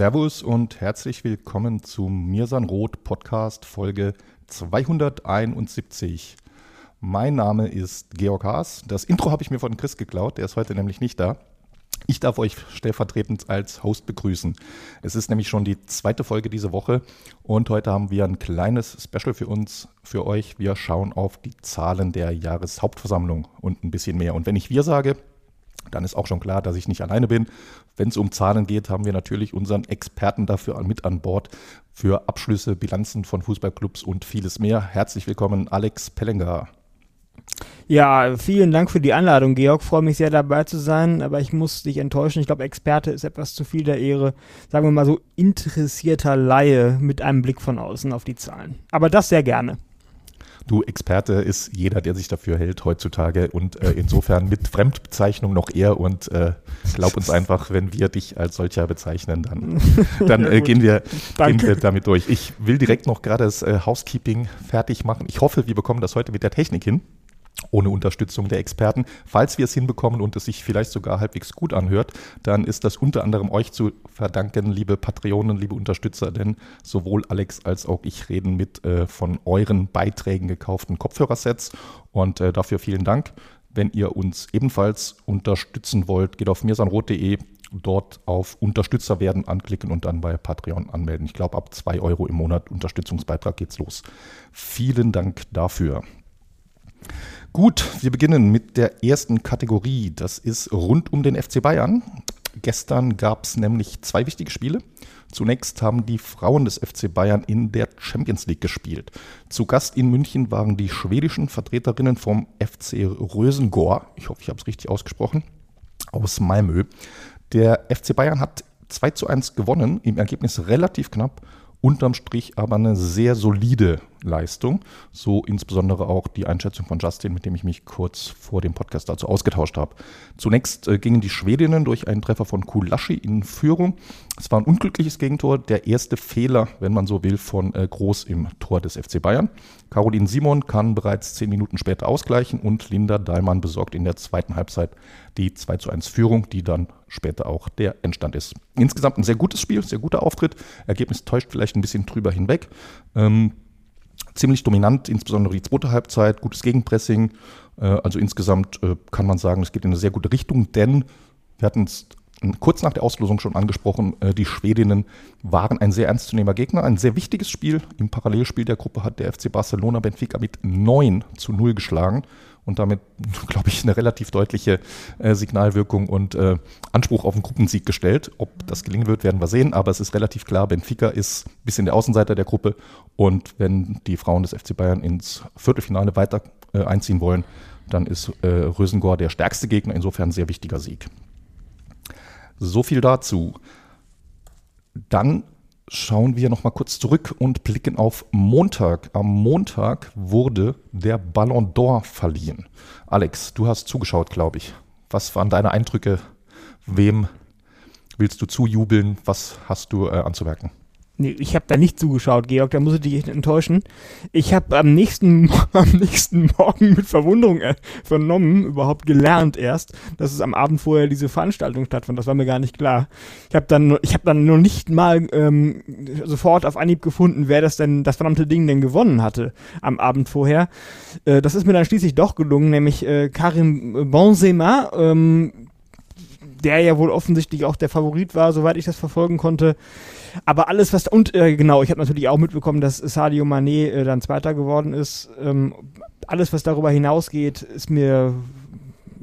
Servus und herzlich willkommen zum Mirsan Roth Podcast Folge 271. Mein Name ist Georg Haas. Das Intro habe ich mir von Chris geklaut, der ist heute nämlich nicht da. Ich darf euch stellvertretend als Host begrüßen. Es ist nämlich schon die zweite Folge diese Woche und heute haben wir ein kleines Special für uns, für euch. Wir schauen auf die Zahlen der Jahreshauptversammlung und ein bisschen mehr. Und wenn ich wir sage, dann ist auch schon klar, dass ich nicht alleine bin. Wenn es um Zahlen geht, haben wir natürlich unseren Experten dafür mit an Bord für Abschlüsse, Bilanzen von Fußballclubs und vieles mehr. Herzlich willkommen, Alex Pellenger. Ja, vielen Dank für die Einladung, Georg. Freue mich sehr dabei zu sein, aber ich muss dich enttäuschen. Ich glaube, Experte ist etwas zu viel der Ehre. Sagen wir mal so interessierter Laie mit einem Blick von außen auf die Zahlen. Aber das sehr gerne. Du, Experte ist jeder, der sich dafür hält heutzutage. Und äh, insofern mit Fremdbezeichnung noch eher. Und äh, glaub uns einfach, wenn wir dich als solcher bezeichnen, dann, dann äh, gehen, wir, gehen wir damit durch. Ich will direkt noch gerade das äh, Housekeeping fertig machen. Ich hoffe, wir bekommen das heute mit der Technik hin ohne Unterstützung der Experten. Falls wir es hinbekommen und es sich vielleicht sogar halbwegs gut anhört, dann ist das unter anderem euch zu verdanken, liebe Patreonen, liebe Unterstützer, denn sowohl Alex als auch ich reden mit äh, von euren Beiträgen gekauften Kopfhörersets und äh, dafür vielen Dank. Wenn ihr uns ebenfalls unterstützen wollt, geht auf mirsanrot.de, dort auf Unterstützer werden anklicken und dann bei Patreon anmelden. Ich glaube, ab 2 Euro im Monat Unterstützungsbeitrag geht's los. Vielen Dank dafür. Gut, wir beginnen mit der ersten Kategorie. Das ist rund um den FC Bayern. Gestern gab es nämlich zwei wichtige Spiele. Zunächst haben die Frauen des FC Bayern in der Champions League gespielt. Zu Gast in München waren die schwedischen Vertreterinnen vom FC Rösengor. Ich hoffe, ich habe es richtig ausgesprochen. Aus Malmö. Der FC Bayern hat 2 zu 1 gewonnen, im Ergebnis relativ knapp unterm Strich aber eine sehr solide Leistung. So insbesondere auch die Einschätzung von Justin, mit dem ich mich kurz vor dem Podcast dazu ausgetauscht habe. Zunächst äh, gingen die Schwedinnen durch einen Treffer von Kulaschi in Führung. Es war ein unglückliches Gegentor, der erste Fehler, wenn man so will, von äh, Groß im Tor des FC Bayern. Caroline Simon kann bereits zehn Minuten später ausgleichen und Linda Dahlmann besorgt in der zweiten Halbzeit die 2 zu 1 Führung, die dann später auch der Endstand ist. Insgesamt ein sehr gutes Spiel, sehr guter Auftritt. Ergebnis täuscht vielleicht ein bisschen drüber hinweg. Ähm, ziemlich dominant, insbesondere die zweite Halbzeit, gutes Gegenpressing. Äh, also insgesamt äh, kann man sagen, es geht in eine sehr gute Richtung, denn wir hatten es kurz nach der Auslosung schon angesprochen, äh, die Schwedinnen waren ein sehr ernstzunehmender Gegner, ein sehr wichtiges Spiel. Im Parallelspiel der Gruppe hat der FC Barcelona Benfica mit 9 zu 0 geschlagen und damit, glaube ich, eine relativ deutliche äh, Signalwirkung und äh, Anspruch auf einen Gruppensieg gestellt. Ob das gelingen wird, werden wir sehen, aber es ist relativ klar, Benfica ist ein bisschen der Außenseiter der Gruppe und wenn die Frauen des FC Bayern ins Viertelfinale weiter äh, einziehen wollen, dann ist äh, Rösengor der stärkste Gegner, insofern ein sehr wichtiger Sieg. So viel dazu. Dann schauen wir noch mal kurz zurück und blicken auf Montag. Am Montag wurde der Ballon d'Or verliehen. Alex, du hast zugeschaut, glaube ich. Was waren deine Eindrücke? Wem willst du zujubeln? Was hast du äh, anzumerken? Nee, ich habe da nicht zugeschaut, Georg, da muss ich dich enttäuschen. Ich habe am nächsten, am nächsten Morgen mit Verwunderung äh, vernommen, überhaupt gelernt erst, dass es am Abend vorher diese Veranstaltung stattfand. Das war mir gar nicht klar. Ich habe dann, ich habe dann noch nicht mal ähm, sofort auf Anhieb gefunden, wer das denn, das verdammte Ding denn gewonnen hatte am Abend vorher. Äh, das ist mir dann schließlich doch gelungen, nämlich äh, Karim Benzema, ähm, der ja wohl offensichtlich auch der Favorit war, soweit ich das verfolgen konnte. Aber alles, was. Und äh, genau, ich habe natürlich auch mitbekommen, dass Sadio Mané äh, dann Zweiter geworden ist. Ähm, alles, was darüber hinausgeht, ist mir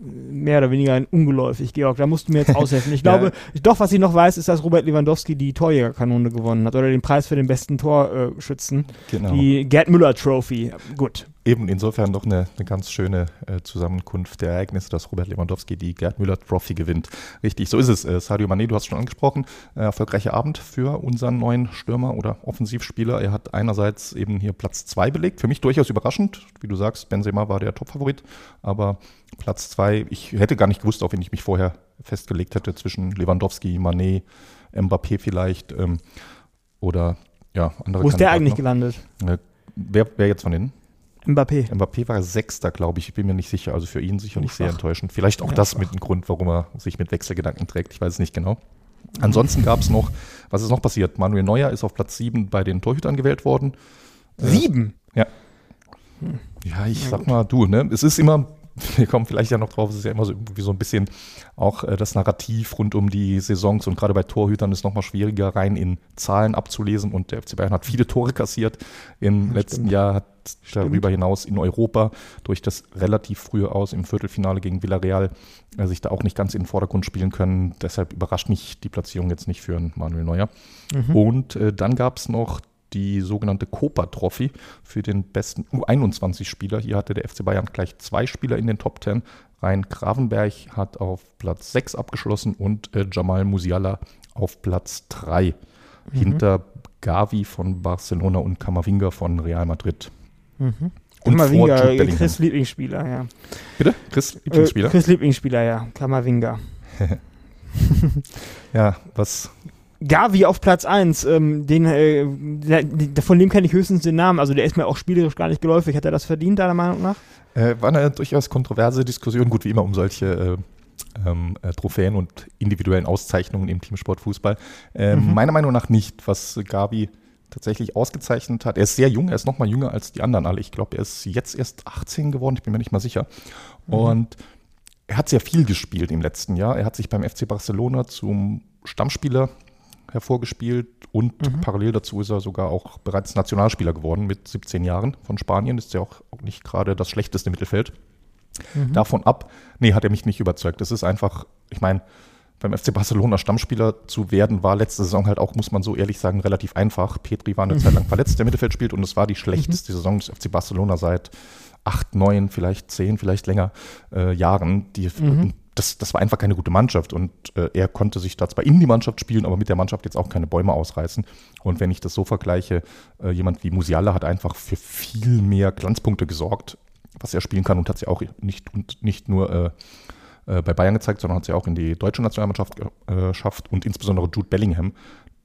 mehr oder weniger ungeläufig, Georg. Da musst du mir jetzt aushelfen. Ich glaube, ja. doch, was ich noch weiß, ist, dass Robert Lewandowski die Torjägerkanone gewonnen hat oder den Preis für den besten Torschützen. Genau. Die Gerd Müller Trophy. Gut. Eben insofern doch eine, eine ganz schöne äh, Zusammenkunft der Ereignisse, dass Robert Lewandowski die Gerd Müller Trophy gewinnt. Richtig, so ist es. Äh, Sadio Mané, du hast es schon angesprochen, äh, erfolgreicher Abend für unseren neuen Stürmer oder Offensivspieler. Er hat einerseits eben hier Platz 2 belegt, für mich durchaus überraschend. Wie du sagst, Benzema war der Topfavorit, aber Platz 2, ich hätte gar nicht gewusst, auf wen ich mich vorher festgelegt hätte zwischen Lewandowski, Mané, Mbappé vielleicht ähm, oder ja, andere Wo ist der eigentlich noch. gelandet? Äh, wer, wer jetzt von denen? Mbappé. Mbappé war Sechster, glaube ich. Ich bin mir nicht sicher. Also für ihn sicherlich sehr enttäuschend. Vielleicht auch ja, das mit dem Grund, warum er sich mit Wechselgedanken trägt. Ich weiß es nicht genau. Ansonsten gab es noch, was ist noch passiert? Manuel Neuer ist auf Platz 7 bei den Torhütern gewählt worden. Äh, sieben? Äh, ja. Ja, ich sag mal, du, ne? Es ist immer wir kommen vielleicht ja noch drauf, es ist ja immer so irgendwie so ein bisschen auch äh, das Narrativ rund um die Saisons und gerade bei Torhütern ist es nochmal schwieriger, rein in Zahlen abzulesen und der FC Bayern hat viele Tore kassiert im ja, letzten stimmt. Jahr, hat stimmt. darüber hinaus in Europa durch das relativ frühe Aus im Viertelfinale gegen Villarreal äh, sich da auch nicht ganz in den Vordergrund spielen können. Deshalb überrascht mich die Platzierung jetzt nicht für Manuel Neuer. Mhm. Und äh, dann gab es noch die sogenannte Copa Trophy für den besten U21-Spieler. Hier hatte der FC Bayern gleich zwei Spieler in den Top 10. Rhein Gravenberg hat auf Platz 6 abgeschlossen und äh, Jamal Musiala auf Platz 3. Mhm. Hinter Gavi von Barcelona und Kamavinga von Real Madrid. Mhm. Und Kamavinga, Chris Lieblingsspieler, ja. Bitte? Chris Lieblingsspieler? Äh, Chris Lieblingsspieler, ja. Kamavinga. ja, was Gavi auf Platz 1, ähm, den, äh, der, von dem kenne ich höchstens den Namen, also der ist mir auch spielerisch gar nicht geläufig. Hat er das verdient, deiner Meinung nach? Äh, war eine durchaus kontroverse Diskussion, gut wie immer um solche äh, ähm, äh, Trophäen und individuellen Auszeichnungen im Teamsport Fußball. Ähm, mhm. Meiner Meinung nach nicht, was Gavi tatsächlich ausgezeichnet hat. Er ist sehr jung, er ist noch mal jünger als die anderen alle. Ich glaube, er ist jetzt erst 18 geworden, ich bin mir nicht mal sicher. Mhm. Und er hat sehr viel gespielt im letzten Jahr. Er hat sich beim FC Barcelona zum Stammspieler hervorgespielt und mhm. parallel dazu ist er sogar auch bereits Nationalspieler geworden mit 17 Jahren von Spanien. Ist ja auch nicht gerade das schlechteste Mittelfeld. Mhm. Davon ab, nee, hat er mich nicht überzeugt. Das ist einfach, ich meine, beim FC Barcelona Stammspieler zu werden, war letzte Saison halt auch, muss man so ehrlich sagen, relativ einfach. Petri war eine mhm. Zeit lang verletzt, der Mittelfeld spielt und es war die schlechteste mhm. Saison des FC Barcelona seit acht, neun, vielleicht zehn, vielleicht länger äh, Jahren. Die, mhm das, das war einfach keine gute Mannschaft und äh, er konnte sich da zwar in die Mannschaft spielen, aber mit der Mannschaft jetzt auch keine Bäume ausreißen. Und wenn ich das so vergleiche, äh, jemand wie Musiala hat einfach für viel mehr Glanzpunkte gesorgt, was er spielen kann und hat sie auch nicht, und nicht nur äh, äh bei Bayern gezeigt, sondern hat sie auch in die deutsche Nationalmannschaft äh, geschafft und insbesondere Jude Bellingham,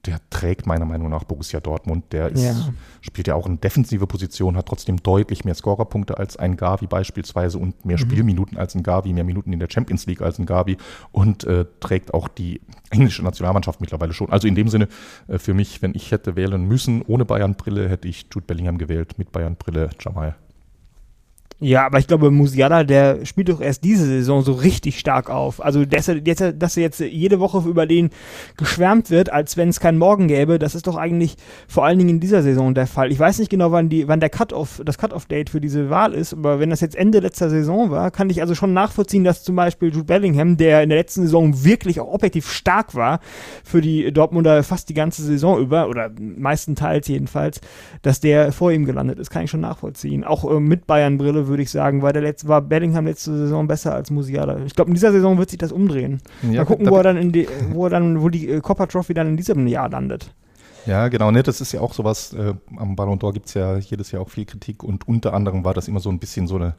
der trägt meiner Meinung nach Borussia Dortmund. Der ist, ja. spielt ja auch in defensive Position, hat trotzdem deutlich mehr Scorerpunkte als ein Gavi beispielsweise und mehr mhm. Spielminuten als ein Gavi, mehr Minuten in der Champions League als ein Gavi und äh, trägt auch die englische Nationalmannschaft mittlerweile schon. Also in dem Sinne, äh, für mich, wenn ich hätte wählen müssen, ohne Bayern-Brille, hätte ich Jude Bellingham gewählt, mit Bayern-Brille Jamal. Ja, aber ich glaube, Musiala, der spielt doch erst diese Saison so richtig stark auf. Also, dass er jetzt, dass er jetzt jede Woche über den geschwärmt wird, als wenn es keinen Morgen gäbe, das ist doch eigentlich vor allen Dingen in dieser Saison der Fall. Ich weiß nicht genau, wann, die, wann der Cut-off, das Cut-off-Date für diese Wahl ist, aber wenn das jetzt Ende letzter Saison war, kann ich also schon nachvollziehen, dass zum Beispiel Jude Bellingham, der in der letzten Saison wirklich auch objektiv stark war, für die Dortmunder fast die ganze Saison über, oder meistenteils jedenfalls, dass der vor ihm gelandet ist, kann ich schon nachvollziehen. Auch äh, mit Bayern-Brille würde ich sagen, weil der letzte, war Bellingham letzte Saison besser als Musiala. Ich glaube, in dieser Saison wird sich das umdrehen. Ja, Mal gucken, wo er dann in die, wo er dann, wo die äh, Copper Trophy dann in diesem Jahr landet. Ja, genau, ne, das ist ja auch sowas, äh, am Ballon d'Or gibt es ja jedes Jahr auch viel Kritik und unter anderem war das immer so ein bisschen so eine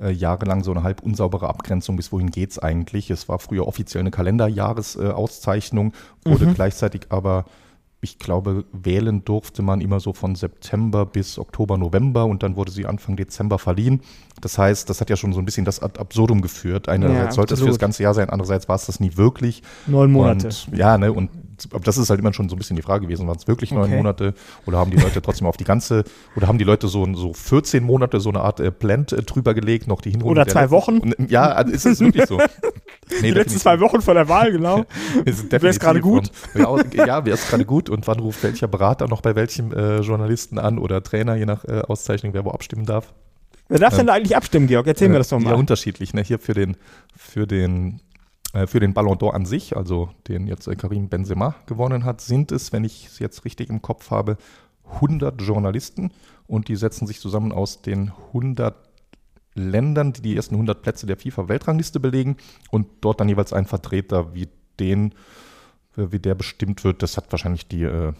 äh, jahrelang so eine halb unsaubere Abgrenzung, bis wohin geht es eigentlich. Es war früher offiziell eine Kalenderjahresauszeichnung, wurde mhm. gleichzeitig aber ich glaube, wählen durfte man immer so von September bis Oktober, November und dann wurde sie Anfang Dezember verliehen. Das heißt, das hat ja schon so ein bisschen das ad absurdum geführt. Einerseits ja, sollte es für das ganze Jahr sein, andererseits war es das nie wirklich. Neun Monate. Und, ja, ne, und das ist halt immer schon so ein bisschen die Frage gewesen, waren es wirklich neun okay. Monate oder haben die Leute trotzdem auf die ganze, oder haben die Leute so, so 14 Monate so eine Art äh, Blend äh, drüber gelegt, noch die Hinrunde. Oder zwei Wochen? Und, ja, also ist es wirklich so. Nee, die letzten zwei Wochen vor der Wahl, genau. Wäre es gerade gut? Von, ja, wäre es gerade gut und wann ruft welcher Berater noch bei welchem äh, Journalisten an oder Trainer, je nach äh, Auszeichnung, wer wo abstimmen darf. Wer darf ähm, denn da eigentlich abstimmen, Georg? Erzähl mir äh, das doch mal. Ja, unterschiedlich. Ne? Hier für den, für den äh, für den Ballon d'Or an sich, also den jetzt äh, Karim Benzema gewonnen hat, sind es, wenn ich es jetzt richtig im Kopf habe, 100 Journalisten und die setzen sich zusammen aus den 100 Ländern, die die ersten 100 Plätze der FIFA-Weltrangliste belegen und dort dann jeweils ein Vertreter, wie den, äh, wie der bestimmt wird. Das hat wahrscheinlich die, äh,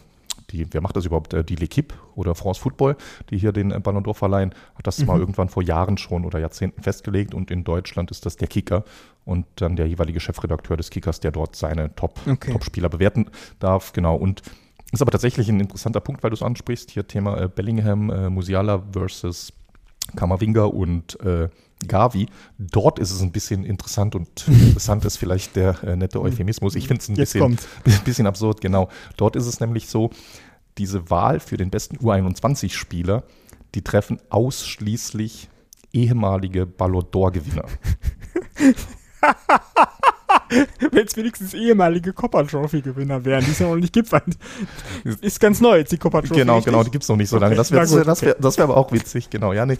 die wer macht das überhaupt? Äh, die L'Equipe oder France Football, die hier den Ballon d'Or verleihen, hat das mhm. mal irgendwann vor Jahren schon oder Jahrzehnten festgelegt und in Deutschland ist das der Kicker und dann der jeweilige Chefredakteur des Kickers, der dort seine Top, okay. Top-Spieler bewerten darf. Genau. Und ist aber tatsächlich ein interessanter Punkt, weil du es ansprichst. Hier Thema äh, Bellingham, äh, Musiala versus Kammerwinger und äh, Gavi. Dort ist es ein bisschen interessant und interessant ist vielleicht der äh, nette Euphemismus. Ich finde es ein bisschen, bisschen absurd, genau. Dort ist es nämlich so, diese Wahl für den besten U21-Spieler, die treffen ausschließlich ehemalige Ballon d'Or-Gewinner. Wenn es wenigstens ehemalige Copper Trophy Gewinner wären, die es ja noch nicht gibt. Ist ganz neu jetzt die Copper Trophy. Genau, richtig? genau, die gibt es noch nicht so lange. Das wäre das wär, das wär aber auch witzig, genau. Ja, nee.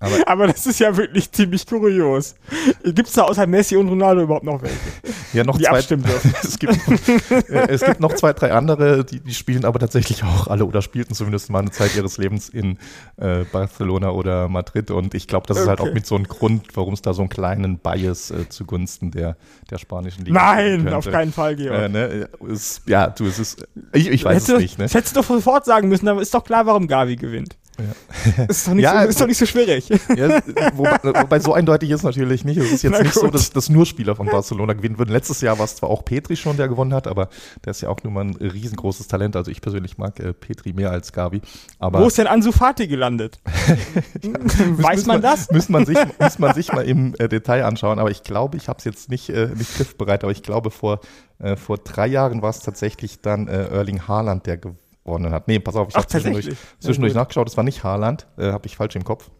Aber, aber, das ist ja wirklich ziemlich kurios. Gibt es da außer Messi und Ronaldo überhaupt noch welche? Ja, noch die zwei. es, gibt, es gibt noch zwei, drei andere, die, die spielen aber tatsächlich auch alle oder spielten zumindest mal eine Zeit ihres Lebens in äh, Barcelona oder Madrid. Und ich glaube, das ist okay. halt auch mit so einem Grund, warum es da so einen kleinen Bias äh, zugunsten der, der spanischen Liga Nein, auf keinen Fall, Georg. Äh, ne, ist, ja, du, es ist, ich, ich weiß Hätte, es nicht. Ne? Das hättest du doch sofort sagen müssen, aber ist doch klar, warum Gavi gewinnt. Ja. Ist, doch nicht ja, so, ist doch nicht so schwierig. Ja, wobei, wobei, so eindeutig ist natürlich nicht. Es ist jetzt Na nicht gut. so, dass, dass nur Spieler von Barcelona gewinnen würden. Letztes Jahr war es zwar auch Petri schon, der gewonnen hat, aber der ist ja auch nur mal ein riesengroßes Talent. Also ich persönlich mag äh, Petri mehr als Gavi. Aber Wo ist denn Ansu Fati gelandet? ja, Weiß man das? Müsste man sich, müsste man sich mal im äh, Detail anschauen. Aber ich glaube, ich habe es jetzt nicht, äh, nicht griffbereit, aber ich glaube, vor, äh, vor drei Jahren war es tatsächlich dann äh, Erling Haaland, der gewonnen gewonnen hat. Nee, pass auf, ich habe zwischendurch, zwischendurch ja, nachgeschaut, das war nicht Haaland, äh, habe ich falsch im Kopf.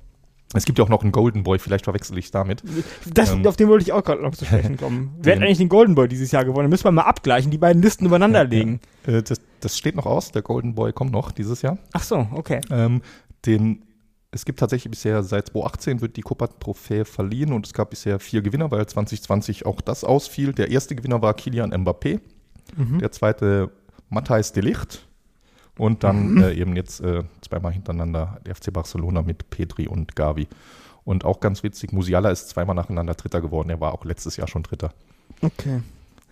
Es gibt ja auch noch einen Golden Boy, vielleicht verwechsel ich es damit. Das, ähm, auf den wollte ich auch gerade noch zu sprechen kommen. Wer hat eigentlich den Golden Boy dieses Jahr gewonnen? Müssen wir mal abgleichen, die beiden Listen übereinander legen. Äh, das, das, steht noch aus, der Golden Boy kommt noch dieses Jahr. Ach so, okay. Ähm, den, es gibt tatsächlich bisher seit 2018 wird die Copa Trophäe verliehen und es gab bisher vier Gewinner, weil 2020 auch das ausfiel. Der erste Gewinner war Kilian Mbappé, mhm. der zweite Matthijs de Ligt und dann mhm. äh, eben jetzt äh, zweimal hintereinander der FC Barcelona mit Petri und Gavi. Und auch ganz witzig, Musiala ist zweimal nacheinander Dritter geworden. Er war auch letztes Jahr schon Dritter. Okay.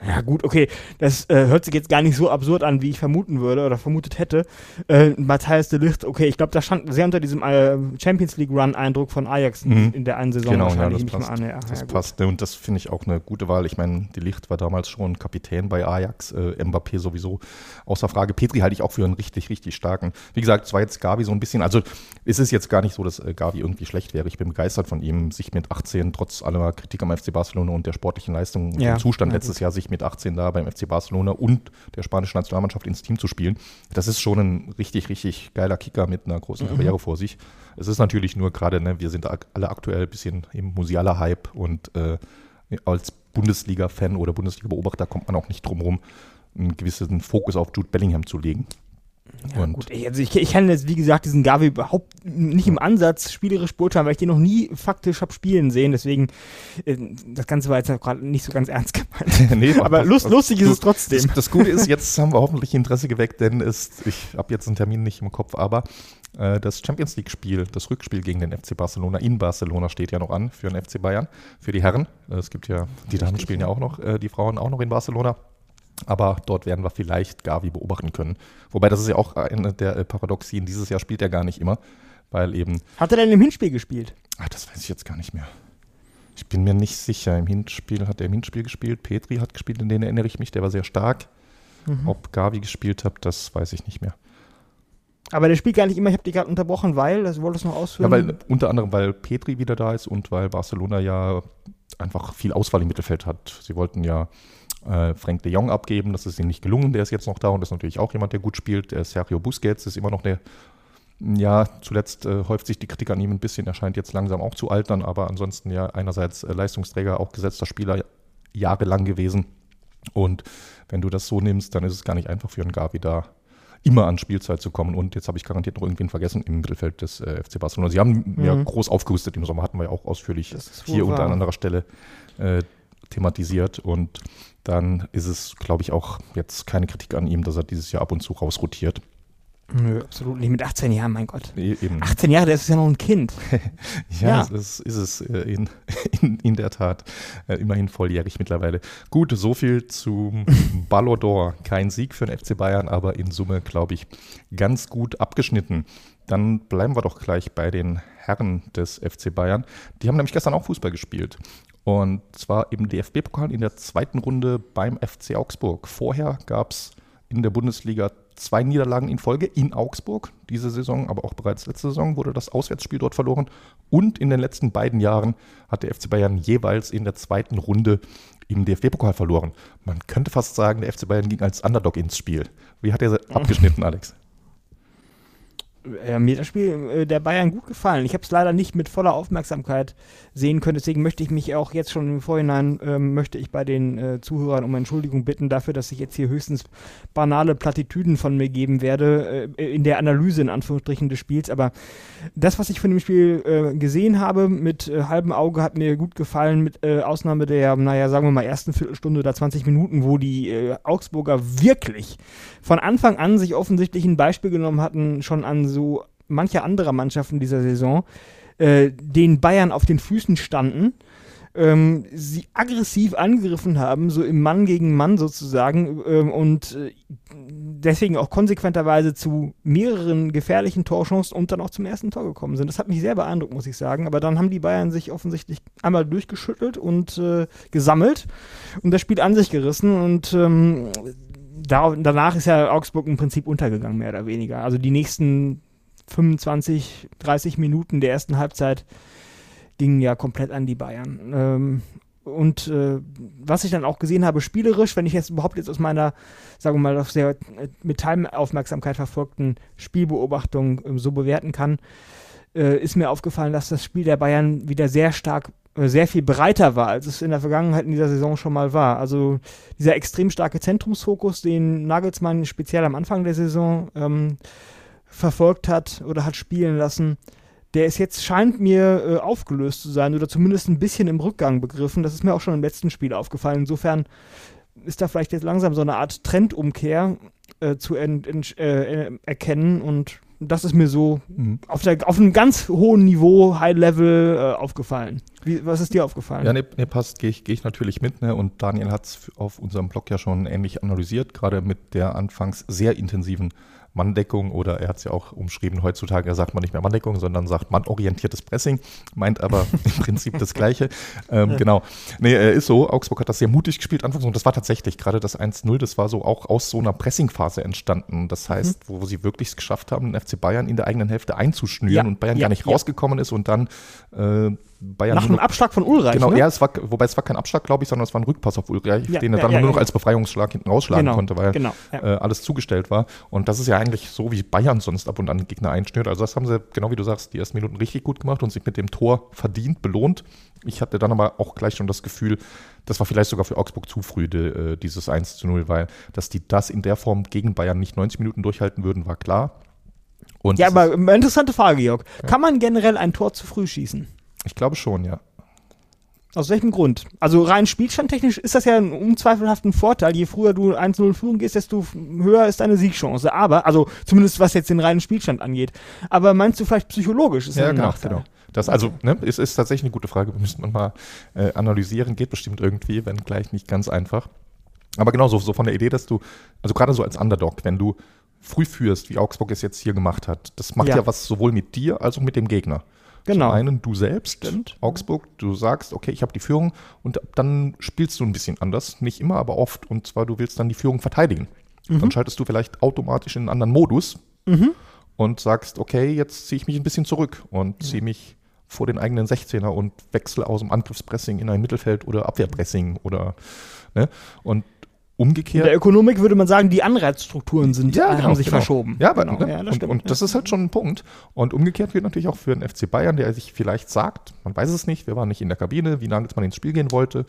Ja, gut, okay. Das äh, hört sich jetzt gar nicht so absurd an, wie ich vermuten würde oder vermutet hätte. Äh, Matthias de Licht, okay, ich glaube, da stand sehr unter diesem äh, Champions League Run-Eindruck von Ajax mhm. in der einen Saison genau, wahrscheinlich. Ja, das passt. Ja, das ja, passt. Und das finde ich auch eine gute Wahl. Ich meine, de Licht war damals schon Kapitän bei Ajax, äh, Mbappé sowieso außer Frage. Petri halte ich auch für einen richtig, richtig starken. Wie gesagt, es war jetzt Gavi so ein bisschen, also es ist jetzt gar nicht so, dass äh, Gavi irgendwie schlecht wäre. Ich bin begeistert von ihm, sich mit 18 trotz aller Kritik am FC Barcelona und der sportlichen Leistung und dem Zustand letztes Jahr sich mit 18 da beim FC Barcelona und der spanischen Nationalmannschaft ins Team zu spielen. Das ist schon ein richtig, richtig geiler Kicker mit einer großen mhm. Karriere vor sich. Es ist natürlich nur gerade, ne, wir sind alle aktuell ein bisschen im Musiala-Hype und äh, als Bundesliga-Fan oder Bundesliga-Beobachter kommt man auch nicht drum herum, einen gewissen Fokus auf Jude Bellingham zu legen. Ja, und gut. Also ich, ich kann jetzt, wie gesagt, diesen Gavi überhaupt nicht im Ansatz spielerisch beurteilen, weil ich den noch nie faktisch habe spielen sehen. Deswegen, äh, das Ganze war jetzt gerade nicht so ganz ernst gemeint. nee, Aber lust, was, lustig ist es trotzdem. Das, das, Gute ist, jetzt haben wir hoffentlich Interesse geweckt, denn es, ich habe jetzt einen Termin nicht im Kopf, aber äh, das Champions League-Spiel, das Rückspiel gegen den FC Barcelona in Barcelona steht ja noch an für den FC Bayern, für die Herren. Äh, es gibt ja, die Damen spielen ja auch noch, äh, die Frauen auch noch in Barcelona. Aber dort werden wir vielleicht Gavi beobachten können. Wobei das ist ja auch eine der äh, Paradoxien. Dieses Jahr spielt er gar nicht immer, weil eben. Hat er denn im Hinspiel gespielt? Ach, das weiß ich jetzt gar nicht mehr. Ich bin mir nicht sicher. Im Hinspiel hat er im Hinspiel gespielt. Petri hat gespielt, in den erinnere ich mich. Der war sehr stark. Mhm. Ob Gavi gespielt hat, das weiß ich nicht mehr. Aber der spielt gar nicht immer. Ich habe dich gerade unterbrochen, weil, das wolltest du noch ausführen. Ja, weil unter anderem, weil Petri wieder da ist und weil Barcelona ja einfach viel Auswahl im Mittelfeld hat. Sie wollten ja äh, Frank de Jong abgeben. Das ist ihnen nicht gelungen. Der ist jetzt noch da und ist natürlich auch jemand, der gut spielt. Der Sergio Busquets ist immer noch der. Ja, zuletzt äh, häuft sich die Kritik an ihm ein bisschen. Er scheint jetzt langsam auch zu altern, aber ansonsten ja einerseits äh, Leistungsträger, auch gesetzter Spieler jahrelang gewesen. Und wenn du das so nimmst, dann ist es gar nicht einfach für einen Gavi da immer an Spielzeit zu kommen. Und jetzt habe ich garantiert noch irgendwen vergessen im Mittelfeld des äh, FC Barcelona. Sie haben mhm. ja groß aufgerüstet im Sommer, hatten wir ja auch ausführlich hier unter anderer Stelle äh, thematisiert. Und dann ist es, glaube ich, auch jetzt keine Kritik an ihm, dass er dieses Jahr ab und zu rausrotiert. Nö, absolut nicht. Mit 18 Jahren, mein Gott. E- Eben. 18 Jahre, das ist ja noch ein Kind. Ja, Ja. Das ist es äh, in, in, in der Tat. Äh, Immerhin volljährig mittlerweile. Gut, so viel zum Ballon d'Or. Kein Sieg für den FC Bayern, aber in Summe, glaube ich, ganz gut abgeschnitten. Dann bleiben wir doch gleich bei den Herren des FC Bayern. Die haben nämlich gestern auch Fußball gespielt. Und zwar im DFB-Pokal in der zweiten Runde beim FC Augsburg. Vorher gab es in der Bundesliga zwei Niederlagen in Folge in Augsburg diese Saison, aber auch bereits letzte Saison wurde das Auswärtsspiel dort verloren. Und in den letzten beiden Jahren hat der FC Bayern jeweils in der zweiten Runde im DFB-Pokal verloren. Man könnte fast sagen, der FC Bayern ging als Underdog ins Spiel. Wie hat er abgeschnitten, Alex? Äh, mir das Spiel äh, der Bayern gut gefallen. Ich habe es leider nicht mit voller Aufmerksamkeit sehen können, deswegen möchte ich mich auch jetzt schon im Vorhinein, ähm, möchte ich bei den äh, Zuhörern um Entschuldigung bitten dafür, dass ich jetzt hier höchstens banale Plattitüden von mir geben werde, äh, in der Analyse in Anführungsstrichen des Spiels, aber das, was ich von dem Spiel äh, gesehen habe, mit äh, halbem Auge, hat mir gut gefallen, mit Ausnahme der, naja, sagen wir mal, ersten Viertelstunde oder 20 Minuten, wo die Augsburger wirklich von Anfang an sich offensichtlich ein Beispiel genommen hatten, schon an so mancher anderer Mannschaften dieser Saison, äh, den Bayern auf den Füßen standen, ähm, sie aggressiv angegriffen haben, so im Mann gegen Mann sozusagen, ähm, und äh, deswegen auch konsequenterweise zu mehreren gefährlichen Torchancen und dann auch zum ersten Tor gekommen sind. Das hat mich sehr beeindruckt, muss ich sagen. Aber dann haben die Bayern sich offensichtlich einmal durchgeschüttelt und äh, gesammelt und das Spiel an sich gerissen und ähm, da, danach ist ja Augsburg im Prinzip untergegangen, mehr oder weniger. Also die nächsten 25, 30 Minuten der ersten Halbzeit gingen ja komplett an die Bayern. Ähm, und äh, was ich dann auch gesehen habe, spielerisch, wenn ich jetzt überhaupt jetzt aus meiner, sagen wir mal, auf sehr äh, mit Time-Aufmerksamkeit verfolgten Spielbeobachtung äh, so bewerten kann, äh, ist mir aufgefallen, dass das Spiel der Bayern wieder sehr stark, sehr viel breiter war, als es in der Vergangenheit in dieser Saison schon mal war. Also dieser extrem starke Zentrumsfokus, den Nagelsmann speziell am Anfang der Saison ähm, verfolgt hat oder hat spielen lassen, der ist jetzt, scheint mir äh, aufgelöst zu sein oder zumindest ein bisschen im Rückgang begriffen. Das ist mir auch schon im letzten Spiel aufgefallen. Insofern ist da vielleicht jetzt langsam so eine Art Trendumkehr äh, zu äh, erkennen und das ist mir so Mhm. auf, der, auf einem ganz hohen Niveau, High Level äh, aufgefallen. Wie, was ist dir aufgefallen? Ja, nee, nee passt, gehe ich, geh ich natürlich mit. Ne? Und Daniel hat es auf unserem Blog ja schon ähnlich analysiert, gerade mit der anfangs sehr intensiven Manndeckung oder er hat es ja auch umschrieben, heutzutage sagt man nicht mehr Manndeckung, sondern sagt mannorientiertes Pressing, meint aber im Prinzip das Gleiche. Ähm, Genau. Nee, äh, ist so. Augsburg hat das sehr mutig gespielt anfangs und das war tatsächlich gerade das 1-0, das war so auch aus so einer Pressingphase entstanden. Das heißt, wo sie wirklich es geschafft haben, den FC Bayern in der eigenen Hälfte einzuschnüren Ja, und Bayern ja, gar nicht ja. rausgekommen ist und dann äh, Bayern Nach einem Abschlag von Ulreich. Genau, ne? ja, es war, wobei es war kein Abschlag, glaube ich, sondern es war ein Rückpass auf Ulreich, Ja, den er ja, dann ja, nur noch als Befreiungsschlag hinten rausschlagen Genau, konnte, weil genau, äh, alles zugestellt war. Und das ist ja eigentlich so, wie Bayern sonst ab und an Gegner einschnürt. Also das haben sie, genau wie du sagst, die ersten Minuten richtig gut gemacht und sich mit dem Tor verdient, belohnt. Ich hatte dann aber auch gleich schon das Gefühl, das war vielleicht sogar für Augsburg zu früh, de, äh, dieses 1 zu 0, weil dass die das in der Form gegen Bayern nicht 90 Minuten durchhalten würden, war klar. Und Ja, aber interessante Frage, Georg. Kann man generell ein Tor zu früh schießen? Ich glaube schon, ja. Aus welchem Grund? Also rein spielstandtechnisch ist das ja ein unzweifelhaften Vorteil. Je früher du 1-0 in Führung gehst, desto höher ist deine Siegchance. Aber, also zumindest was jetzt den reinen Spielstand angeht. Aber meinst du vielleicht psychologisch ist Ja, genau, Nachteil? genau. Das also, ne, ist, ist tatsächlich eine gute Frage. Müsste man mal äh, analysieren. Geht bestimmt irgendwie, wenn gleich nicht ganz einfach. Aber genau so, so von der Idee, dass du, also gerade so als Underdog, wenn du früh führst, wie Augsburg es jetzt hier gemacht hat, das macht ja, Ja. was sowohl mit dir als auch mit dem Gegner. Genau. Zum einen du selbst, Stimmt. Augsburg, du sagst, okay, ich habe die Führung und dann spielst du ein bisschen anders. Nicht immer, aber oft. Und zwar, du willst dann die Führung verteidigen. Mhm. Dann schaltest du vielleicht automatisch in einen anderen Modus und sagst, okay, jetzt ziehe ich mich ein bisschen zurück und ziehe mich vor den eigenen 16er und wechsle aus dem Angriffspressing in ein Mittelfeld oder Abwehrpressing oder ne? Und In umgekehrt. der Ökonomik würde man sagen, die Anreizstrukturen sind, äh, haben sich verschoben. Ja, aber, genau. ne? ja, das und, stimmt. und das ist halt schon ein Punkt. Und umgekehrt wird natürlich auch für den FC Bayern, der sich vielleicht sagt, man weiß es nicht, wir waren nicht in der Kabine, wie Nagelsmann ins Spiel gehen wollte.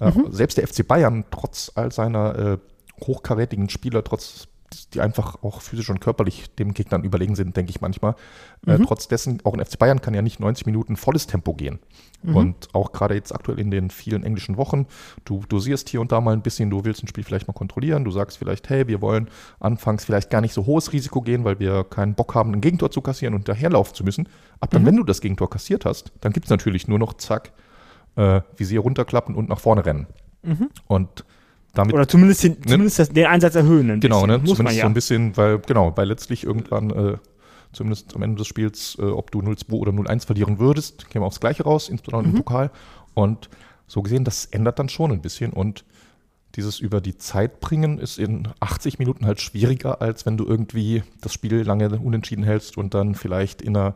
Äh, Mhm. Selbst der FC Bayern, trotz all seiner äh, hochkarätigen Spieler, trotz die einfach auch physisch und körperlich dem Gegnern überlegen sind, denke ich manchmal. Äh, Mhm. trotz dessen, auch in FC Bayern kann ja nicht 90 Minuten volles Tempo gehen. Mhm. Und auch gerade jetzt aktuell in den vielen englischen Wochen, du dosierst hier und da mal ein bisschen, du willst ein Spiel vielleicht mal kontrollieren, du sagst vielleicht, hey, wir wollen anfangs vielleicht gar nicht so hohes Risiko gehen, weil wir keinen Bock haben, ein Gegentor zu kassieren und daherlaufen zu müssen. Ab dann, Mhm. wenn du das Gegentor kassiert hast, dann gibt es natürlich nur noch zack, äh, Visier runterklappen und nach vorne rennen. Mhm. Und damit Oder zumindest, den, zumindest das, den Einsatz erhöhen. ein Genau, bisschen. ne? Muss man Zumindest ja. so ein bisschen, weil, genau, weil letztlich irgendwann, äh, zumindest am Ende des Spiels, äh, ob du 0-2 oder 0-1 verlieren würdest, käme aufs Gleiche raus, insbesondere Mhm. im Pokal. Und so gesehen, das ändert dann schon ein bisschen. Und dieses über die Zeit bringen ist in 80 Minuten halt schwieriger, als wenn du irgendwie das Spiel lange unentschieden hältst und dann vielleicht in der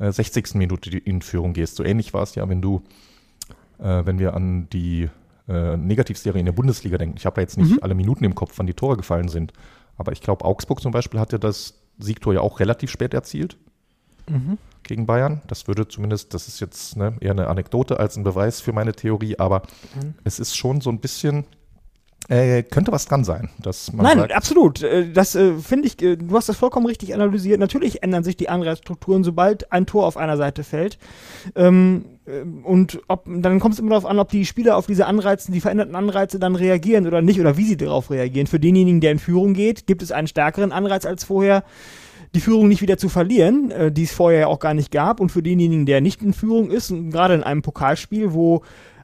äh, 60. Minute die- in Führung gehst. So ähnlich war es ja, wenn du, äh, wenn wir an die äh, Negativserie in der Bundesliga denken. Ich habe da jetzt nicht Mhm. alle Minuten im Kopf, wann die Tore gefallen sind. Aber ich glaube, Augsburg zum Beispiel hatte das Siegtor ja auch relativ spät erzielt Mhm. gegen Bayern. Das würde zumindest, das ist jetzt ne, eher eine Anekdote als ein Beweis für meine Theorie, aber Mhm. es ist schon so ein bisschen, äh, könnte was dran sein, dass man Nein, sagt, absolut. Äh, Das äh, finde ich, äh, du hast das vollkommen richtig analysiert. Natürlich ändern sich die Anreizstrukturen, sobald ein Tor auf einer Seite fällt. Ähm, ähm, und ob, dann kommt es immer darauf an, ob die Spieler auf diese Anreize, die veränderten Anreize dann reagieren oder nicht oder wie sie darauf reagieren. Für denjenigen, der in Führung geht, gibt es einen stärkeren Anreiz als vorher, die Führung nicht wieder zu verlieren, äh, die es vorher ja auch gar nicht gab. Und für denjenigen, der nicht in Führung ist, und gerade in einem Pokalspiel, wo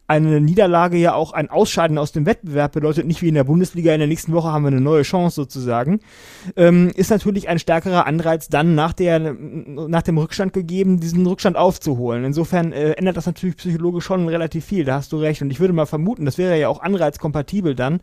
eine Niederlage ja auch ein Ausscheiden aus dem Wettbewerb bedeutet, nicht wie in der Bundesliga, in der nächsten Woche haben wir eine neue Chance sozusagen, ähm, ist natürlich ein stärkerer Anreiz dann nach, der, nach dem Rückstand gegeben, diesen Rückstand aufzuholen. Insofern äh, ändert das natürlich psychologisch schon relativ viel, da hast du recht. Und ich würde mal vermuten, das wäre ja auch anreizkompatibel dann,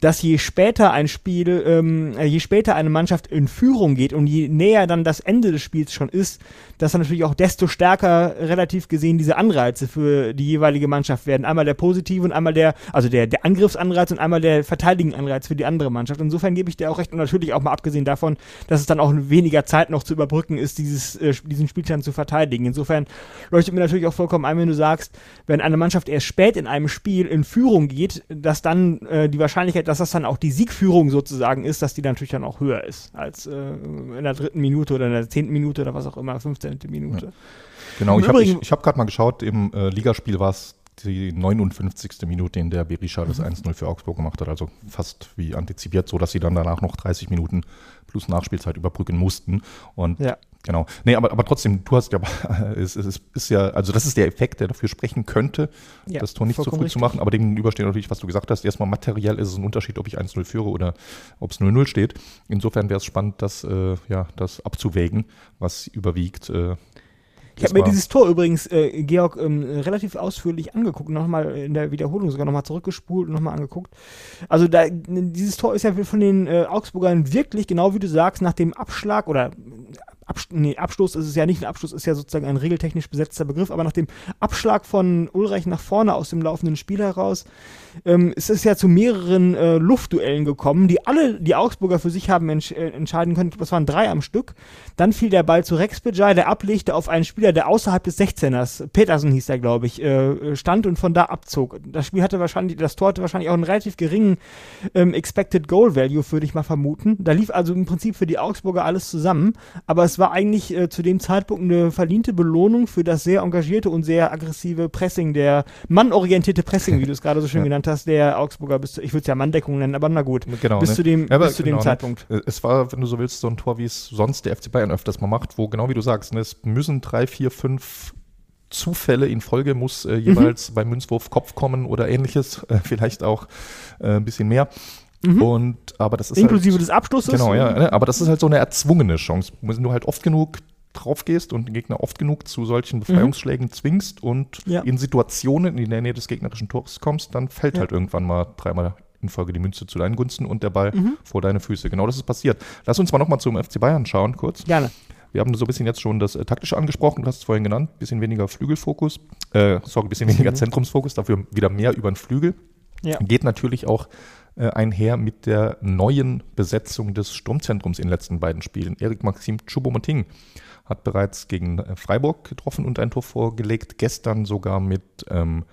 dass je später ein Spiel, ähm, äh, je später eine Mannschaft in Führung geht und je näher dann das Ende des Spiels schon ist, dass dann natürlich auch desto stärker relativ gesehen diese Anreize für die jeweilige Mannschaft werden. Einmal der positive und einmal der, also der, der Angriffsanreiz und einmal der Verteidigenanreiz für die andere Mannschaft. Insofern gebe ich dir auch recht und natürlich auch mal abgesehen davon, dass es dann auch weniger Zeit noch zu überbrücken ist, dieses, äh, diesen Spielstand zu verteidigen. Insofern leuchtet mir natürlich auch vollkommen ein, wenn du sagst, wenn eine Mannschaft erst spät in einem Spiel in Führung geht, dass dann äh, die Wahrscheinlichkeit, dass das dann auch die Siegführung sozusagen ist, dass die dann natürlich dann auch höher ist als äh, in der dritten Minute oder in der zehnten Minute oder was auch immer, 15. Minute. Genau, Im ich habe ich, ich hab gerade mal geschaut, im äh, Ligaspiel war es die 59. Minute, in der Berisha Mhm. das 1-0 für Augsburg gemacht hat. Also fast wie antizipiert, so dass sie dann danach noch 30 Minuten plus Nachspielzeit überbrücken mussten. Und Ja. Genau. Nee, aber, aber trotzdem, du hast ja, es, es ist, ist ja, also das ist der Effekt, der dafür sprechen könnte, Ja, das Tor nicht zu früh vollkommen zu richtig. machen. Aber gegenüber steht natürlich, was du gesagt hast. Erstmal materiell ist es ein Unterschied, ob ich 1-0 führe oder ob es 0-0 steht. Insofern wäre es spannend, das, äh, ja, das abzuwägen, was überwiegt. Äh, Ich habe mir dieses Tor übrigens, äh, Georg, ähm, relativ ausführlich angeguckt, nochmal in der Wiederholung sogar nochmal zurückgespult und nochmal angeguckt. Also da, dieses Tor ist ja von den äh, Augsburgern wirklich, genau wie du sagst, nach dem Abschlag oder Abst nee, Abstoß ist es ja nicht, ein Abstoß ist ja sozusagen ein regeltechnisch besetzter Begriff, aber nach dem Abschlag von Ulreich nach vorne aus dem laufenden Spiel heraus ähm, ist es ja zu mehreren äh, Luftduellen gekommen, die alle die Augsburger für sich haben entsch äh, entscheiden können. Das waren drei am Stück. Dann fiel der Ball zu Rex Bejai, der ablegte auf einen Spieler, der außerhalb des 16ers, Petersen hieß der, glaube ich, äh, stand und von da abzog. Das Spiel hatte wahrscheinlich, das Tor hatte wahrscheinlich auch einen relativ geringen ähm, Expected Goal Value, würde ich mal vermuten. Da lief also im Prinzip für die Augsburger alles zusammen, aber es war eigentlich äh, zu dem Zeitpunkt eine verdiente Belohnung für das sehr engagierte und sehr aggressive Pressing, der mannorientierte Pressing, wie du es gerade so schön Ja. genannt hast, der Augsburger bis zu, ich würde es ja Manndeckung nennen, aber na gut, Genau, bis ne? zu dem, Ja, bis zu genau, dem ne? Zeitpunkt. Äh, Es war, wenn du so willst, so ein Tor, wie es sonst der FC Bayern öfters mal macht, wo genau wie du sagst, ne, es müssen drei, vier, fünf Zufälle in Folge muss Mhm. äh, jeweils beim Münzwurf Kopf kommen oder ähnliches, äh, vielleicht auch äh, ein bisschen mehr. Mhm. Und aber das ist Inklusive halt, des Abschlusses. Genau, ja, ne? aber das ist halt so eine erzwungene Chance. Wenn du halt oft genug drauf gehst und den Gegner oft genug zu solchen Befreiungsschlägen zwingst und Mhm. Ja. in Situationen in der Nähe des gegnerischen Tores kommst, dann fällt Ja. halt irgendwann mal dreimal in Folge die Münze zu deinen Gunsten und der Ball Mhm. vor deine Füße. Genau das ist passiert. Lass uns mal nochmal zum FC Bayern schauen, kurz. Gerne. Wir haben so ein bisschen jetzt schon das äh, Taktische angesprochen, du hast es vorhin genannt, bisschen weniger Flügelfokus, äh, sorry, bisschen weniger Zentrumsfokus, dafür wieder mehr über den Flügel. Ja. Geht natürlich auch einher mit der neuen Besetzung des Sturmzentrums in den letzten beiden Spielen. Erik Maxim Choupo-Moting hat bereits gegen äh, Freiburg getroffen und ein Tor vorgelegt, gestern sogar mit ähm,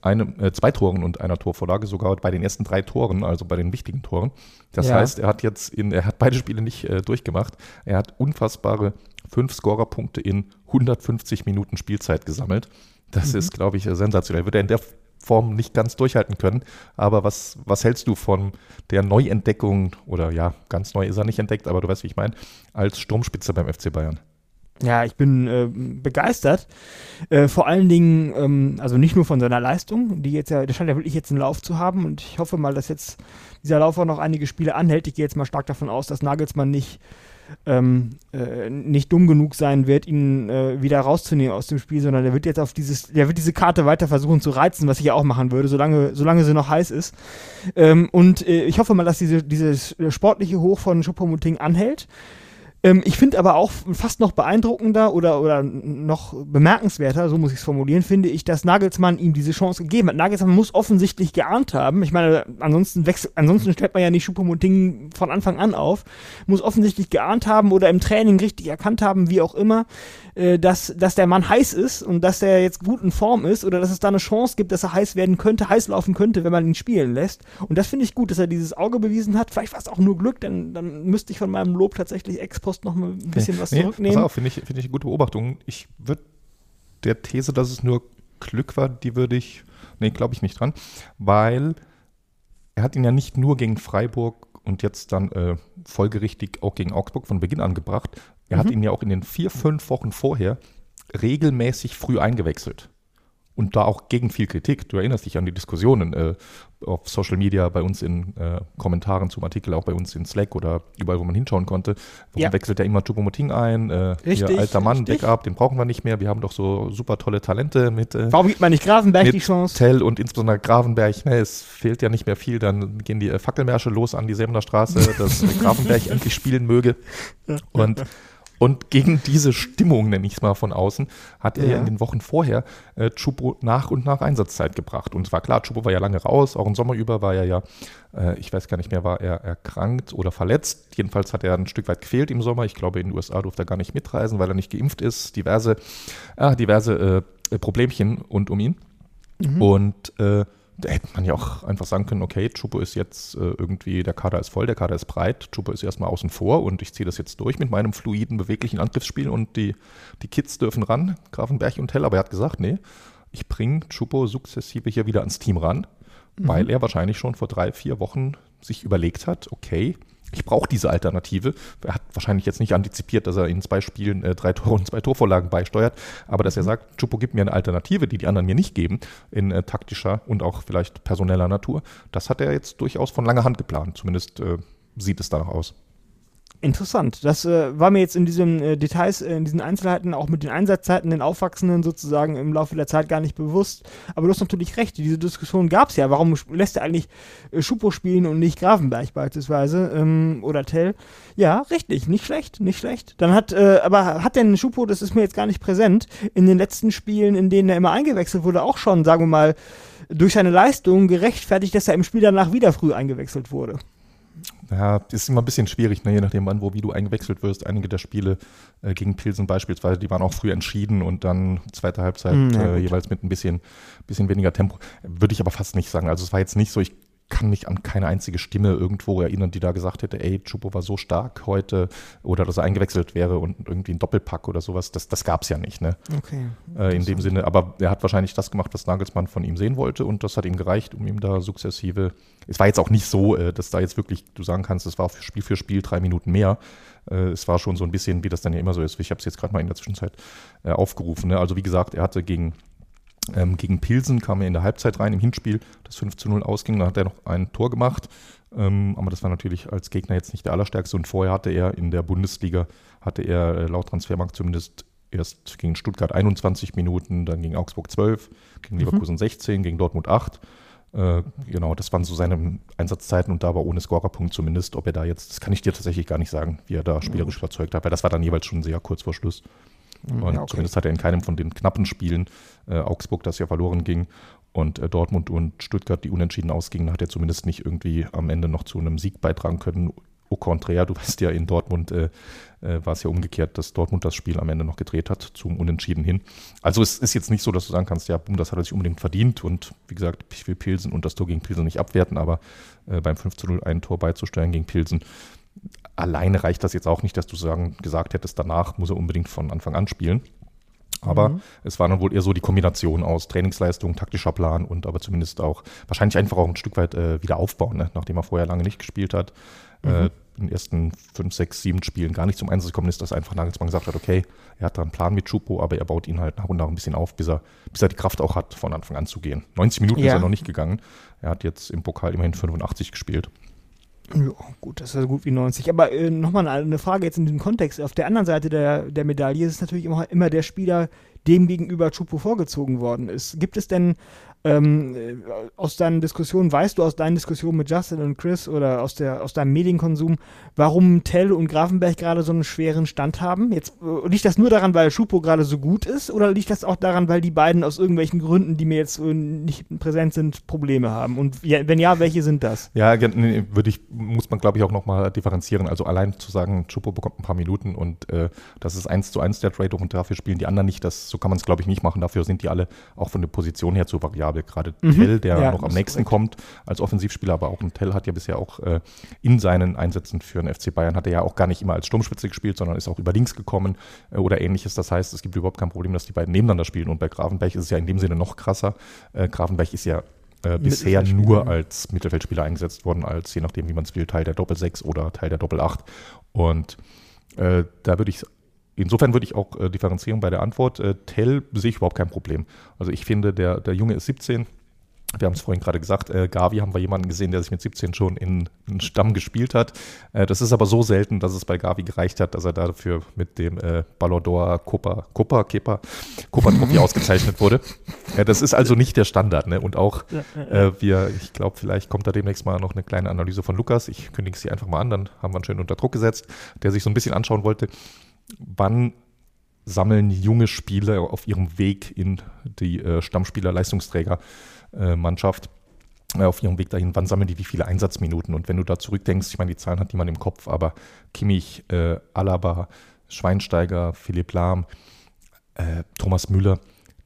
einem, äh, zwei Toren und einer Torvorlage, sogar bei den ersten drei Toren, also bei den wichtigen Toren. Das Ja. heißt, er hat jetzt in, er hat beide Spiele nicht äh, durchgemacht. Er hat unfassbare fünf Scorerpunkte in 150 Minuten Spielzeit gesammelt. Das ist, glaube ich, äh, sensationell. Wird er in der Form nicht ganz durchhalten können. Aber was, was hältst du von der Neuentdeckung, oder ja, ganz neu ist er nicht entdeckt, aber du weißt, wie ich meine, als Sturmspitze beim FC Bayern? Ja, ich bin äh, begeistert. Äh, vor allen Dingen, ähm, also nicht nur von seiner Leistung, die jetzt ja, der scheint ja wirklich jetzt einen Lauf zu haben und ich hoffe mal, dass jetzt dieser Lauf auch noch einige Spiele anhält. Ich gehe jetzt mal stark davon aus, dass Nagelsmann nicht, ähm, äh, nicht dumm genug sein wird, ihn äh, wieder rauszunehmen aus dem Spiel, sondern der wird jetzt auf dieses, der wird diese Karte weiter versuchen zu reizen, was ich ja auch machen würde, solange, solange sie noch heiß ist. Ähm, und äh, ich hoffe mal, dass diese, dieses sportliche Hoch von Choupo-Moting anhält. Ähm, ich finde aber auch fast noch beeindruckender oder, oder noch bemerkenswerter, so muss ich es formulieren, finde ich, dass Nagelsmann ihm diese Chance gegeben hat. Nagelsmann muss offensichtlich geahnt haben. Ich meine, ansonsten wechselt, ansonsten stellt man ja nicht Choupo-Moting von Anfang an auf. Muss offensichtlich geahnt haben oder im Training richtig erkannt haben, wie auch immer, äh, dass, dass der Mann heiß ist und dass er jetzt gut in Form ist oder dass es da eine Chance gibt, dass er heiß werden könnte, heiß laufen könnte, wenn man ihn spielen lässt. Und das finde ich gut, dass er dieses Auge bewiesen hat. Vielleicht war es auch nur Glück, denn dann müsste ich von meinem Lob tatsächlich ex post noch mal ein bisschen was Nee, zurücknehmen. Pass auf, finde ich, finde ich eine gute Beobachtung. Ich würde der These, dass es nur Glück war, die würde ich, nee, glaube ich nicht dran, weil er hat ihn ja nicht nur gegen Freiburg und jetzt dann äh, folgerichtig auch gegen Augsburg von Beginn an gebracht. Er hat ihn ja auch in den vier, fünf Wochen vorher regelmäßig früh eingewechselt. Und da auch gegen viel Kritik. Du erinnerst dich an die Diskussionen äh, auf Social Media, bei uns in äh, Kommentaren zum Artikel, auch bei uns in Slack oder überall, wo man hinschauen konnte. Warum Ja. wechselt er immer Choupo-Moting ein? Äh, Richtig, hier, alter Mann, richtig. Backup, den brauchen wir nicht mehr. Wir haben doch so super tolle Talente mit, äh, Warum gibt man nicht Grafenberg die Chance? Tell und insbesondere Gravenberg. Ne, es fehlt ja nicht mehr viel. Dann gehen die äh, Fackelmärsche los an die Säbener Straße, dass Gravenberg endlich spielen möge. Und und gegen diese Stimmung, nenne ich es mal von außen, hat er Ja. ja in den Wochen vorher äh, Chupo nach und nach Einsatzzeit gebracht. Und es war klar, Chupo war ja lange raus, auch im Sommer über war er ja, äh, ich weiß gar nicht mehr, war er erkrankt oder verletzt. Jedenfalls hat er ein Stück weit gefehlt im Sommer. Ich glaube, in den USA durfte er gar nicht mitreisen, weil er nicht geimpft ist. Diverse, ah, diverse äh, Problemchen rund um ihn. Und äh, da hätte man ja auch einfach sagen können, okay, Chupo ist jetzt äh, irgendwie, der Kader ist voll, der Kader ist breit, Chupo ist erstmal außen vor und ich ziehe das jetzt durch mit meinem fluiden, beweglichen Angriffsspiel und die, die Kids dürfen ran, Grafenberg und Tell, aber er hat gesagt, nee, ich bringe Chupo sukzessive hier wieder ans Team ran, weil er wahrscheinlich schon vor drei, vier Wochen sich überlegt hat, okay, ich brauche diese Alternative. Er hat wahrscheinlich jetzt nicht antizipiert, dass er in zwei Spielen äh, drei Tore und zwei Torvorlagen beisteuert, aber dass er sagt, Chupo gibt mir eine Alternative, die die anderen mir nicht geben, in äh, taktischer und auch vielleicht personeller Natur. Das hat er jetzt durchaus von langer Hand geplant. Zumindest äh, sieht es danach aus. Interessant. Das äh, war mir jetzt in diesen äh, Details, äh, in diesen Einzelheiten, auch mit den Einsatzzeiten, den Aufwachsenden sozusagen im Laufe der Zeit gar nicht bewusst. Aber du hast natürlich recht, diese Diskussion gab es ja. Warum lässt er eigentlich äh, Schupo spielen und nicht Grafenberg beispielsweise ähm, oder Tell? Ja, richtig, nicht schlecht, nicht schlecht. Dann hat, äh, aber hat denn Schupo, das ist mir jetzt gar nicht präsent, in den letzten Spielen, in denen er immer eingewechselt wurde, auch schon, sagen wir mal, durch seine Leistung gerechtfertigt, dass er im Spiel danach wieder früh eingewechselt wurde? Ja, ist immer ein bisschen schwierig, ne? je nachdem, wann, wo, wie du eingewechselt wirst. Einige der Spiele äh, gegen Pilsen beispielsweise, die waren auch früh entschieden und dann zweite Halbzeit Hm, ja, äh, jeweils mit ein bisschen, bisschen weniger Tempo. Würde ich aber fast nicht sagen. Also es war jetzt nicht so, ich kann mich an keine einzige Stimme irgendwo erinnern, die da gesagt hätte, ey, Chupo war so stark heute oder dass er eingewechselt wäre und irgendwie ein Doppelpack oder sowas. Das, das gab es ja nicht, ne? Okay. Äh, in dem Sinne, aber er hat wahrscheinlich das gemacht, was Nagelsmann von ihm sehen wollte und das hat ihm gereicht, um ihm da sukzessive. Es war jetzt auch nicht so, äh, dass da jetzt wirklich du sagen kannst, es war für Spiel für Spiel drei Minuten mehr. Äh, es war schon so ein bisschen, wie das dann ja immer so ist. Ich habe es jetzt gerade mal in der Zwischenzeit äh, aufgerufen. Ne? Also wie gesagt, er hatte gegen ähm, gegen Pilsen kam er in der Halbzeit rein im Hinspiel, das 5 zu 0 ausging. Da hat er noch ein Tor gemacht. Ähm, aber das war natürlich als Gegner jetzt nicht der allerstärkste. Und vorher hatte er in der Bundesliga, hatte er äh, laut Transfermarkt zumindest erst gegen Stuttgart 21 Minuten, dann gegen Augsburg 12, gegen Leverkusen 16, gegen Dortmund 8. Äh, genau, das waren so seine Einsatzzeiten und da war ohne Scorerpunkt zumindest. Ob er da jetzt, das kann ich dir tatsächlich gar nicht sagen, wie er da spielerisch überzeugt hat, weil das war dann jeweils schon sehr kurz vor Schluss. Und ja, okay. zumindest hat er in keinem von den knappen Spielen, äh, Augsburg, das ja verloren ging, und äh, Dortmund und Stuttgart, die unentschieden ausgingen, hat er zumindest nicht irgendwie am Ende noch zu einem Sieg beitragen können. au contraire, du weißt ja, in Dortmund äh, äh, war es ja umgekehrt, dass Dortmund das Spiel am Ende noch gedreht hat, zum Unentschieden hin. Also es ist jetzt nicht so, dass du sagen kannst, ja, boom, das hat er sich unbedingt verdient und wie gesagt, ich will Pilsen und das Tor gegen Pilsen nicht abwerten, aber äh, beim 5 zu 0 ein Tor beizustellen gegen Pilsen, alleine reicht das jetzt auch nicht, dass du sagen, gesagt hättest, danach muss er unbedingt von Anfang an spielen. Aber mhm. es war dann wohl eher so die Kombination aus Trainingsleistung, taktischer Plan und aber zumindest auch wahrscheinlich einfach auch ein Stück weit äh, wieder aufbauen, ne? nachdem er vorher lange nicht gespielt hat. Äh, mhm. Äh, in den ersten fünf, sechs, sieben Spielen gar nicht zum Einsatz gekommen ist, dass einfach Nagelsmann gesagt hat, okay, er hat da einen Plan mit Chupo, aber er baut ihn halt nach und nach ein bisschen auf, bis er, bis er die Kraft auch hat, von Anfang an zu gehen. 90 Minuten ja. ist er noch nicht gegangen. Er hat jetzt im Pokal immerhin 85 gespielt. Ja, gut, das ist ja gut wie 90. Aber äh, nochmal eine Frage jetzt in diesem Kontext. Auf der anderen Seite der, der Medaille ist es natürlich immer, immer der Spieler, dem gegenüber Chupo vorgezogen worden ist. Gibt es denn ähm, äh, aus deinen Diskussionen, weißt du aus deinen Diskussionen mit Justin und Chris oder aus, der, aus deinem Medienkonsum, warum Tell und Grafenberg gerade so einen schweren Stand haben? Jetzt äh, liegt das nur daran, weil Schupo gerade so gut ist oder liegt das auch daran, weil die beiden aus irgendwelchen Gründen, die mir jetzt äh, nicht präsent sind, Probleme haben? Und ja, wenn ja, welche sind das? Ja, würde ich, muss man glaube ich auch nochmal differenzieren. Also allein zu sagen, Schupo bekommt ein paar Minuten und äh, das ist eins zu eins der Trade und dafür spielen die anderen nicht, das, so kann man es glaube ich nicht machen. Dafür sind die alle auch von der Position her zu variabel variabel. Gerade mhm. Tell, der ja, noch am nächsten kommt als Offensivspieler, aber auch ein Tell hat ja bisher auch äh, in seinen Einsätzen für den FC Bayern hat er ja auch gar nicht immer als Sturmspitze gespielt, sondern ist auch über links gekommen äh, oder ähnliches. Das heißt, es gibt überhaupt kein Problem, dass die beiden nebeneinander spielen. Und bei Grafenberg ist es ja in dem Sinne noch krasser. Äh, Grafenberg ist ja äh, bisher nur als Mittelfeldspieler eingesetzt worden, als je nachdem, wie man es will, Teil der Doppel-6 oder Teil der Doppel-8. Und äh, da würde ich insofern würde ich auch äh, differenzieren bei der Antwort. Äh, Tell sehe ich überhaupt kein Problem. Also ich finde, der, der Junge ist 17. Wir haben es vorhin gerade gesagt, äh, Gavi haben wir jemanden gesehen, der sich mit 17 schon in einen Stamm gespielt hat. Äh, das ist aber so selten, dass es bei Gavi gereicht hat, dass er dafür mit dem äh, Ballon d'Or Copa, Copa, Kepa, Copa Trophy ausgezeichnet wurde. Äh, das ist also nicht der Standard. Ne? Und auch äh, wir, ich glaube, vielleicht kommt da demnächst mal noch eine kleine Analyse von Lukas. Ich kündige sie einfach mal an, dann haben wir ihn schön unter Druck gesetzt, der sich so ein bisschen anschauen wollte, wann sammeln junge Spieler auf ihrem Weg in die äh, Stammspieler-Leistungsträger-Mannschaft, äh, auf ihrem Weg dahin, wann sammeln die wie viele Einsatzminuten? Und wenn du da zurückdenkst, ich meine, die Zahlen hat niemand im Kopf, aber Kimmich, äh, Alaba, Schweinsteiger, Philipp Lahm, äh, Thomas Müller,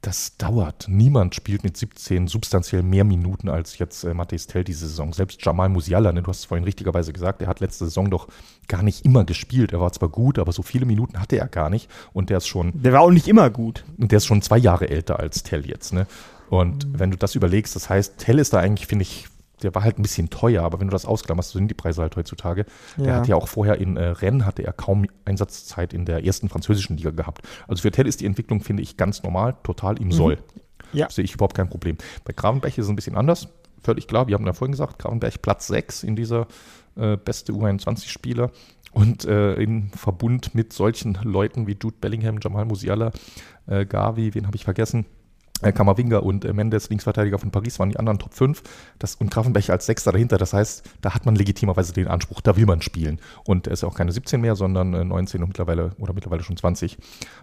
das dauert. Niemand spielt mit 17 substanziell mehr Minuten als jetzt äh, Matthias Tell diese Saison. Selbst Jamal Musiala, ne, du hast es vorhin richtigerweise gesagt, er hat letzte Saison doch gar nicht immer gespielt. Er war zwar gut, aber so viele Minuten hatte er gar nicht. Und der ist schon. Der war auch nicht immer gut. Und der ist schon zwei Jahre älter als Tell jetzt. Ne? Und mhm. wenn du das überlegst, das heißt, Tell ist da eigentlich, finde ich, der war halt ein bisschen teuer, aber wenn du das ausklammerst, so sind die Preise halt heutzutage. Ja. Der hat ja auch vorher in äh, Rennes hatte er kaum Einsatzzeit in der ersten französischen Liga gehabt. Also für Tell ist die Entwicklung, finde ich, ganz normal, total im mhm. Soll. Ja. Sehe ich überhaupt kein Problem. Bei Gravenberg ist es ein bisschen anders, völlig klar. Wir haben ja vorhin gesagt, Gravenberg Platz 6 in dieser äh, beste U21-Spieler. Und äh, in Verbund mit solchen Leuten wie Jude Bellingham, Jamal Musiala, äh, Gavi, wen habe ich vergessen? Äh, Kamavinga und äh, Mendes, Linksverteidiger von Paris, waren die anderen Top 5 das, und Grafenbecher als Sechster dahinter. Das heißt, da hat man legitimerweise den Anspruch, da will man spielen. Und er ist auch keine 17 mehr, sondern äh, 19 und mittlerweile oder mittlerweile schon 20.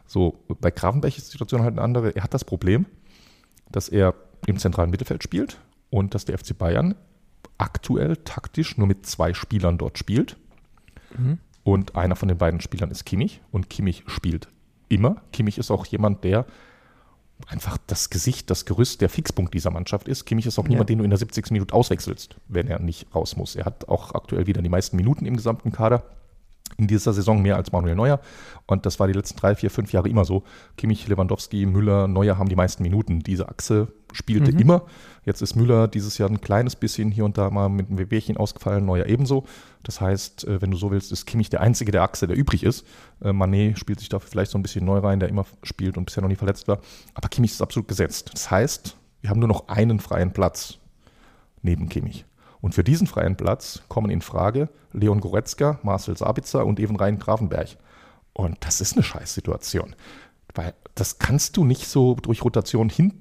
So, bei Grafenbecher ist die Situation halt eine andere. Er hat das Problem, dass er im zentralen Mittelfeld spielt und dass der FC Bayern aktuell taktisch nur mit zwei Spielern dort spielt. Mhm. Und einer von den beiden Spielern ist Kimmich und Kimmich spielt immer. Kimmich ist auch jemand, der einfach das Gesicht, das Gerüst, der Fixpunkt dieser Mannschaft ist. Kimmich ist auch ja. niemand, den du in der 70. Minute auswechselst, wenn er nicht raus muss. Er hat auch aktuell wieder die meisten Minuten im gesamten Kader. In dieser Saison mehr als Manuel Neuer. Und das war die letzten drei, vier, fünf Jahre immer so. Kimmich, Lewandowski, Müller, Neuer haben die meisten Minuten. Diese Achse spielte mhm. immer. Jetzt ist Müller dieses Jahr ein kleines bisschen hier und da mal mit einem Wehwehchen ausgefallen, Neuer ebenso. Das heißt, äh, wenn du so willst, ist Kimmich der einzige der Achse, der übrig ist. Äh, Manet spielt sich da vielleicht so ein bisschen neu rein, der immer spielt und bisher noch nie verletzt war. Aber Kimmich ist absolut gesetzt. Das heißt, wir haben nur noch einen freien Platz neben Kimmich. Und für diesen freien Platz kommen in Frage Leon Goretzka, Marcel Sabitzer und Even Rhein Grafenberg. Und das ist eine Scheißsituation. Weil das kannst du nicht so durch Rotation hin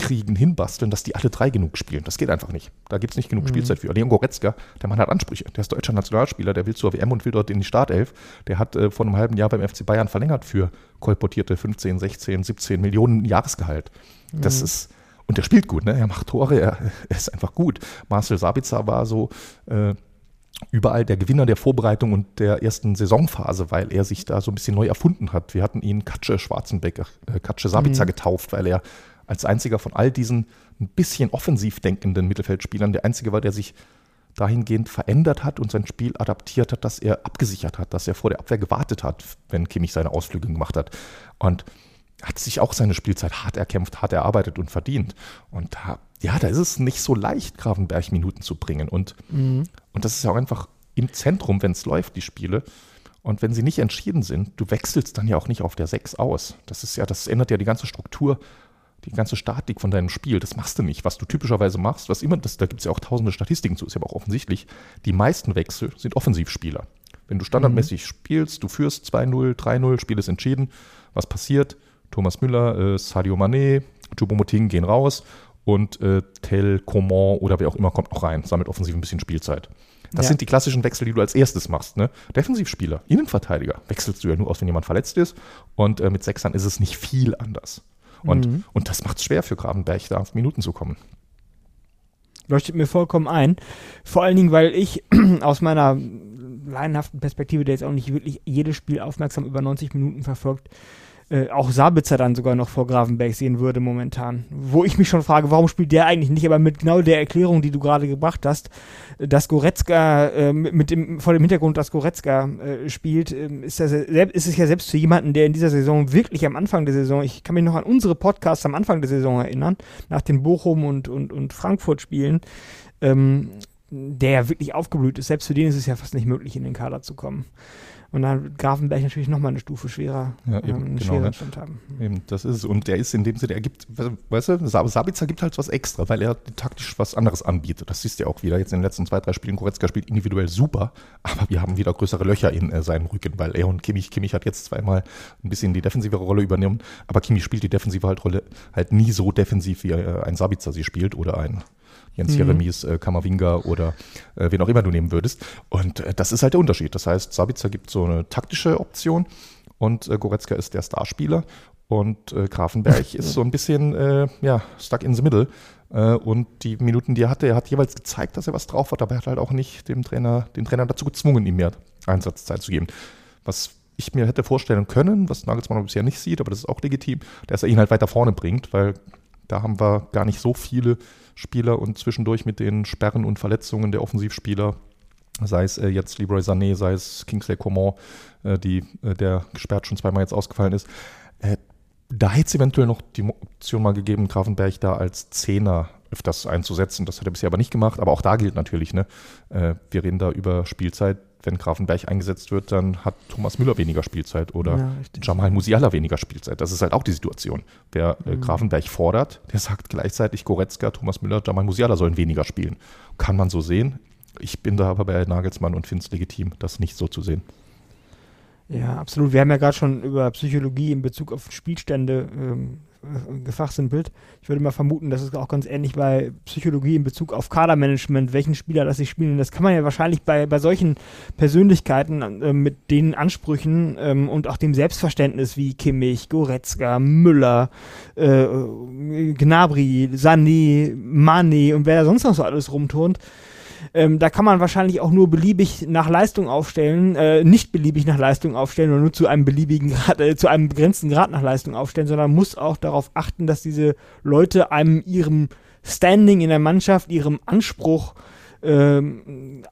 kriegen, hinbasteln, dass die alle drei genug spielen. Das geht einfach nicht. Da gibt es nicht genug mhm. Spielzeit für. Leon Goretzka, der Mann hat Ansprüche. Der ist deutscher Nationalspieler, der will zur WM und will dort in die Startelf. Der hat äh, vor einem halben Jahr beim FC Bayern verlängert für kolportierte 15, 16, 17 Millionen Jahresgehalt. Das mhm. ist, und der spielt gut, ne? Er macht Tore, er, er ist einfach gut. Marcel Sabitzer war so, äh, überall der Gewinner der Vorbereitung und der ersten Saisonphase, weil er sich da so ein bisschen neu erfunden hat. Wir hatten ihn Katsche Schwarzenbeck, äh, Katsche Sabica mhm. getauft, weil er als einziger von all diesen ein bisschen offensiv denkenden Mittelfeldspielern der einzige war, der sich dahingehend verändert hat und sein Spiel adaptiert hat, dass er abgesichert hat, dass er vor der Abwehr gewartet hat, wenn Kimmich seine Ausflüge gemacht hat. Und hat sich auch seine Spielzeit hart erkämpft, hart erarbeitet und verdient. Und da, ja, da ist es nicht so leicht, Gravenberg Minuten zu bringen. Und, mhm. und das ist ja auch einfach im Zentrum, wenn es läuft, die Spiele. Und wenn sie nicht entschieden sind, du wechselst dann ja auch nicht auf der 6 aus. Das ist ja, das ändert ja die ganze Struktur, die ganze Statik von deinem Spiel. Das machst du nicht. Was du typischerweise machst, was immer, das, da gibt es ja auch tausende Statistiken zu, ist ja aber auch offensichtlich, die meisten Wechsel sind Offensivspieler. Wenn du standardmäßig mhm. spielst, du führst 2-0, 3-0, Spiel ist entschieden, was passiert? Thomas Müller, äh, Sadio Mané, Choupo-Moting gehen raus und äh, Tel, Coman oder wer auch immer kommt noch rein, sammelt offensiv ein bisschen Spielzeit. Das ja. sind die klassischen Wechsel, die du als erstes machst. Ne? Defensivspieler, Innenverteidiger wechselst du ja nur aus, wenn jemand verletzt ist. Und äh, mit Sechsern ist es nicht viel anders. Und, mhm. und das macht es schwer für Grabenberg, da auf Minuten zu kommen. Leuchtet mir vollkommen ein. Vor allen Dingen, weil ich aus meiner laienhaften Perspektive, der jetzt auch nicht wirklich jedes Spiel aufmerksam über 90 Minuten verfolgt, äh, auch Sabitzer dann sogar noch vor Gravenberg sehen würde momentan. Wo ich mich schon frage, warum spielt der eigentlich nicht? Aber mit genau der Erklärung, die du gerade gebracht hast, dass Goretzka äh, mit dem, vor dem Hintergrund, dass Goretzka äh, spielt, ähm, ist, das, ist es ja selbst für jemanden, der in dieser Saison wirklich am Anfang der Saison, ich kann mich noch an unsere Podcasts am Anfang der Saison erinnern, nach den Bochum und, und, und Frankfurt-Spielen, ähm, der ja wirklich aufgeblüht ist. Selbst für den ist es ja fast nicht möglich, in den Kader zu kommen. Und dann Grafenberg natürlich nochmal eine Stufe schwerer, ja, eben, ähm, genau, ne? Haben. Eben, das ist es. Und der ist in dem Sinne, er gibt, weißt du, Sabitzer gibt halt was extra, weil er taktisch was anderes anbietet. Das siehst du ja auch wieder jetzt in den letzten zwei, drei Spielen. Goretzka spielt individuell super, aber wir haben wieder größere Löcher in äh, seinem Rücken, weil er und Kimmich, Kimmich hat jetzt zweimal ein bisschen die defensivere Rolle übernommen, aber Kimmich spielt die defensive halt Rolle halt nie so defensiv, wie äh, ein Sabitzer sie spielt oder ein Jens mhm. Jeremies, äh, Kammerwinger oder äh, wen auch immer du nehmen würdest. Und äh, das ist halt der Unterschied. Das heißt, Sabitzer gibt so eine taktische Option und äh, Goretzka ist der Starspieler und äh, Grafenberg ist so ein bisschen, äh, ja, stuck in the middle. Äh, und die Minuten, die er hatte, er hat jeweils gezeigt, dass er was drauf hat, aber er hat halt auch nicht dem Trainer, den Trainer dazu gezwungen, ihm mehr Einsatzzeit zu geben. Was ich mir hätte vorstellen können, was Nagelsmann bisher nicht sieht, aber das ist auch legitim, dass er ihn halt weiter vorne bringt, weil da haben wir gar nicht so viele Spieler und zwischendurch mit den Sperren und Verletzungen der Offensivspieler, sei es äh, jetzt Leroy Sané, sei es Kingsley Coman, äh, die, äh, der gesperrt schon zweimal jetzt ausgefallen ist. Äh, da hätte es eventuell noch die Option mal gegeben, Grafenberg da als Zehner öfters einzusetzen. Das hat er bisher aber nicht gemacht. Aber auch da gilt natürlich, ne, äh, wir reden da über Spielzeit, wenn Grafenberg eingesetzt wird, dann hat Thomas Müller weniger Spielzeit oder ja, Jamal Musiala weniger Spielzeit. Das ist halt auch die Situation. Wer äh, mhm. Grafenberg fordert, der sagt gleichzeitig Goretzka, Thomas Müller, Jamal Musiala sollen weniger spielen. Kann man so sehen. Ich bin da aber bei Nagelsmann und finde es legitim, das nicht so zu sehen. Ja, absolut. Wir haben ja gerade schon über Psychologie in Bezug auf Spielstände ähm, äh, gefachsimpelt. Ich würde mal vermuten, das ist auch ganz ähnlich bei Psychologie in Bezug auf Kadermanagement, welchen Spieler das sich spielen. Das kann man ja wahrscheinlich bei, bei solchen Persönlichkeiten äh, mit den Ansprüchen ähm, und auch dem Selbstverständnis wie Kimmich, Goretzka, Müller, äh, Gnabry, Sané, Mane und wer da sonst noch so alles rumturnt, ähm, da kann man wahrscheinlich auch nur beliebig nach Leistung aufstellen, äh, nicht beliebig nach Leistung aufstellen oder nur zu einem beliebigen Grad, äh, zu einem begrenzten Grad nach Leistung aufstellen, sondern muss auch darauf achten, dass diese Leute einem ihrem Standing in der Mannschaft, ihrem Anspruch ähm,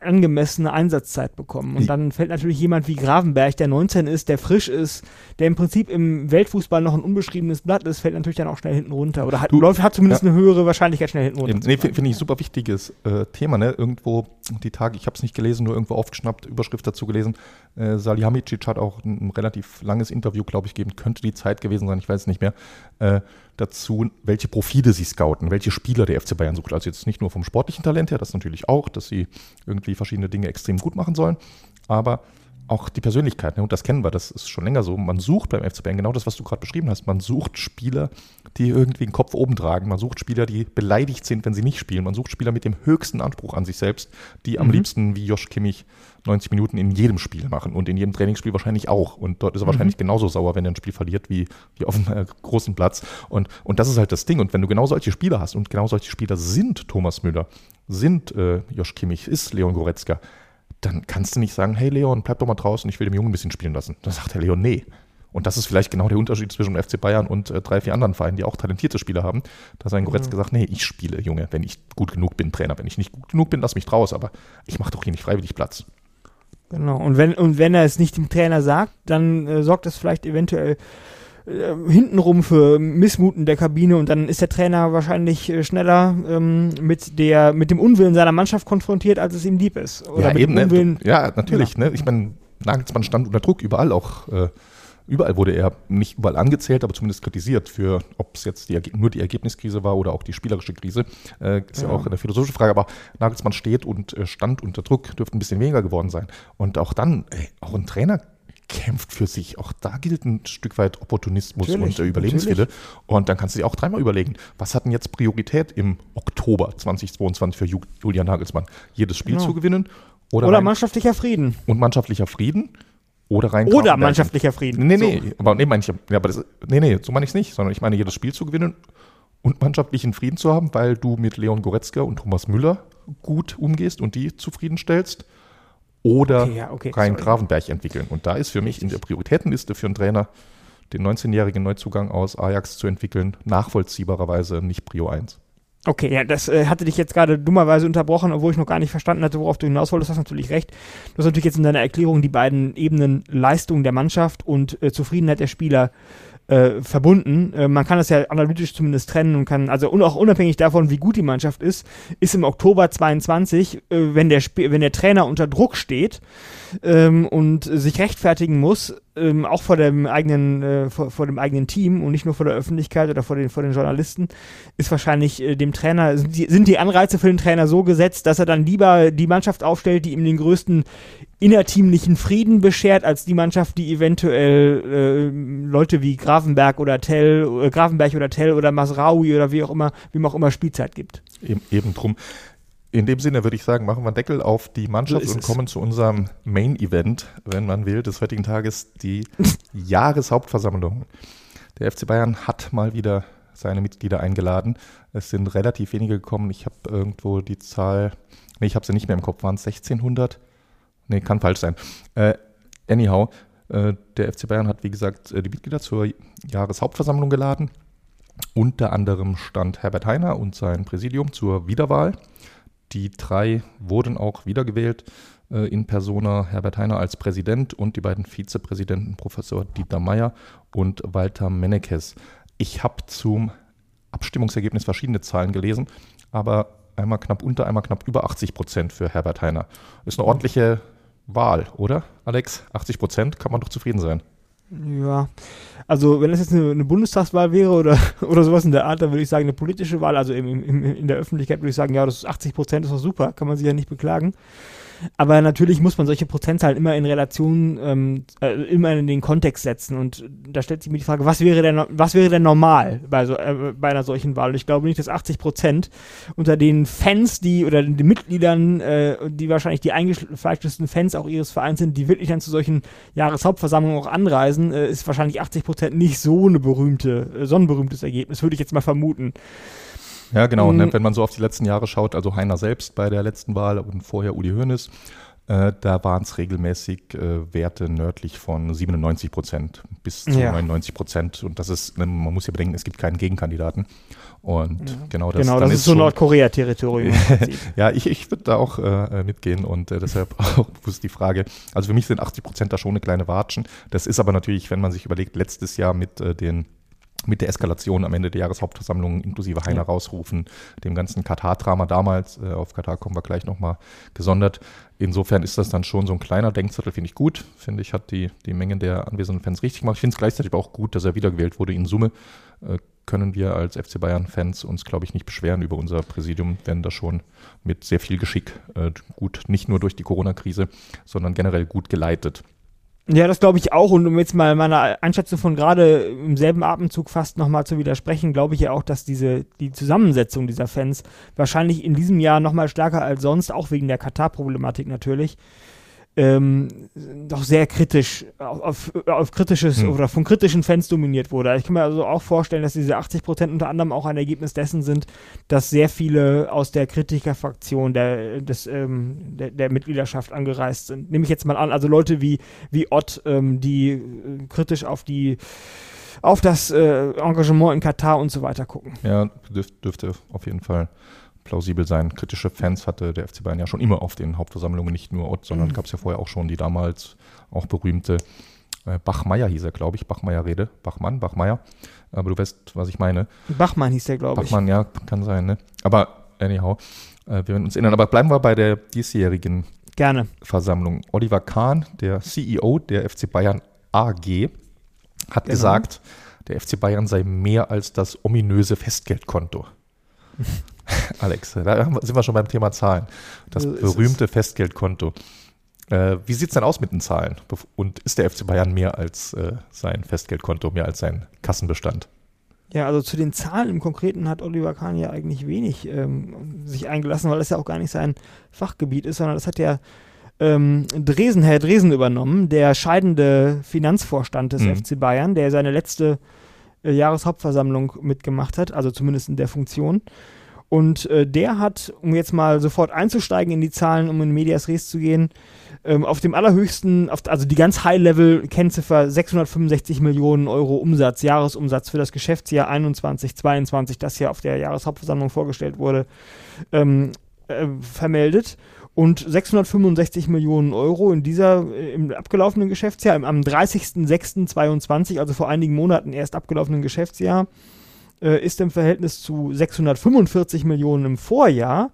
angemessene Einsatzzeit bekommen. Und dann fällt natürlich jemand wie Gravenberg, der 19 ist, der frisch ist, der im Prinzip im Weltfußball noch ein unbeschriebenes Blatt ist, fällt natürlich dann auch schnell hinten runter. Oder hat, du, läuft, hat zumindest ja. eine höhere Wahrscheinlichkeit, schnell hinten runter. Nee, finde ich super wichtiges äh, Thema. Ne? Irgendwo die Tage, ich habe es nicht gelesen, nur irgendwo aufgeschnappt, Überschrift dazu gelesen. Äh, Salihamidzic hat auch ein, ein relativ langes Interview, glaube ich, gegeben. Könnte die Zeit gewesen sein, ich weiß es nicht mehr. Äh, dazu, welche Profile sie scouten, welche Spieler der FC Bayern sucht. Also jetzt nicht nur vom sportlichen Talent her, das natürlich auch, dass sie irgendwie verschiedene Dinge extrem gut machen sollen, aber auch die Persönlichkeit. Ne? Und das kennen wir, das ist schon länger so. Man sucht beim FC Bayern genau das, was du gerade beschrieben hast. Man sucht Spieler, die irgendwie den Kopf oben tragen. Man sucht Spieler, die beleidigt sind, wenn sie nicht spielen. Man sucht Spieler mit dem höchsten Anspruch an sich selbst, die am Mhm. liebsten wie Josh Kimmich 90 Minuten in jedem Spiel machen und in jedem Trainingsspiel wahrscheinlich auch. Und dort ist er Mhm. wahrscheinlich genauso sauer, wenn er ein Spiel verliert, wie, wie auf einem äh, großen Platz. Und, und das ist halt das Ding. Und wenn du genau solche Spieler hast und genau solche Spieler sind Thomas Müller, sind äh, Josh Kimmich, ist Leon Goretzka, dann kannst du nicht sagen, hey Leon, bleib doch mal draußen, ich will dem Jungen ein bisschen spielen lassen. Dann sagt der Leon, nee. Und das ist vielleicht genau der Unterschied zwischen dem FC Bayern und äh, drei, vier anderen Vereinen, die auch talentierte Spieler haben. Da hat ein Goretzka gesagt, nee, ich spiele, Junge, wenn ich gut genug bin, Trainer. Wenn ich nicht gut genug bin, lass mich draus, aber ich mache doch hier nicht freiwillig Platz. Genau. Und wenn, und wenn er es nicht dem Trainer sagt, dann äh, sorgt das vielleicht eventuell äh, hintenrum für Missmut in der Kabine und dann ist der Trainer wahrscheinlich äh, schneller ähm, mit der mit dem Unwillen seiner Mannschaft konfrontiert, als es ihm lieb ist. Oder ja, eben, ne? Ja, natürlich, ne? Ich meine, Nagelsmann stand unter Druck, überall auch. Äh, überall wurde er nicht überall angezählt, aber zumindest kritisiert für, ob es jetzt die, nur die Ergebniskrise war oder auch die spielerische Krise. Äh, ist ja. Ja. auch eine philosophische Frage, aber Nagelsmann steht und äh, stand unter Druck, dürfte ein bisschen weniger geworden sein. Und auch dann, ey, auch ein Trainer kämpft für sich. Auch da gilt ein Stück weit Opportunismus Natürlich, und äh, Überlebenswille. Und dann kannst du dir auch dreimal überlegen, was hat denn jetzt Priorität im Oktober 2022 für Ju Julian Nagelsmann? Jedes Spiel Genau. zu gewinnen oder, Oder mannschaftlicher Frieden. und mannschaftlicher Frieden oder rein Oder mannschaftlicher Frieden. Nee, nee, aber nee, ich, ja, aber das, nee, nee, so meine ich es nicht, sondern ich meine jedes Spiel zu gewinnen und mannschaftlichen Frieden zu haben, weil du mit Leon Goretzka und Thomas Müller gut umgehst und die zufriedenstellst oder Okay, ja, okay, Rhein sorry. Gravenberg entwickeln. Und da ist für mich in der Prioritätenliste für einen Trainer den 19-jährigen Neuzugang aus Ajax zu entwickeln, nachvollziehbarerweise nicht Prio 1. Okay, ja, das äh, hatte dich jetzt gerade dummerweise unterbrochen, obwohl ich noch gar nicht verstanden hatte, worauf du hinaus wolltest. Du hast natürlich recht. Du hast natürlich jetzt in deiner Erklärung die beiden Ebenen Leistung der Mannschaft und äh, Zufriedenheit der Spieler äh, verbunden. Äh, man kann das ja analytisch zumindest trennen und kann, also un auch unabhängig davon, wie gut die Mannschaft ist, ist im Oktober 22, äh, wenn, der Sp wenn der Trainer unter Druck steht ähm, und sich rechtfertigen muss, ähm, auch vor dem eigenen, äh, vor, vor dem eigenen Team und nicht nur vor der Öffentlichkeit oder vor den, vor den Journalisten, ist wahrscheinlich äh, dem Trainer, sind die, sind die Anreize für den Trainer so gesetzt, dass er dann lieber die Mannschaft aufstellt, die ihm den größten innerteamlichen Frieden beschert, als die Mannschaft, die eventuell äh, Leute wie Grafenberg oder Tell, äh, Grafenberg oder Tell oder Masraoui oder wie auch immer, wem auch immer Spielzeit gibt. Eben, eben drum. In dem Sinne würde ich sagen, machen wir einen Deckel auf die Mannschaft So und es. kommen zu unserem Main-Event, wenn man will, des heutigen Tages, die Jahreshauptversammlung. Der FC Bayern hat mal wieder seine Mitglieder eingeladen. Es sind relativ wenige gekommen. Ich habe irgendwo die Zahl, nee, ich habe sie nicht mehr im Kopf, waren es 1600? Nee, kann falsch sein. Äh, anyhow, äh, der FC Bayern hat, wie gesagt, äh, die Mitglieder zur Jahreshauptversammlung geladen. Unter anderem stand Herbert Heiner und sein Präsidium zur Wiederwahl. Die drei wurden auch wiedergewählt äh, in Persona Herbert Heiner als Präsident und die beiden Vizepräsidenten Professor Dieter Meyer und Walter Mennekes. Ich habe zum Abstimmungsergebnis verschiedene Zahlen gelesen, aber einmal knapp unter, einmal knapp über 80 Prozent für Herbert Heiner. Ist eine ordentliche Wahl, oder, Alex? 80 Prozent kann man doch zufrieden sein. Ja, also wenn das jetzt eine, eine Bundestagswahl wäre oder, oder sowas in der Art, dann würde ich sagen, eine politische Wahl, also im, im, in der Öffentlichkeit würde ich sagen, ja, das ist 80 Prozent, ist doch super, kann man sich ja nicht beklagen. Aber natürlich muss man solche Prozentzahlen immer in Relation, ähm, äh, immer in den Kontext setzen. Und da stellt sich mir die Frage, was wäre denn, was wäre denn normal bei, so, äh, bei einer solchen Wahl? Und ich glaube nicht, dass 80 Prozent unter den Fans, die oder den Mitgliedern, äh, die wahrscheinlich die eingefleischtesten Fans auch ihres Vereins sind, die wirklich dann zu solchen Jahreshauptversammlungen auch anreisen, äh, ist wahrscheinlich 80 Prozent nicht so eine berühmte, äh, so ein berühmtes Ergebnis, würde ich jetzt mal vermuten. Ja, genau. Mhm. Ne? Wenn man so auf die letzten Jahre schaut, also Heiner selbst bei der letzten Wahl und vorher Uli Hoeneß, äh, da waren es regelmäßig äh, Werte nördlich von 97 Prozent bis zu Ja. 99 Prozent. Und das ist, ne, man muss ja bedenken, es gibt keinen Gegenkandidaten. Und genau das, genau, das ist so Nordkorea-Territorium. Ja, ich, ich würde da auch äh, mitgehen und äh, deshalb auch bewusst die Frage. Also für mich sind 80 Prozent da schon eine kleine Watschen. Das ist aber natürlich, wenn man sich überlegt, letztes Jahr mit äh, den mit der Eskalation am Ende der Jahreshauptversammlung inklusive Heiner Ja. rausrufen, dem ganzen Katar-Drama damals, äh, auf Katar kommen wir gleich nochmal gesondert. Insofern ist das dann schon so ein kleiner Denkzettel, finde ich gut. Finde ich, hat die, die Menge der anwesenden Fans richtig gemacht. Ich finde es gleichzeitig aber auch gut, dass er wiedergewählt wurde. In Summe äh, können wir als FC Bayern-Fans uns, glaube ich, nicht beschweren über unser Präsidium, denn das schon mit sehr viel Geschick äh, gut, nicht nur durch die Corona-Krise, sondern generell gut geleitet. Ja, das glaube ich auch. Und um jetzt mal meiner Einschätzung von gerade im selben Atemzug fast nochmal zu widersprechen, glaube ich ja auch, dass diese, die Zusammensetzung dieser Fans wahrscheinlich in diesem Jahr nochmal stärker als sonst, auch wegen der Katar-Problematik natürlich, ähm, doch sehr kritisch, auf, auf, kritisches hm. oder von kritischen Fans dominiert wurde. Ich kann mir also auch vorstellen, dass diese 80 Prozent unter anderem auch ein Ergebnis dessen sind, dass sehr viele aus der Kritikerfraktion der, des, ähm, der, der, Mitgliedschaft angereist sind. Nehme ich jetzt mal an, also Leute wie, wie Ott, ähm, die äh, kritisch auf die auf das äh, Engagement in Katar und so weiter gucken. Ja, dürf, dürfte auf jeden Fall plausibel sein. Kritische Fans hatte der FC Bayern ja schon immer auf den Hauptversammlungen, nicht nur Ott, sondern mhm. gab es ja vorher auch schon die damals auch berühmte äh, Bachmeier hieß er, glaube ich, Bachmeier-Rede. Bachmann, Bachmeier. Aber du weißt, was ich meine. Bachmann hieß der, glaube ich. Bachmann, ja, kann sein, ne? Aber anyhow, äh, wir werden uns erinnern. Aber bleiben wir bei der diesjährigen Gerne. Versammlung. Oliver Kahn, der CEO der FC Bayern AG, hat genau. gesagt, der FC Bayern sei mehr als das ominöse Festgeldkonto. Alex, da sind wir schon beim Thema Zahlen. Das so berühmte Festgeldkonto. Äh, wie sieht es denn aus mit den Zahlen? Und ist der FC Bayern mehr als äh, sein Festgeldkonto, mehr als sein Kassenbestand? Ja, also zu den Zahlen im Konkreten hat Oliver Kahn ja eigentlich wenig ähm, sich eingelassen, weil das ja auch gar nicht sein Fachgebiet ist, sondern das hat ja ähm, Dresen, Herr Dresen übernommen, der scheidende Finanzvorstand des mhm. FC Bayern, der seine letzte äh, Jahreshauptversammlung mitgemacht hat, also zumindest in der Funktion. Und äh, der hat, um jetzt mal sofort einzusteigen in die Zahlen, um in Medias Res zu gehen, ähm, auf dem allerhöchsten, auf, also die ganz High-Level-Kennziffer 665 Millionen Euro Umsatz, Jahresumsatz für das Geschäftsjahr 21, 22, das hier auf der Jahreshauptversammlung vorgestellt wurde, ähm, äh, vermeldet und 665 Millionen Euro in dieser äh, im abgelaufenen Geschäftsjahr, im, am 30.06.22, also vor einigen Monaten erst abgelaufenen Geschäftsjahr, äh, ist im Verhältnis zu 645 Millionen im Vorjahr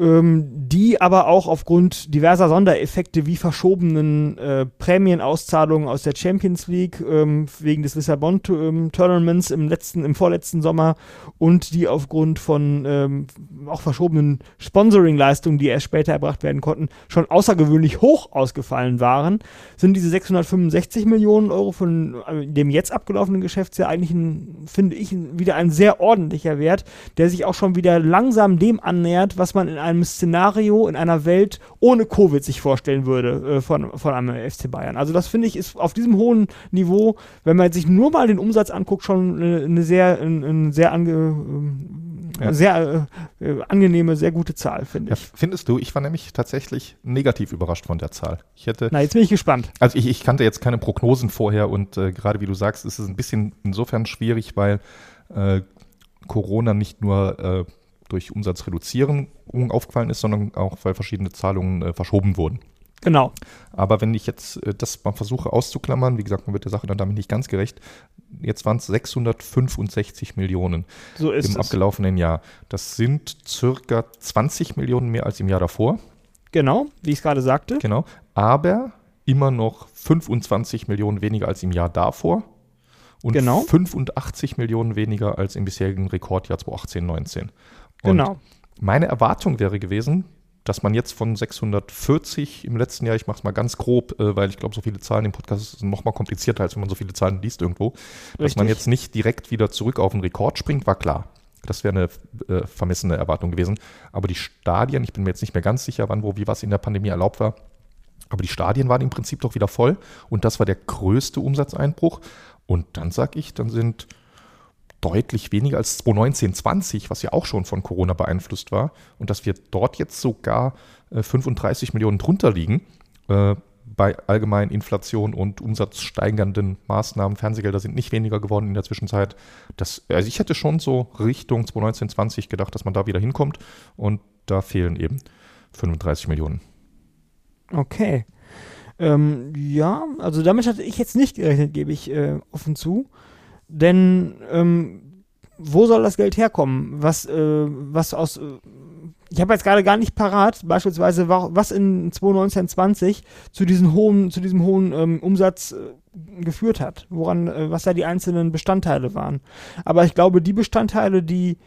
ähm, die aber auch aufgrund diverser Sondereffekte wie verschobenen äh, Prämienauszahlungen aus der Champions League ähm, wegen des Lissabon ähm, Tournaments im letzten, im vorletzten Sommer und die aufgrund von ähm, auch verschobenen Sponsoring-Leistungen, die erst später erbracht werden konnten, schon außergewöhnlich hoch ausgefallen waren, sind diese 665 Millionen Euro von äh, dem jetzt abgelaufenen Geschäftsjahr eigentlich, ein, finde ich, wieder ein sehr ordentlicher Wert, der sich auch schon wieder langsam dem annähert, was man in einem Szenario, in einer Welt ohne Covid sich vorstellen würde äh, von, von einem FC Bayern. Also das finde ich ist auf diesem hohen Niveau, wenn man sich nur mal den Umsatz anguckt, schon eine, eine sehr, eine, eine sehr ange, ja. sehr äh, angenehme, sehr gute Zahl, finde ich. Ja, findest du? Ich war nämlich tatsächlich negativ überrascht von der Zahl. Ich hätte, Na, jetzt bin ich gespannt. Also ich, ich kannte jetzt keine Prognosen vorher und äh, gerade wie du sagst, ist es ein bisschen insofern schwierig, weil äh, Corona nicht nur äh, durch Umsatzreduzierung aufgefallen ist, sondern auch, weil verschiedene Zahlungen äh, verschoben wurden. Genau. Aber wenn ich jetzt äh, das mal versuche auszuklammern, wie gesagt, man wird der Sache dann damit nicht ganz gerecht, jetzt waren es 665 Millionen so im es. abgelaufenen Jahr. Das sind circa 20 Millionen mehr als im Jahr davor. Genau, wie ich es gerade sagte. Genau, aber immer noch 25 Millionen weniger als im Jahr davor und genau. 85 Millionen weniger als im bisherigen Rekordjahr 2018, 19. Und genau. Meine Erwartung wäre gewesen, dass man jetzt von 640 im letzten Jahr, ich mache es mal ganz grob, äh, weil ich glaube, so viele Zahlen im Podcast sind noch mal komplizierter, als wenn man so viele Zahlen liest irgendwo, Richtig. dass man jetzt nicht direkt wieder zurück auf den Rekord springt, war klar. Das wäre eine äh, vermessene Erwartung gewesen. Aber die Stadien, ich bin mir jetzt nicht mehr ganz sicher, wann, wo, wie was in der Pandemie erlaubt war, aber die Stadien waren im Prinzip doch wieder voll und das war der größte Umsatzeinbruch. Und dann sage ich, dann sind deutlich weniger als 2019, 20, was ja auch schon von Corona beeinflusst war. Und dass wir dort jetzt sogar äh, 35 Millionen drunter liegen äh, bei allgemeinen Inflation und umsatzsteigernden Maßnahmen. Fernsehgelder sind nicht weniger geworden in der Zwischenzeit. Das, also ich hätte schon so Richtung 2019, 20 gedacht, dass man da wieder hinkommt. Und da fehlen eben 35 Millionen. Okay. Ähm, ja, also damit hatte ich jetzt nicht gerechnet, gebe ich äh, offen zu. Denn ähm, wo soll das Geld herkommen? Was, äh, was aus. Äh, ich habe jetzt gerade gar nicht parat, beispielsweise, was in 2019, 20 zu diesem hohen, zu diesem hohen ähm, Umsatz äh, geführt hat, woran, äh, was da die einzelnen Bestandteile waren. Aber ich glaube, die Bestandteile, die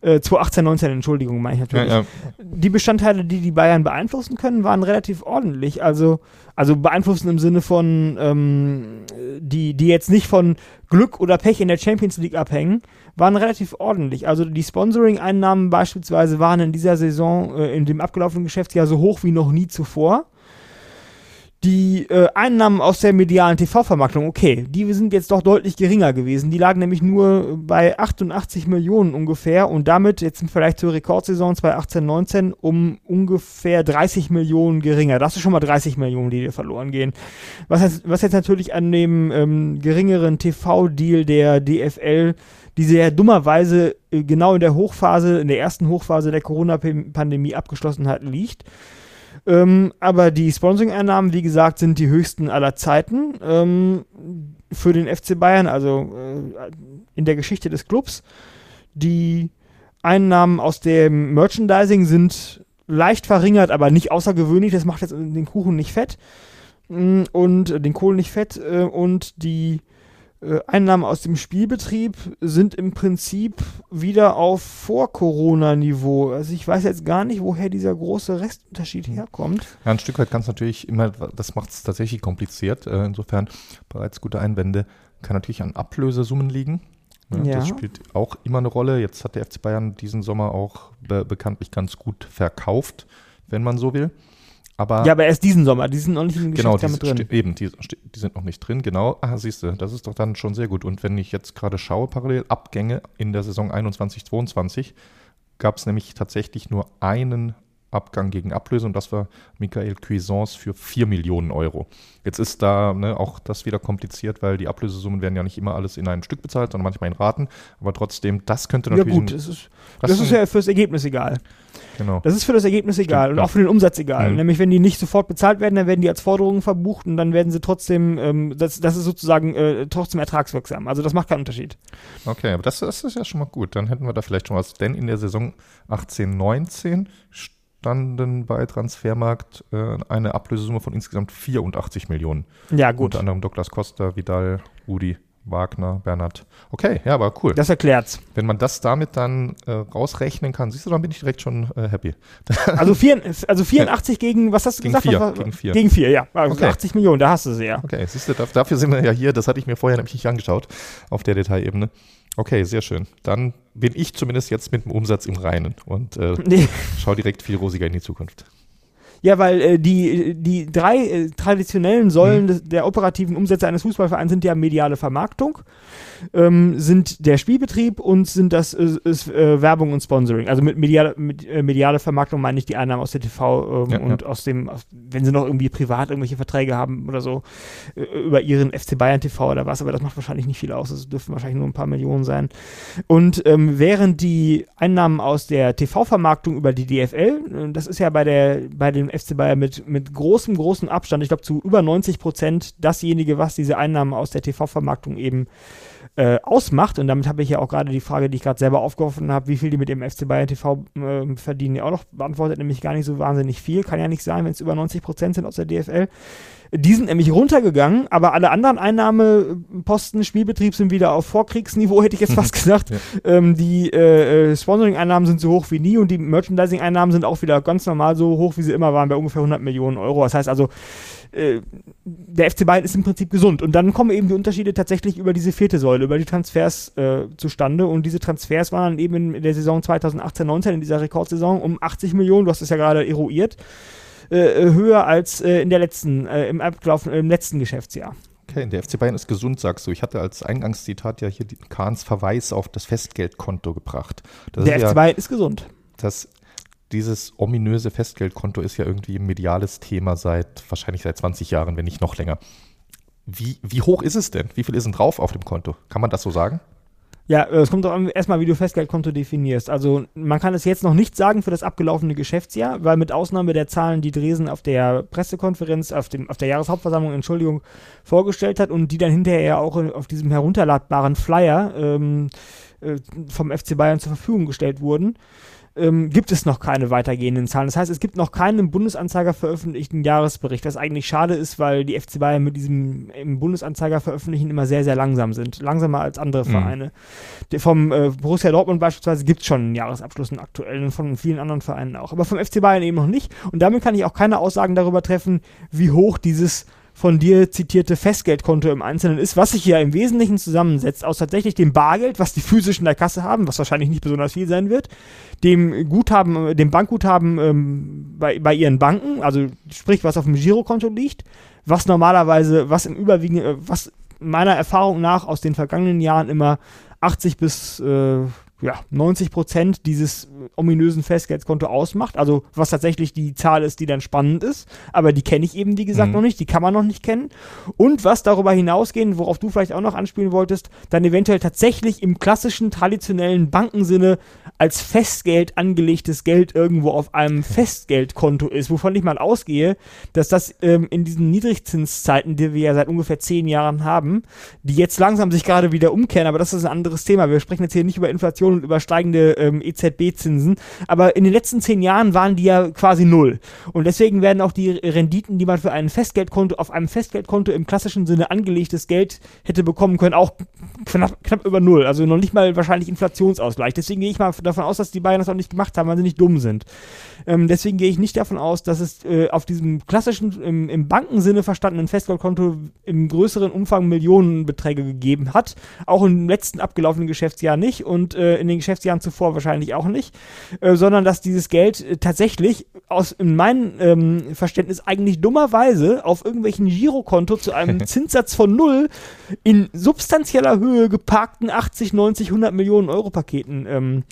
Äh, 2018, 19, Entschuldigung, meine ich natürlich. Ja, ja. Die Bestandteile, die die Bayern beeinflussen können, waren relativ ordentlich. Also, also beeinflussen im Sinne von, ähm, die, die jetzt nicht von Glück oder Pech in der Champions League abhängen, waren relativ ordentlich. Also die Sponsoring-Einnahmen beispielsweise waren in dieser Saison, äh, in dem abgelaufenen Geschäftsjahr so hoch wie noch nie zuvor. Die äh, Einnahmen aus der medialen TV-Vermarktung, okay, die sind jetzt doch deutlich geringer gewesen. Die lagen nämlich nur bei 88 Millionen ungefähr und damit jetzt im Vergleich zur Rekordsaison 2018-19 um ungefähr 30 Millionen geringer. Das ist schon mal 30 Millionen, die dir verloren gehen. Was jetzt, was jetzt natürlich an dem ähm, geringeren TV-Deal der DFL die sie ja dummerweise äh, genau in der Hochphase, in der ersten Hochphase der Corona-Pandemie abgeschlossen hat, liegt. Ähm, aber die Sponsoring-Einnahmen, wie gesagt, sind die höchsten aller Zeiten ähm, für den FC Bayern, also äh, in der Geschichte des Clubs. Die Einnahmen aus dem Merchandising sind leicht verringert, aber nicht außergewöhnlich. Das macht jetzt den Kuchen nicht fett mm, und äh, den Kohl nicht fett. Äh, und die Einnahmen aus dem Spielbetrieb sind im Prinzip wieder auf Vor-Corona-Niveau. Also ich weiß jetzt gar nicht, woher dieser große Restunterschied herkommt. Ja, ein Stück weit kann es natürlich immer, das macht es tatsächlich kompliziert. Äh, insofern bereits gute Einwände. Kann natürlich an Ablösesummen liegen. Ja, Ja. Das spielt auch immer eine Rolle. Jetzt hat der FC Bayern diesen Sommer auch be bekanntlich ganz gut verkauft, wenn man so will. Aber Ja, aber erst diesen Sommer, die sind noch nicht im Genau, Geschäft die, damit drin. eben, die, die sind noch nicht drin, genau. Ah, siehst du, das ist doch dann schon sehr gut. Und wenn ich jetzt gerade schaue, parallel Abgänge in der Saison 21, 22, gab es nämlich tatsächlich nur einen Abgang gegen Ablöse und das war Michael Cuisance für 4 Millionen Euro. Jetzt ist da ne, auch das wieder kompliziert, weil die Ablösesummen werden ja nicht immer alles in einem Stück bezahlt, sondern manchmal in Raten. Aber trotzdem, das könnte Ja natürlich. gut, ein- das ist, das ist ein- ja fürs Ergebnis egal. genau. Das ist für das Ergebnis egal und ja. auch für den Umsatz egal. Mhm. Nämlich, wenn die nicht sofort bezahlt werden, dann werden die als Forderungen verbucht und dann werden sie trotzdem, ähm, das, das ist sozusagen äh, trotzdem ertragswirksam. Also das macht keinen Unterschied. Okay, aber das, das ist ja schon mal gut. Dann hätten wir da vielleicht schon was. Denn in der Saison 18, 19 standen bei Transfermarkt äh, eine Ablösesumme von insgesamt 84 Millionen. Ja, gut. Unter anderem Douglas Costa, Vidal, Rudi, Wagner, Bernhard. Okay, ja, aber cool. Das erklärt's. Wenn man das damit dann äh, rausrechnen kann, siehst du, dann bin ich direkt schon äh, happy. Also, vier, also 84 gegen, was hast du Gegen gesagt? vier, war- gegen vier. Gegen vier, ja. Also Okay. 80 Millionen, da hast du sie ja. Okay, siehst du, da, dafür sind wir ja hier. Das hatte ich mir vorher nämlich nicht angeschaut auf der Detailebene. Okay, sehr schön. Dann bin ich zumindest jetzt mit dem Umsatz im Reinen und äh, Nee. schau direkt viel rosiger in die Zukunft. Ja, weil äh, die, die drei äh, traditionellen. Säulen des, der operativen Umsätze eines Fußballvereins sind ja mediale Vermarktung, ähm, sind der Spielbetrieb und sind das äh, ist, äh, Werbung und Sponsoring. Also mit, mediale, mit äh, mediale Vermarktung meine ich die Einnahmen aus der TV ähm, Ja, und aus dem, aus, wenn sie noch irgendwie privat irgendwelche Verträge haben oder so, äh, über ihren FC Bayern TV oder was, aber das macht wahrscheinlich nicht viel aus. Es dürften wahrscheinlich nur ein paar Millionen sein. Und ähm, während die Einnahmen aus der TV-Vermarktung über die DFL, das ist ja bei der bei dem FC Bayern mit, mit großem, großem Abstand, ich glaube zu über 90 Prozent dasjenige, was diese Einnahmen aus der TV-Vermarktung eben äh, ausmacht. Und damit habe ich ja auch gerade die Frage, die ich gerade selber aufgeworfen habe, wie viel die mit dem FC Bayern TV äh, verdienen, ja auch noch beantwortet, nämlich gar nicht so wahnsinnig viel. Kann ja nicht sein, wenn es über 90 Prozent sind aus der DFL. Die sind nämlich runtergegangen, aber alle anderen Einnahmeposten, Spielbetrieb sind wieder auf Vorkriegsniveau, hätte ich jetzt fast gesagt. Ja. Ähm, die äh, Sponsoring-Einnahmen sind so hoch wie nie und die Merchandising-Einnahmen sind auch wieder ganz normal so hoch, wie sie immer waren, bei ungefähr 100 Millionen Euro. Das heißt also, äh, der FC Bayern ist im Prinzip gesund. Und dann kommen eben die Unterschiede tatsächlich über diese vierte Säule, über die Transfers äh, zustande. Und diese Transfers waren dann eben in, der Saison 2018-19, in dieser Rekordsaison, um 80 Millionen, du hast es ja gerade eruiert, höher als äh, in der letzten, äh, im, abgelaufen, im letzten Geschäftsjahr. Okay, der FC Bayern ist gesund, sagst du. Ich hatte als Eingangszitat ja hier Kahns Verweis auf das Festgeldkonto gebracht. Das der ist FC ja, Bayern ist gesund. das, dieses ominöse Festgeldkonto ist ja irgendwie ein mediales Thema seit, wahrscheinlich seit 20 Jahren, wenn nicht noch länger. Wie, wie hoch ist es denn? Wie viel ist denn drauf auf dem Konto? Kann man das so sagen? Ja, äh, es kommt doch erstmal, wie du Festgeldkonto definierst. Also man kann es jetzt noch nicht sagen für das abgelaufene Geschäftsjahr, weil mit Ausnahme der Zahlen, die Dresen auf der Pressekonferenz, auf, dem, auf der Jahreshauptversammlung, Entschuldigung, vorgestellt hat und die dann hinterher auch in- auf diesem herunterladbaren Flyer ähm, äh, vom FC Bayern zur Verfügung gestellt wurden, ähm, gibt es noch keine weitergehenden Zahlen. Das heißt, es gibt noch keinen im Bundesanzeiger veröffentlichten Jahresbericht, was eigentlich schade ist, weil die FC Bayern mit diesem im Bundesanzeiger veröffentlichen immer sehr, sehr langsam sind. Langsamer als andere Mhm. Vereine. Der vom äh, Borussia Dortmund beispielsweise gibt es schon einen Jahresabschluss, einen aktuellen und von vielen anderen Vereinen auch. Aber vom FC Bayern eben noch nicht. Und damit kann ich auch keine Aussagen darüber treffen, wie hoch dieses von dir zitierte Festgeldkonto im Einzelnen ist, was sich ja im Wesentlichen zusammensetzt aus tatsächlich dem Bargeld, was die physisch in der Kasse haben, was wahrscheinlich nicht besonders viel sein wird, dem Guthaben, äh, dem Bankguthaben ähm, bei, bei ihren Banken, also sprich, was auf dem Girokonto liegt, was normalerweise, was im Überwiegenden, äh, was meiner Erfahrung nach aus den vergangenen Jahren immer 80 bis äh, ja, 90 Prozent dieses ominösen Festgeldkonto ausmacht. Also was tatsächlich die Zahl ist, die dann spannend ist. Aber die kenne ich eben, wie gesagt, Mhm. noch nicht. Die kann man noch nicht kennen. Und was darüber hinausgehend, worauf du vielleicht auch noch anspielen wolltest, dann eventuell tatsächlich im klassischen, traditionellen Bankensinne als Festgeld angelegtes Geld irgendwo auf einem Festgeldkonto ist, wovon ich mal ausgehe, dass das ähm, in diesen Niedrigzinszeiten, die wir ja seit ungefähr zehn Jahren haben, die jetzt langsam sich gerade wieder umkehren, aber das ist ein anderes Thema. Wir sprechen jetzt hier nicht über Inflation und über steigende ähm, EZB-Zinsen, aber in den letzten zehn Jahren waren die ja quasi null. Und deswegen werden auch die Renditen, die man für ein Festgeldkonto auf einem Festgeldkonto im klassischen Sinne angelegtes Geld hätte bekommen können, auch knapp, knapp über null. Also noch nicht mal wahrscheinlich Inflationsausgleich. Deswegen gehe ich mal davon aus, dass die Bayern das auch nicht gemacht haben, weil sie nicht dumm sind. Ähm, deswegen gehe ich nicht davon aus, dass es äh, auf diesem klassischen, im, im Bankensinne verstandenen Festgeldkonto im größeren Umfang Millionenbeträge gegeben hat. Auch im letzten abgelaufenen Geschäftsjahr nicht und äh, in den Geschäftsjahren zuvor wahrscheinlich auch nicht. Äh, sondern dass dieses Geld äh, tatsächlich aus in meinem ähm, Verständnis eigentlich dummerweise auf irgendwelchen Girokonto zu einem Zinssatz von null in substanzieller Höhe geparkten 80, 90, 100 Millionen Euro Paketen ähm,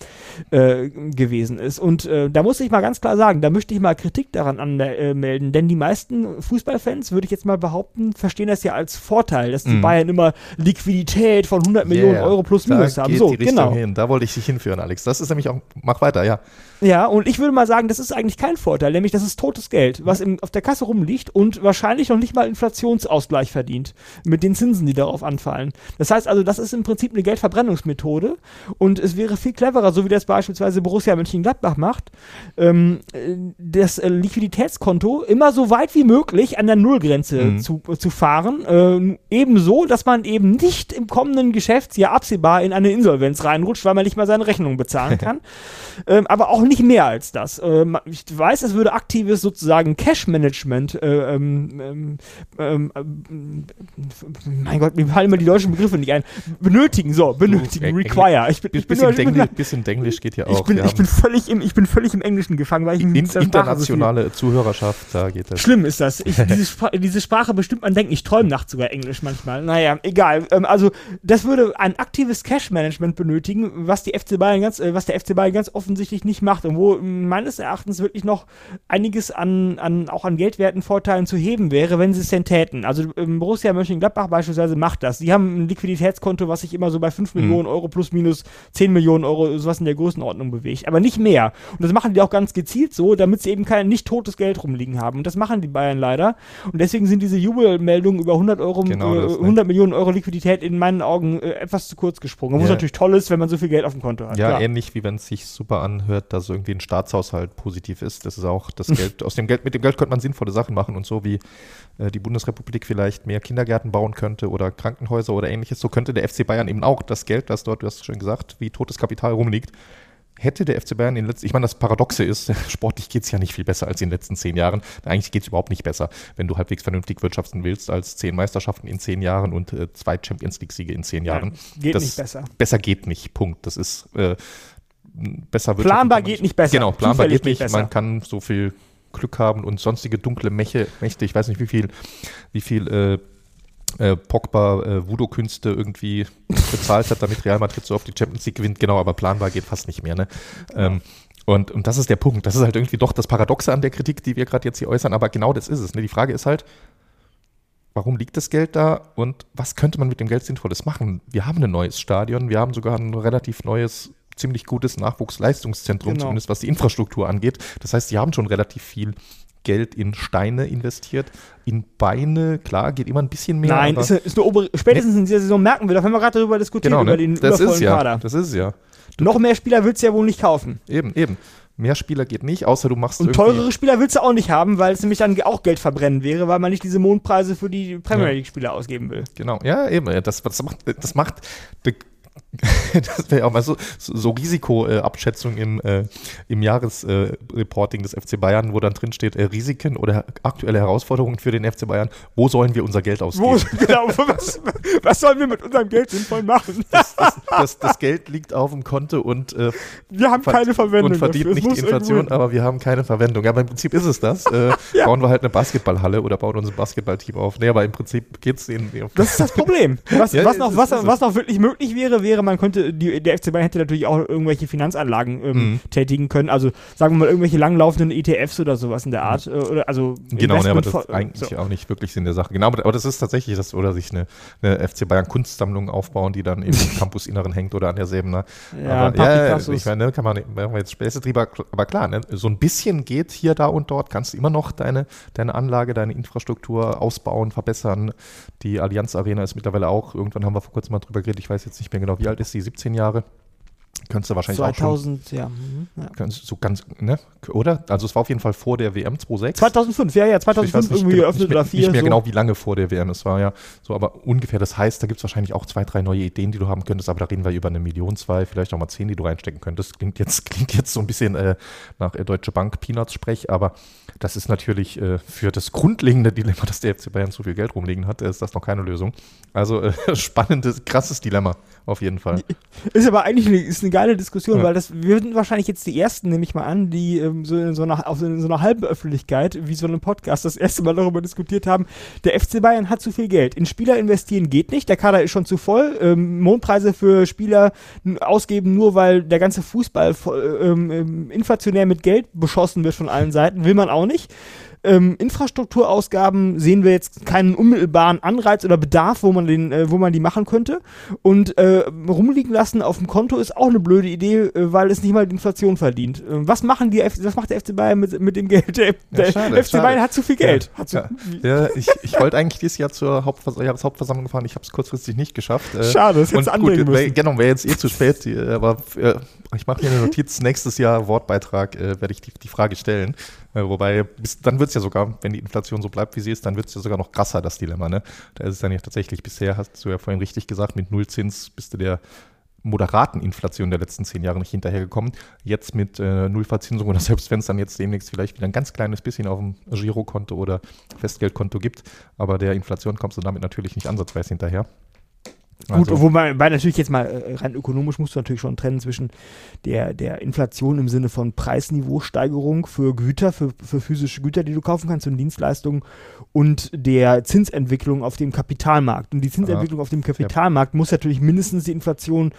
äh, gewesen ist. Und äh, da muss ich mal ganz klar sagen, da möchte ich mal Kritik daran anmelden, denn die meisten Fußballfans, würde ich jetzt mal behaupten, verstehen das ja als Vorteil, dass die Mhm. Bayern immer Liquidität von 100 Millionen Yeah, Euro plus minus haben. So, genau. hin. Da wollte ich dich hinführen, Alex. Das ist nämlich auch, mach weiter, ja. Ja, und ich würde mal sagen, das ist eigentlich kein Vorteil, nämlich das ist totes Geld, was im, auf der Kasse rumliegt und wahrscheinlich noch nicht mal Inflationsausgleich verdient mit den Zinsen, die darauf anfallen. Das heißt also, das ist im Prinzip eine Geldverbrennungsmethode und es wäre viel cleverer, so wie das beispielsweise Borussia Mönchengladbach macht, ähm, äh, das Liquiditätskonto immer so weit wie möglich an der Nullgrenze Mhm. zu, zu fahren. Äh, ebenso, dass man eben nicht im kommenden Geschäftsjahr absehbar in eine Insolvenz reinrutscht, weil man nicht mal seine Rechnung bezahlen kann. ähm, aber auch nicht mehr als das. Ähm, ich weiß, es würde aktives sozusagen Cash-Management, äh, ähm, ähm, ähm, ähm, mein Gott, mir fallen immer die deutschen Begriffe nicht ein, benötigen, so, benötigen, Eng- require. Ich bin, ich bin, bisschen, ich bin, bisschen Denglisch geht ja auch. ich bin, ich bin, völlig im, ich bin völlig im Englischen gefangen, weil ich in, der Sprache internationale Zuhörerschaft, da geht das. Schlimm ist das. Ich, diese, Spra diese Sprache bestimmt man denkt, ich träume nachts sogar Englisch manchmal. Naja, egal. Also das würde ein aktives Cash-Management benötigen, was die FC Bayern ganz, äh, was der FC Bayern ganz offensichtlich nicht macht und wo ähm, meines Erachtens wirklich noch einiges an, an auch an geldwerten Vorteilen zu heben wäre, wenn sie es denn täten. Also ähm, Borussia Mönchengladbach beispielsweise macht das. Die haben ein Liquiditätskonto, was sich immer so bei 5 Mhm. Millionen Euro plus minus 10 Millionen Euro sowas in der Größenordnung bewegt. Aber nicht mehr. Und das machen die auch ganz gezielt so, damit sie eben kein nicht totes Geld rumliegen haben. Und das machen die Bayern leider. Und deswegen sind diese Jubelmeldungen über 100 Euro, Genau äh, das, ne? 100 Millionen Euro Liquidität in meinen Augen äh, etwas zu kurz gesprungen. Was Ja. natürlich toll ist, wenn man so viel Geld auf dem Konto hat. Ja, klar. ähnlich wie wenn es sich super anhört, dass irgendwie ein Staatshaushalt positiv ist. Das ist auch das Geld. Aus dem Geld, mit dem Geld könnte man sinnvolle Sachen machen und so wie äh, die Bundesrepublik vielleicht mehr Kindergärten bauen könnte oder Krankenhäuser oder ähnliches, so könnte der FC Bayern eben auch das Geld, das dort, du hast schon gesagt, wie totes Kapital rumliegt, hätte der FC Bayern in den letzten, ich meine, das Paradoxe ist, sportlich geht es ja nicht viel besser als in den letzten zehn Jahren. Eigentlich geht es überhaupt nicht besser, wenn du halbwegs vernünftig wirtschaften willst, als zehn Meisterschaften in zehn Jahren und äh, zwei Champions League-Siege in zehn Jahren. geht das, nicht besser. Besser geht nicht, Punkt. Das ist äh, besser wirtschaften Planbar geht nicht besser. Genau, planbar geht nicht. geht. Man kann so viel Glück haben und sonstige dunkle Mäche, Mächte, ich weiß nicht, wie viel, wie viel äh, äh, Pogba äh, Voodoo-Künste irgendwie bezahlt hat, damit Real Madrid so auf die Champions League gewinnt. Genau, aber planbar geht fast nicht mehr. Ne? Ähm, und, und das ist der Punkt. Das ist halt irgendwie doch das Paradoxe an der Kritik, die wir gerade jetzt hier äußern. Aber genau das ist es. Ne? Die Frage ist halt, warum liegt das Geld da und was könnte man mit dem Geld Sinnvolles machen? Wir haben ein neues Stadion, wir haben sogar ein relativ neues, ziemlich gutes Nachwuchsleistungszentrum, Genau. zumindest was die Infrastruktur angeht. Das heißt, sie haben schon relativ viel Geld in Steine investiert, in Beine, klar, geht immer ein bisschen mehr. Nein, ist, ist eine obere, spätestens in dieser Saison merken wir doch, wenn wir gerade darüber diskutieren, genau, über ne? den das übervollen ist ja, Kader. das ist ja. Noch mehr Spieler willst du ja wohl nicht kaufen. Eben, eben. Mehr Spieler geht nicht, außer du machst Und teurere Spieler willst du auch nicht haben, weil es nämlich dann auch Geld verbrennen wäre, weil man nicht diese Mondpreise für die Premier Ja. League-Spieler ausgeben will. Genau, ja, eben. Das, das macht, das macht, das wäre auch mal so, so Risikoabschätzung im, äh, im Jahresreporting des FC Bayern, wo dann drin steht, äh, Risiken oder aktuelle Herausforderungen für den FC Bayern. Wo sollen wir unser Geld ausgeben? Wo, genau, was, was sollen wir mit unserem Geld sinnvoll machen? Das, das, das, das Geld liegt auf dem Konto und, äh, Wir haben keine Verwendung und verdient dafür. Nicht die Inflation, aber wir haben keine Verwendung. Ja, aber im Prinzip ist es das. Äh, Ja. Bauen wir halt eine Basketballhalle oder bauen unser Basketballteam auf. Nee, aber im Prinzip geht es denen. Das ist das Problem. Was, Ja, was, noch, was, was noch wirklich möglich wäre, wäre, man könnte, die, der FC Bayern hätte natürlich auch irgendwelche Finanzanlagen ähm, Mhm. tätigen können. Also sagen wir mal irgendwelche langlaufenden ETFs oder sowas in der Art. Äh, oder, also Genau, ne, aber das ist eigentlich so. auch nicht wirklich Sinn der Sache. Genau, aber, aber das ist tatsächlich das, oder sich eine, eine FC Bayern Kunstsammlung aufbauen, die dann im Campusinneren hängt oder an der Säbener. Ja, aber, ja, ich meine, ne, kann man, machen wir jetzt Späße drüber, aber klar, ne, so ein bisschen geht hier, da und dort, kannst du immer noch deine, deine Anlage, deine Infrastruktur ausbauen, verbessern. Die Allianz Arena ist mittlerweile auch, irgendwann haben wir vor kurzem mal drüber geredet, ich weiß jetzt nicht mehr genau, wie alt ist die, 17 Jahre? Könntest du wahrscheinlich auch schon 2000, ja. mhm, ja. Ganz, so ganz, ne? Oder? Also es war auf jeden Fall vor der WM 2006. 2005, ja, ja, Ich weiß 2005 nicht, irgendwie genau- geöffnet mehr, oder vier. Nicht mehr so. genau, wie lange vor der WM es war, ja. So, aber ungefähr. Das heißt, da gibt es wahrscheinlich auch zwei, drei neue Ideen, die du haben könntest, aber da reden wir über eine Million, zwei, vielleicht auch mal zehn, die du reinstecken könntest. Klingt jetzt, klingt jetzt so ein bisschen äh, nach äh, Deutsche Bank Peanuts-Sprech, aber das ist natürlich äh, für das grundlegende Dilemma, dass der FC Bayern so viel Geld rumliegen hat, ist das noch keine Lösung. Also äh, spannendes, krasses Dilemma, auf jeden Fall. Ist aber eigentlich eine, ist eine geile Diskussion, Ja. weil das, wir sind wahrscheinlich jetzt die Ersten, nehme ich mal an, die ähm, so in so einer, auf so, in so einer halben Öffentlichkeit, wie so einem Podcast, das erste Mal darüber diskutiert haben, der FC Bayern hat zu viel Geld. In Spieler investieren geht nicht, der Kader ist schon zu voll, ähm, Mondpreise für Spieler ausgeben, nur weil der ganze Fußball voll, ähm, ähm, inflationär mit Geld beschossen wird von allen Seiten, will man auch nicht. Ähm, Infrastrukturausgaben sehen wir jetzt keinen unmittelbaren Anreiz oder Bedarf, wo man, den, äh, wo man die machen könnte. Und äh, rumliegen lassen auf dem Konto ist auch eine blöde Idee, äh, weil es nicht mal die Inflation verdient. Ähm, was machen die, F was macht der FC Bayern mit, mit dem Geld? Der, der schade, FC schade. Bayern hat zu viel Geld. Ja, zu, ja. Ja, ich, ich wollte eigentlich dieses Jahr zur Hauptvers Jahreshauptversammlung gefahren, ich habe es kurzfristig nicht geschafft. Äh, Schade, das du gut, anbringen wär, müssen. genau, wäre jetzt eh zu spät, die, äh, aber äh, ich mache hier eine Notiz, nächstes Jahr Wortbeitrag äh, werde ich die, die Frage stellen. Äh, wobei, bis, dann wird es ja sogar, wenn die Inflation so bleibt, wie sie ist, dann wird es ja sogar noch krasser, das Dilemma. Ne? Da ist es dann ja tatsächlich bisher, hast du ja vorhin richtig gesagt, mit Nullzins bist du der moderaten Inflation der letzten zehn Jahre nicht hinterhergekommen. Jetzt mit äh, Nullverzinsung oder selbst wenn es dann jetzt demnächst vielleicht wieder ein ganz kleines bisschen auf dem Girokonto oder Festgeldkonto gibt, aber der Inflation kommst du damit natürlich nicht ansatzweise hinterher. Gut, Also- wobei weil natürlich jetzt mal äh, rein ökonomisch musst du natürlich schon trennen zwischen der, der Inflation im Sinne von Preisniveausteigerung für Güter, für, für physische Güter, die du kaufen kannst und Dienstleistungen und der Zinsentwicklung auf dem Kapitalmarkt. Und die Zinsentwicklung auf dem Kapitalmarkt muss natürlich mindestens die Inflation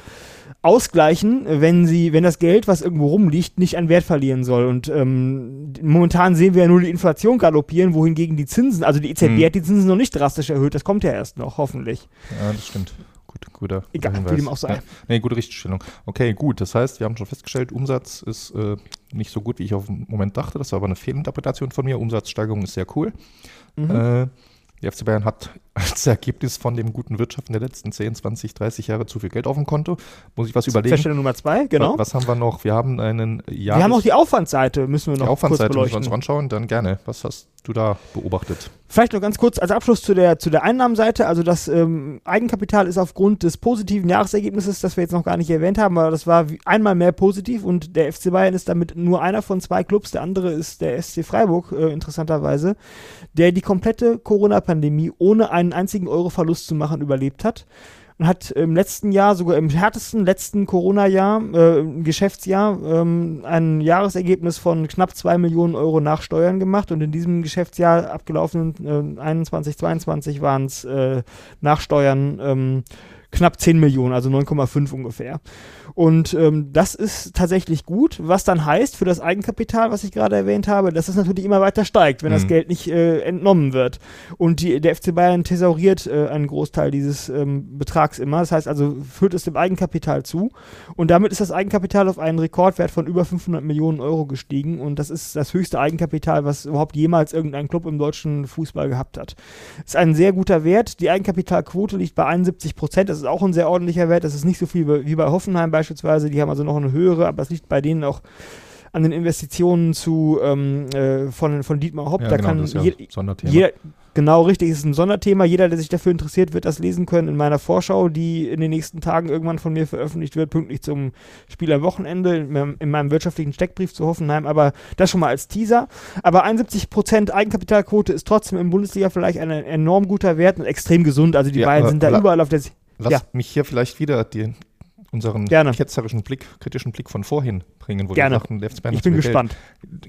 ausgleichen, wenn sie, wenn das Geld, was irgendwo rumliegt, nicht an Wert verlieren soll. Und ähm, momentan sehen wir ja nur die Inflation galoppieren, wohingegen die Zinsen, also die EZB Mhm. hat die Zinsen noch nicht drastisch erhöht, das kommt ja erst noch, hoffentlich. Ja, das stimmt. Gut, guter, guter Egal, Hinweis. wie dem auch sei. Ja. Nee, gute Richtigstellung. Okay, gut. Das heißt, wir haben schon festgestellt, Umsatz ist äh, nicht so gut, wie ich auf den Moment dachte. Das war aber eine Fehlinterpretation von mir. Umsatzsteigerung ist sehr cool. Mhm. Äh, die FC Bayern hat als Ergebnis von dem guten Wirtschaften der letzten 10, 20, 30 Jahre zu viel Geld auf dem Konto. Muss ich was überlegen. Feststellung Nummer zwei, genau. Was, was haben wir noch? Wir haben einen Jahres wir haben auch die Aufwandsseite, müssen wir die noch Aufwandsseite, kurz müssen wir uns beleuchten. anschauen. Dann gerne. Was hast du da beobachtet? Vielleicht noch ganz kurz als Abschluss zu der, zu der Einnahmenseite. Also das ähm, Eigenkapital ist aufgrund des positiven Jahresergebnisses, das wir jetzt noch gar nicht erwähnt haben, aber das war einmal mehr positiv und der FC Bayern ist damit nur einer von zwei Clubs. Der andere ist der SC Freiburg, äh, interessanterweise, der die komplette Corona-Pandemie ohne einen einzigen Euro Verlust zu machen überlebt hat. Und hat im letzten Jahr, sogar im härtesten letzten Corona-Jahr, äh, Geschäftsjahr, ähm, ein Jahresergebnis von knapp 2 Millionen Euro nach Steuern gemacht. Und in diesem Geschäftsjahr, abgelaufenen äh, 21, 22, waren es äh, nach Steuern ähm, knapp 10 Millionen, also 9,5 ungefähr. Und ähm, das ist tatsächlich gut, was dann heißt für das Eigenkapital, was ich gerade erwähnt habe, dass es natürlich immer weiter steigt, wenn das Mhm. Geld nicht äh, entnommen wird. Und die, der FC Bayern thesauriert äh, einen Großteil dieses ähm, Betrags immer. Das heißt also, führt es dem Eigenkapital zu. Und damit ist das Eigenkapital auf einen Rekordwert von über 500 Millionen Euro gestiegen. Und das ist das höchste Eigenkapital, was überhaupt jemals irgendein Club im deutschen Fußball gehabt hat. Ist ein sehr guter Wert. Die Eigenkapitalquote liegt bei 71 Prozent. Das ist auch ein sehr ordentlicher Wert. Das ist nicht so viel wie bei Hoffenheim beispielsweise. Die haben also noch eine höhere, aber es liegt bei denen auch an den Investitionen zu ähm, äh, von, von Dietmar Hopp. Ja, da genau, kann das ist ja Sonderthema. jeder, genau richtig, es ist ein Sonderthema. Jeder, der sich dafür interessiert, wird das lesen können in meiner Vorschau, die in den nächsten Tagen irgendwann von mir veröffentlicht wird, pünktlich zum Spiel am Wochenende in meinem, in meinem wirtschaftlichen Steckbrief zu Hoffenheim. Aber das schon mal als Teaser. Aber 71% Eigenkapitalquote ist trotzdem im Bundesliga vielleicht ein enorm guter Wert und extrem gesund. Also die Ja, beiden sind da überall auf der. Lass Ja. mich hier vielleicht wieder die, unseren Gerne. ketzerischen Blick, kritischen Blick von vorhin bringen, wo Gerne. wir FC Bayern Ich bin gespannt.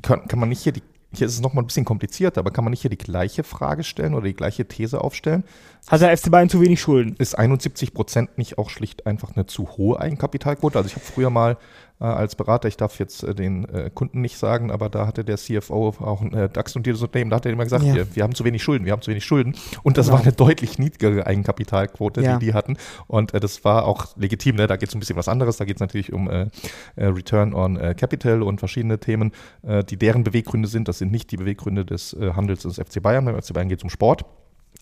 Kann, kann man nicht hier die, hier ist es nochmal ein bisschen komplizierter, aber kann man nicht hier die gleiche Frage stellen oder die gleiche These aufstellen? Hat der FC Bayern zu wenig Schulden? Ist 71 Prozent nicht auch schlicht einfach eine zu hohe Eigenkapitalquote? Also ich habe früher mal als Berater, ich darf jetzt äh, den äh, Kunden nicht sagen, aber da hatte der CFO auch ein äh, DAX und dieses Unternehmen, da hat er immer gesagt, Ja. wir, wir haben zu wenig Schulden, wir haben zu wenig Schulden. Und das Genau. war eine deutlich niedrigere Eigenkapitalquote, Ja. die die hatten. Und äh, das war auch legitim. Ne? Da geht es um ein bisschen was anderes. Da geht es natürlich um äh, äh, Return on äh, Capital und verschiedene Themen, äh, die deren Beweggründe sind. Das sind nicht die Beweggründe des äh, Handels des FC Bayern. Beim FC Bayern geht es um Sport.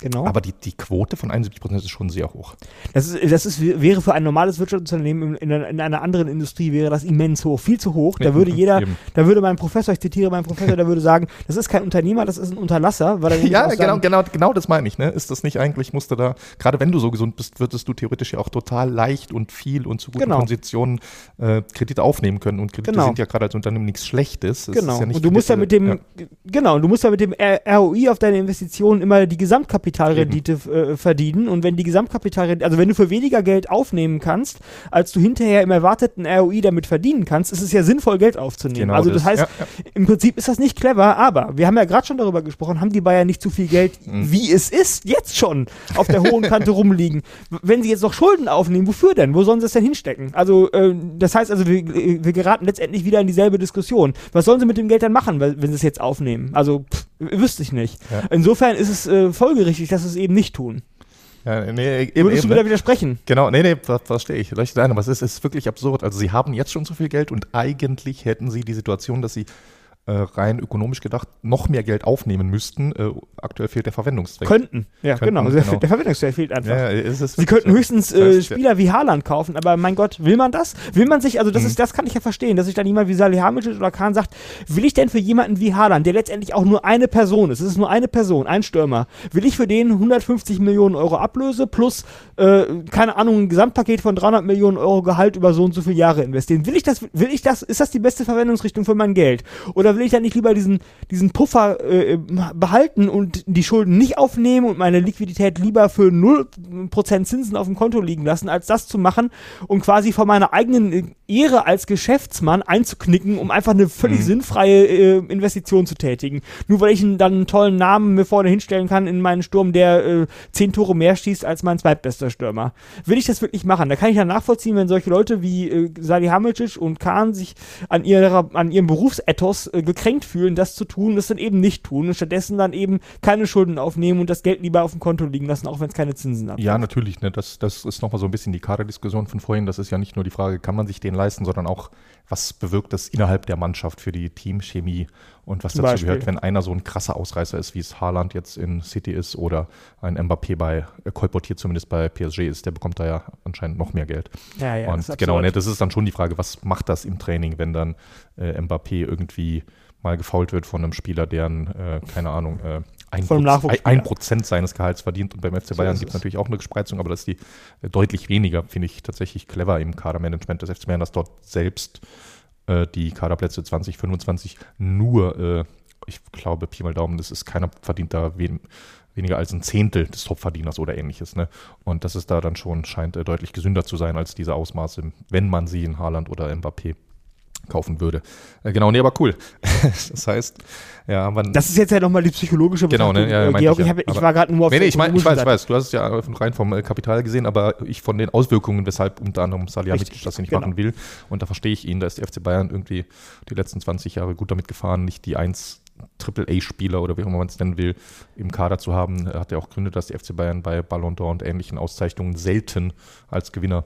Genau. Aber die, die Quote von 71 Prozent ist schon sehr hoch. Das, ist, das ist, wäre für ein normales Wirtschaftsunternehmen in, in, einer, in einer anderen Industrie wäre das immens hoch, viel zu hoch. Da würde jeder, Eben. da würde mein Professor, ich zitiere meinen Professor, der würde sagen, das ist kein Unternehmer, das ist ein Unterlasser, weil er Ja, genau, genau, genau das meine ich. Ne? Ist das nicht eigentlich, musste da, gerade wenn du so gesund bist, würdest du theoretisch ja auch total leicht und viel und zu guten Genau. Konditionen äh, Kredite aufnehmen können. Und Kredite Genau. sind ja gerade als Unternehmen nichts Schlechtes. Es Genau. Ist ja nicht und du musst ja mit dem, Ja. genau, und du musst ja mit dem ROI auf deine Investitionen immer die Gesamtkapitalrendite äh, verdienen. Und wenn die Gesamtkapitalrendite, also wenn du für weniger Geld aufnehmen kannst, als du hinterher im erwarteten ROI damit verdienen kannst, ist es ja sinnvoll, Geld aufzunehmen. Genau also das, das, heißt, ja, ja. im Prinzip ist das nicht clever, aber wir haben ja gerade schon darüber gesprochen, haben die Bayern nicht zu viel Geld, Mhm. wie es ist, jetzt schon auf der hohen Kante rumliegen. Wenn sie jetzt noch Schulden aufnehmen, wofür denn? Wo sollen sie es denn hinstecken? Also, äh, das heißt also, wir, wir geraten letztendlich wieder in dieselbe Diskussion. Was sollen sie mit dem Geld dann machen, wenn sie es jetzt aufnehmen? Also, pff, wüsste ich nicht. Ja. Insofern ist es äh, folgerichtig, dass sie es eben nicht tun. Ja, nee, eben, Würdest eben, du wieder ne? widersprechen? Genau, nee, nee, verstehe ich. Leuchtet ein, aber es ist, ist wirklich absurd. Also sie haben jetzt schon so viel Geld und eigentlich hätten sie die Situation, dass sie rein ökonomisch gedacht noch mehr Geld aufnehmen müssten. Äh, aktuell fehlt der Verwendungszweck. Könnten. Ja, Könnten, genau. Der, genau. der Verwendungszweck fehlt einfach. ja, ja, Sie könnten höchstens äh, Spieler wie Haaland kaufen, aber mein Gott, will man das? Will man sich, also das Mhm. ist, das kann ich ja verstehen, dass sich dann jemand wie Salihamidzic oder Kahn sagt, will ich denn für jemanden wie Haaland, der letztendlich auch nur eine Person ist, es ist nur eine Person, ein Stürmer, will ich für den 150 Millionen Euro Ablöse plus, äh, keine Ahnung, ein Gesamtpaket von 300 Millionen Euro Gehalt über so und so viele Jahre investieren? Will ich das, will ich das, ist das die beste Verwendungsrichtung für mein Geld? Oder will ich dann nicht lieber diesen, diesen Puffer äh, behalten und die Schulden nicht aufnehmen und meine Liquidität lieber für 0% Zinsen auf dem Konto liegen lassen, als das zu machen und quasi vor meiner eigenen äh, Ehre als Geschäftsmann einzuknicken, um einfach eine völlig Mhm. sinnfreie äh, Investition zu tätigen. Nur weil ich dann einen tollen Namen mir vorne hinstellen kann in meinen Sturm, der äh, zehn Tore mehr schießt als mein zweitbester Stürmer. Will ich das wirklich machen? Da kann ich ja nachvollziehen, wenn solche Leute wie äh, Salihamidzic und Kahn sich an, ihrer, an ihrem Berufsethos äh, gekränkt fühlen, das zu tun, das dann eben nicht tun und stattdessen dann eben keine Schulden aufnehmen und das Geld lieber auf dem Konto liegen lassen, auch wenn es keine Zinsen hat. Ja, natürlich. Ne? Das, das ist nochmal so ein bisschen die Kaderdiskussion von vorhin. Das ist ja nicht nur die Frage, kann man sich den leisten, sondern auch, was bewirkt das innerhalb der Mannschaft für die Teamchemie und was Zum dazu Beispiel. gehört, wenn einer so ein krasser Ausreißer ist, wie es Haaland jetzt in City ist oder ein Mbappé bei äh, kolportiert zumindest bei PSG ist, der bekommt da ja anscheinend noch mehr Geld. Ja, ja, und genau, ne, das ist dann schon die Frage, was macht das im Training, wenn dann äh, Mbappé irgendwie mal gefault wird von einem Spieler, deren, äh, keine Ahnung, äh, ein, Von einem Proz- Nachwuchsspieler. ein Prozent seines Gehalts verdient und beim FC So Bayern gibt es es. natürlich auch eine Gespreizung, aber das ist die äh, deutlich weniger, finde ich tatsächlich clever im Kadermanagement des FC Bayern, dass dort selbst äh, die Kaderplätze 2025 nur, äh, ich glaube, Pi mal Daumen, das ist keiner verdient da wen, weniger als ein Zehntel des Topverdieners oder ähnliches. Ne? Und das ist da dann schon, scheint äh, deutlich gesünder zu sein als diese Ausmaße, wenn man sie in Haaland oder Mbappé kaufen würde. Äh, genau, nee, aber cool. das heißt, ja, man. Das ist jetzt ja nochmal die psychologische Genau, ne? Ja, äh, Georg. ich Ich, ja. ich Aber- war gerade nur auf Nee, nee, ich, mein, ich weiß, ich weiß. Du hast es ja rein vom äh, Kapital gesehen, aber ich von den Auswirkungen, weshalb unter anderem Salihamidzic das nicht genau. machen will. Und da verstehe ich ihn, da ist der FC Bayern irgendwie die letzten 20 Jahre gut damit gefahren, nicht die 1 Triple-A-Spieler oder wie auch immer man es nennen will, im Kader zu haben. Hat ja auch Gründe, dass der FC Bayern bei Ballon d'Or und ähnlichen Auszeichnungen selten als Gewinner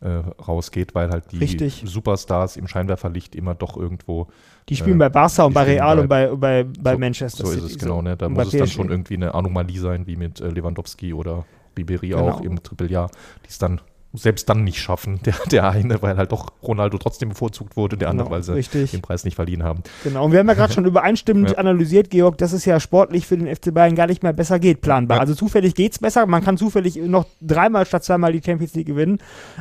äh, rausgeht, weil halt die Richtig. Superstars im Scheinwerferlicht immer doch irgendwo Die spielen äh, bei Barca und bei Real bei- und bei, bei, bei so, Manchester So City. ist es genau, ne? Da Und muss es dann PSG. schon irgendwie eine Anomalie sein, wie mit äh, Lewandowski oder Ribery Genau. auch im Trippeljahr, die es dann selbst dann nicht schaffen. Der, der eine, weil halt doch Ronaldo trotzdem bevorzugt wurde, der andere, Genau, weil sie richtig. den Preis nicht verliehen haben. Genau, und wir haben ja gerade schon übereinstimmend Ja. analysiert, Georg, dass es ja sportlich für den FC Bayern gar nicht mehr besser geht, planbar. Ja. Also zufällig geht's besser, man kann zufällig noch dreimal statt zweimal die Champions League gewinnen,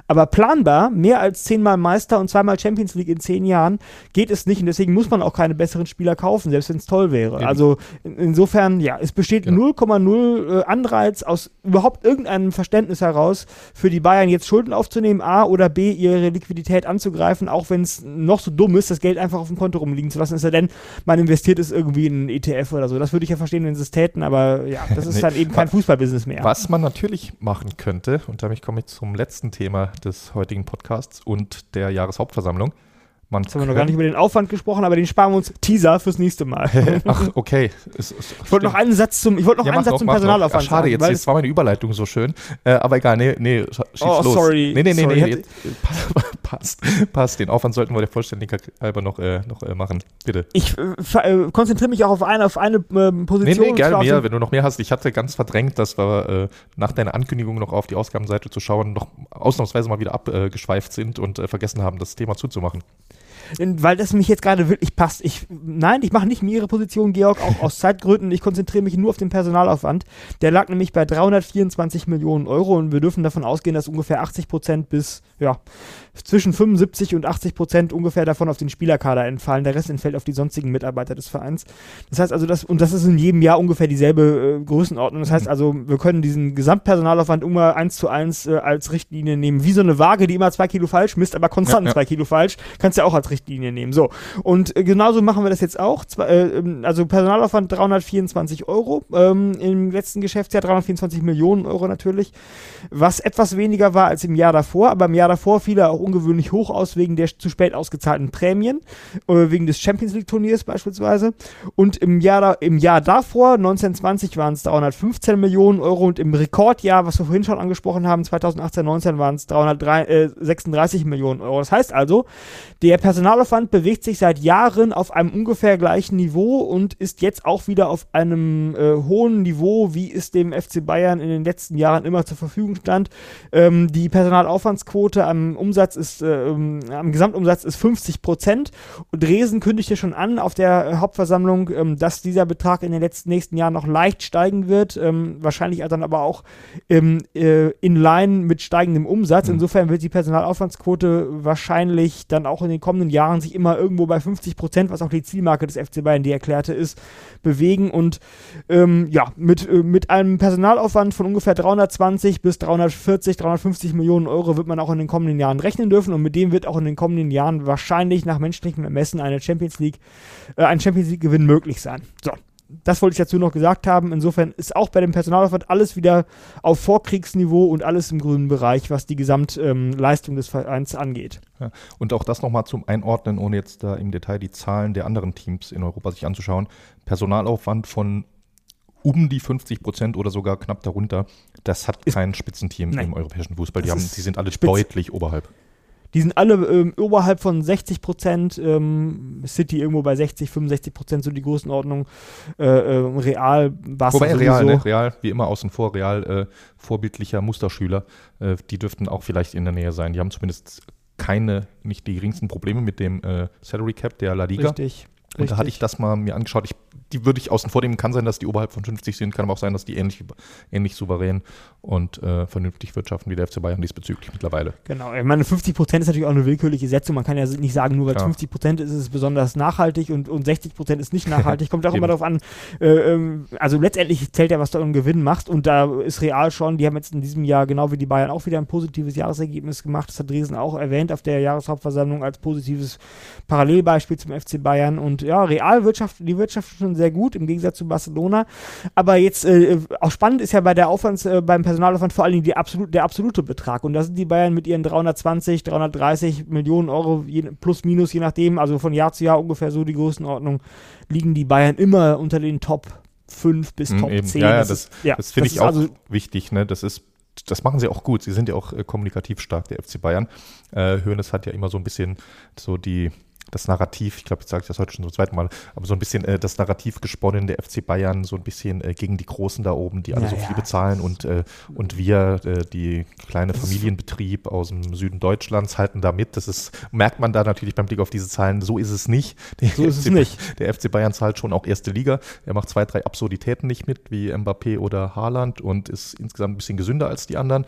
aber planbar, mehr als zehnmal Meister und zweimal Champions League in zehn Jahren, geht es nicht und deswegen muss man auch keine besseren Spieler kaufen, selbst wenn es toll wäre. Eben. Also in, insofern, ja, es besteht Genau. 0,0 äh, Anreiz aus überhaupt irgendeinem Verständnis heraus, für die Bayern jetzt Schulden aufzunehmen, A oder B, ihre Liquidität anzugreifen, auch wenn es noch so dumm ist, das Geld einfach auf dem Konto rumliegen zu lassen, ist ja denn, man investiert es irgendwie in einen ETF oder so. Das würde ich ja verstehen, wenn sie es täten, aber ja, das ist Nee. dann eben kein Fußballbusiness mehr. Was man natürlich machen könnte, und damit komme ich zum letzten Thema des heutigen Podcasts und der Jahreshauptversammlung. Man Jetzt haben wir noch gar nicht über den Aufwand gesprochen, aber den sparen wir uns Teaser fürs nächste Mal. Ach, okay. Es, es, Ich wollte noch einen Satz zum, ich wollte noch Ja, einen Satz noch, zum. Personalaufwand Ach, schade, sagen, jetzt, war meine Überleitung so schön. Äh, aber egal, nee, nee, sch- schieß Oh, los. sorry. Nee, nee, nee, Sorry, nee, jetzt, passt, passt. Den Aufwand sollten wir der Vollständigkeit halber noch, äh, noch äh, machen. Bitte. ich äh, äh, konzentriere mich auch auf eine, auf eine ähm, Nee, Position. nee, und gerne mehr, wenn du noch mehr hast. Ich hatte ganz verdrängt, dass wir äh, nach deiner Ankündigung noch auf die Ausgabenseite zu schauen, noch ausnahmsweise mal wieder abgeschweift sind und vergessen haben, das Thema zuzumachen. Denn- weil das mich jetzt gerade wirklich passt. Ich, nein, ich mache nicht mehr ihre Position, Georg, auch aus Zeitgründen. Ich konzentriere mich nur auf den Personalaufwand. Der lag nämlich bei 324 Millionen Euro und wir dürfen davon ausgehen, dass ungefähr 80 Prozent bis, ja, zwischen 75 und 80 Prozent ungefähr davon auf den Spielerkader entfallen. Der Rest entfällt auf die sonstigen Mitarbeiter des Vereins. Das heißt also, das, und das ist in jedem Jahr ungefähr dieselbe äh, Größenordnung. Das heißt also, wir können diesen Gesamtpersonalaufwand immer eins zu eins äh, als Richtlinie nehmen. Wie so eine Waage, die immer zwei Kilo falsch misst, aber konstant Ja, ja. zwei Kilo falsch. Kannst du ja auch als Richtlinie nehmen. So. Und äh, genauso machen wir das jetzt auch. Zwei, äh, ähm, also Personalaufwand 324 Euro ähm, im letzten Geschäftsjahr, 324 Millionen Euro natürlich, was etwas weniger war als im Jahr davor, aber im Jahr davor fiel er auch ungewöhnlich hoch aus wegen der zu spät ausgezahlten Prämien, äh, wegen des Champions League Turniers beispielsweise. Und im Jahr, da, im Jahr davor, 1920, waren es 315 Millionen Euro und im Rekordjahr, was wir vorhin schon angesprochen haben, 2018, 19 waren es 336 Millionen Euro. Das heißt also, der Personalaufwand bewegt sich seit Jahren auf einem ungefähr gleichen Niveau und ist jetzt auch wieder auf einem äh, hohen Niveau, wie es dem FC Bayern in den letzten Jahren immer zur Verfügung stand. Ähm, die Personalaufwandsquote am Umsatz ist, äh, ähm, am Gesamtumsatz ist 50 Prozent. Und Dresden kündigte schon an auf der Hauptversammlung, ähm, dass dieser Betrag in den letzten nächsten Jahren noch leicht steigen wird. Ähm, wahrscheinlich dann aber auch ähm, äh, in line mit steigendem Umsatz. Mhm. Insofern wird die Personalaufwandsquote wahrscheinlich dann auch in den kommenden Jahren sich immer irgendwo bei 50 Prozent, was auch die Zielmarke des FC Bayern, die erklärte ist, bewegen. Und ähm, ja, mit, äh, mit einem Personalaufwand von ungefähr 320 bis 340, 350 Millionen Euro wird man auch in den kommenden Jahren rechnen dürfen. Und mit dem wird auch in den kommenden Jahren wahrscheinlich nach menschlichem Ermessen eine Champions League, äh, ein Champions League Gewinn möglich sein. So. Das wollte ich dazu noch gesagt haben. Insofern ist auch bei dem Personalaufwand alles wieder auf Vorkriegsniveau und alles im grünen Bereich, was die Gesamtleistung ähm, des Vereins angeht. Ja. Und auch das nochmal zum Einordnen, ohne jetzt da im Detail die Zahlen der anderen Teams in Europa sich anzuschauen. Personalaufwand von um die 50 Prozent oder sogar knapp darunter, das hat kein Spitzenteam Nein. im europäischen Fußball. Die, haben, die sind alle spitz. deutlich oberhalb. Die sind alle ähm, oberhalb von 60 Prozent, ähm, City irgendwo bei 60, 65 Prozent, so die Größenordnung. Äh, äh, Real, Barca Wobei sowieso. Real, ne? Real, wie immer außen vor, Real, äh, vorbildlicher Musterschüler, äh, die dürften auch vielleicht in der Nähe sein. Die haben zumindest keine, nicht die geringsten Probleme mit dem äh, Salary Cap der La Liga. Richtig. Und da hatte richtig. ich das mal mir angeschaut. Ich, die würde ich außen vor nehmen. Kann sein, dass die oberhalb von 50 sind, kann aber auch sein, dass die ähnlich, ähnlich souverän und äh, vernünftig wirtschaften wie der FC Bayern diesbezüglich mittlerweile. Genau, ich meine, 50 Prozent ist natürlich auch eine willkürliche Setzung. Man kann ja nicht sagen, nur weil es Klar. 50 Prozent ist, ist es besonders nachhaltig und, und 60 Prozent ist nicht nachhaltig. Kommt auch immer darauf an. Äh, ähm, also letztendlich zählt ja, was du im Gewinn machst. Und da ist Real schon, die haben jetzt in diesem Jahr, genau wie die Bayern, auch wieder ein positives Jahresergebnis gemacht. Das hat Dresden auch erwähnt auf der Jahreshauptversammlung als positives Parallelbeispiel zum FC Bayern. Und ja, Real wirtschaftet, die wirtschaften schon sehr gut, im Gegensatz zu Barcelona. Aber jetzt äh, auch spannend ist ja bei der Aufwands, äh, beim Personalaufwand vor allen Dingen die absolut, der absolute Betrag. Und da sind die Bayern mit ihren 320, 330 Millionen Euro je, plus minus, je nachdem, also von Jahr zu Jahr ungefähr so die Größenordnung, liegen die Bayern immer unter den Top 5 bis Mhm, Top eben. 10. Ja, ja, ist, ja, Das finde ich auch Also, wichtig. Ne? Das ist das machen sie auch gut. Sie sind ja auch äh, kommunikativ stark, der FC Bayern. Äh, Hoeneß hat ja immer so ein bisschen so die das Narrativ, ich glaube, jetzt sage ich das heute schon zum zweiten Mal, aber so ein bisschen äh, das Narrativ gesponnen, der FC Bayern so ein bisschen äh, gegen die Großen da oben, die alle Ja, so ja. viel bezahlen und, äh, und wir, äh, die kleine Familienbetrieb aus dem Süden Deutschlands, halten da mit. Das ist, merkt man da natürlich beim Blick auf diese Zahlen, so ist es nicht. Der So ist es FC nicht. Der FC Bayern zahlt schon auch erste Liga. Er macht zwei, drei Absurditäten nicht mit, wie Mbappé oder Haaland und ist insgesamt ein bisschen gesünder als die anderen.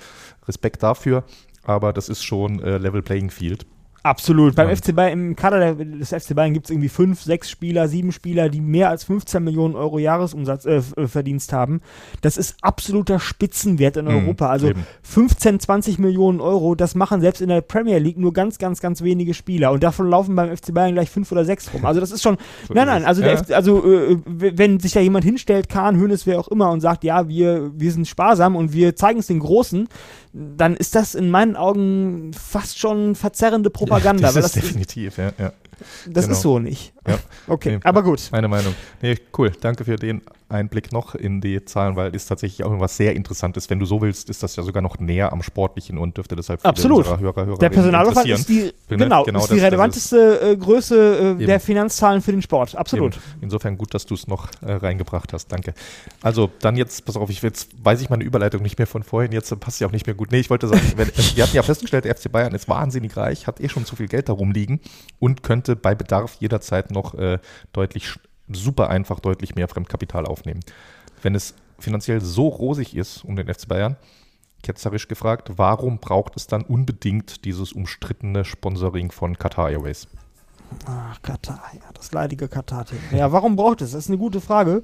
Respekt dafür. Aber das ist schon äh, Level Playing Field. Absolut. Beim Ja. FC Bayern, im Kader der, des FC Bayern gibt es irgendwie fünf, sechs Spieler, sieben Spieler, die mehr als 15 Millionen Euro Jahresumsatz äh, äh, Verdienst haben. Das ist absoluter Spitzenwert in Mhm, Europa. Also eben. 15, 20 Millionen Euro, das machen selbst in der Premier League nur ganz, ganz, ganz wenige Spieler. Und davon laufen beim FC Bayern gleich fünf oder sechs rum. Also das ist schon. So nein, nein, also, Ja. FC, also äh, wenn sich da jemand hinstellt, Kahn, Hönes, wer auch immer, und sagt, ja, wir, wir sind sparsam und wir zeigen es den Großen, dann ist das in meinen Augen fast schon verzerrende Propaganda. Das weil ist das definitiv, ja, ja. das genau. ist so nicht. Ja. Okay, Nee. aber gut. Meine Meinung. Nee, cool. Danke für den Einblick noch in die Zahlen, weil es tatsächlich auch was sehr Interessantes. Wenn du so willst, ist das ja sogar noch näher am Sportlichen und dürfte deshalb viele Absolut. Hörer, Hörerinnen Der Personalaufwand ist die, Ne? genau, Genau, ist die das- das relevanteste äh, Größe äh, der. Finanzzahlen für den Sport. Absolut. Eben. Insofern gut, dass du es noch äh, reingebracht hast. Danke. Also dann jetzt, pass auf, ich jetzt weiß ich meine Überleitung nicht mehr von vorhin, jetzt passt sie auch nicht mehr gut. Nee, ich wollte sagen, wenn, wir hatten ja festgestellt, der FC Bayern ist wahnsinnig reich, hat eh schon zu viel Geld darum liegen und könnte bei Bedarf jederzeit noch äh, deutlich, super einfach deutlich mehr Fremdkapital aufnehmen. Wenn es finanziell so rosig ist um den FC Bayern, ketzerisch gefragt, warum braucht es dann unbedingt dieses umstrittene Sponsoring von Qatar Airways? Ach, Katar, ja, das leidige Katar-Thema. Ja, warum braucht es? Das ist eine gute Frage.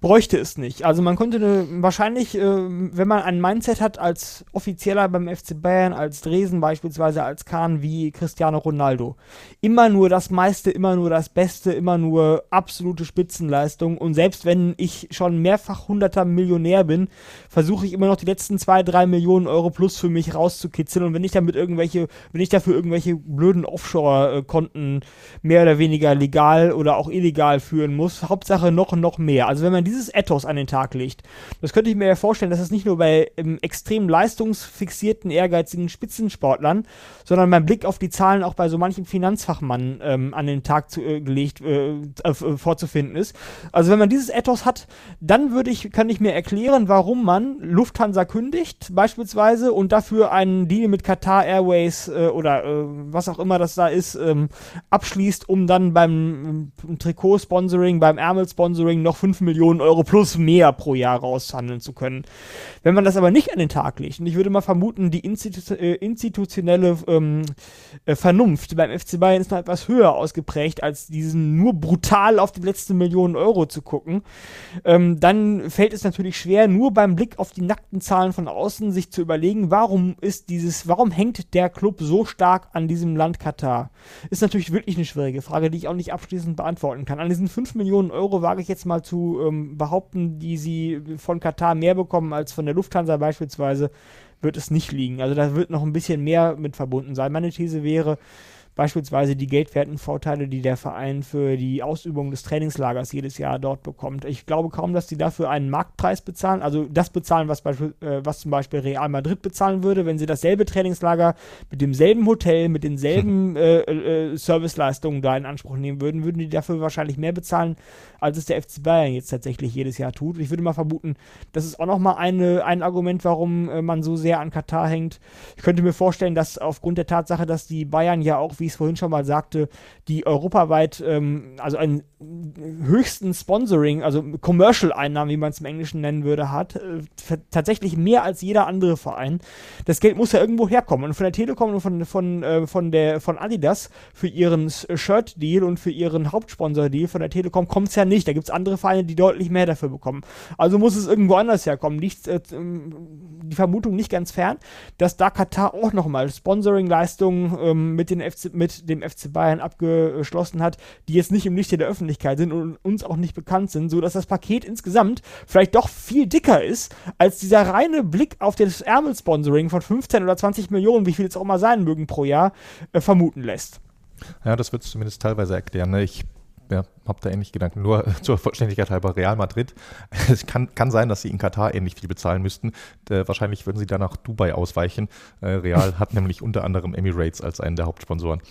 Bräuchte es nicht. Also man könnte eine, wahrscheinlich, äh, wenn man ein Mindset hat als Offizieller beim FC Bayern, als Dresen beispielsweise, als Kahn wie Cristiano Ronaldo, immer nur das meiste, immer nur das Beste, immer nur absolute Spitzenleistung. Und selbst wenn ich schon mehrfach hunderter Millionär bin, versuche ich immer noch die letzten zwei, drei Millionen Euro plus für mich rauszukitzeln. Und wenn ich damit irgendwelche, wenn ich dafür irgendwelche blöden Offshore-Konten mehr oder weniger legal oder auch illegal führen muss, Hauptsache noch und noch mehr. Also wenn man dieses Ethos an den Tag legt, das könnte ich mir ja vorstellen, dass es nicht nur bei ähm, extrem leistungsfixierten, ehrgeizigen Spitzensportlern, sondern beim Blick auf die Zahlen auch bei so manchem Finanzfachmann ähm, an den Tag zu, äh, gelegt äh, äh, vorzufinden ist. Also wenn man dieses Ethos hat, dann würde ich, kann ich mir erklären, warum man Lufthansa kündigt, beispielsweise, und dafür einen Deal mit Qatar Airways äh, oder äh, was auch immer das da ist, ähm, abschließt, um dann beim ähm, Trikot-Sponsoring, beim Ärmel-Sponsoring noch 5 Millionen Euro plus mehr pro Jahr raushandeln zu können. Wenn man das aber nicht an den Tag legt, und ich würde mal vermuten, die Institu äh, institutionelle ähm, äh, Vernunft beim FC Bayern ist noch etwas höher ausgeprägt, als diesen nur brutal auf die letzten Millionen Euro zu gucken, ähm, dann fällt es natürlich schwer, nur beim Blick auf die nackten Zahlen von außen sich zu überlegen, warum ist dieses, warum hängt der Club so stark an diesem Land Katar? Ist natürlich wirklich eine schwierige Frage, die ich auch nicht abschließend beantworten kann. An diesen 5 Millionen Euro wage ich jetzt mal zu ähm, behaupten, die sie von Katar mehr bekommen als von der Lufthansa beispielsweise, wird es nicht liegen. Also da wird noch ein bisschen mehr mit verbunden sein. Meine These wäre, beispielsweise die geldwerten Vorteile, die der Verein für die Ausübung des Trainingslagers jedes Jahr dort bekommt. Ich glaube kaum, dass die dafür einen Marktpreis bezahlen, also das bezahlen, was, beispiel, äh, was zum Beispiel Real Madrid bezahlen würde, wenn sie dasselbe Trainingslager mit demselben Hotel, mit denselben äh, äh, Serviceleistungen da in Anspruch nehmen würden, würden die dafür wahrscheinlich mehr bezahlen, als es der FC Bayern jetzt tatsächlich jedes Jahr tut. Ich würde mal vermuten, das ist auch nochmal eine, ein Argument, warum äh, man so sehr an Katar hängt. Ich könnte mir vorstellen, dass aufgrund der Tatsache, dass die Bayern ja auch, wie ich es vorhin schon mal sagte, die europaweit, ähm, also einen höchsten Sponsoring, also Commercial-Einnahmen, wie man es im Englischen nennen würde, hat, äh, tatsächlich mehr als jeder andere Verein. Das Geld muss ja irgendwo herkommen. Und von der Telekom und von, von, äh, von, der, von Adidas für ihren Shirt-Deal und für ihren Hauptsponsor-Deal von der Telekom kommt es ja nicht. Da gibt es andere Vereine, die deutlich mehr dafür bekommen. Also muss es irgendwo anders herkommen. Nicht, äh, die Vermutung nicht ganz fern, dass da Katar auch nochmal Sponsoring-Leistungen ähm, mit, den FC, mit dem FC Bayern abgeschlossen hat, die jetzt nicht im Lichte der Öffentlichkeit sind und uns auch nicht bekannt sind, sodass das Paket insgesamt vielleicht doch viel dicker ist, als dieser reine Blick auf das Ärmel-Sponsoring von 15 oder 20 Millionen, wie viel es auch mal sein mögen pro Jahr, äh, vermuten lässt. Ja, das wird es zumindest teilweise erklären. Ne? Ich ja, habe da ähnliche Gedanken. Nur zur Vollständigkeit halber Real Madrid. Es kann, kann sein, dass sie in Katar ähnlich viel bezahlen müssten. Äh, wahrscheinlich würden sie dann nach Dubai ausweichen. Äh, Real hat nämlich unter anderem Emirates als einen der Hauptsponsoren.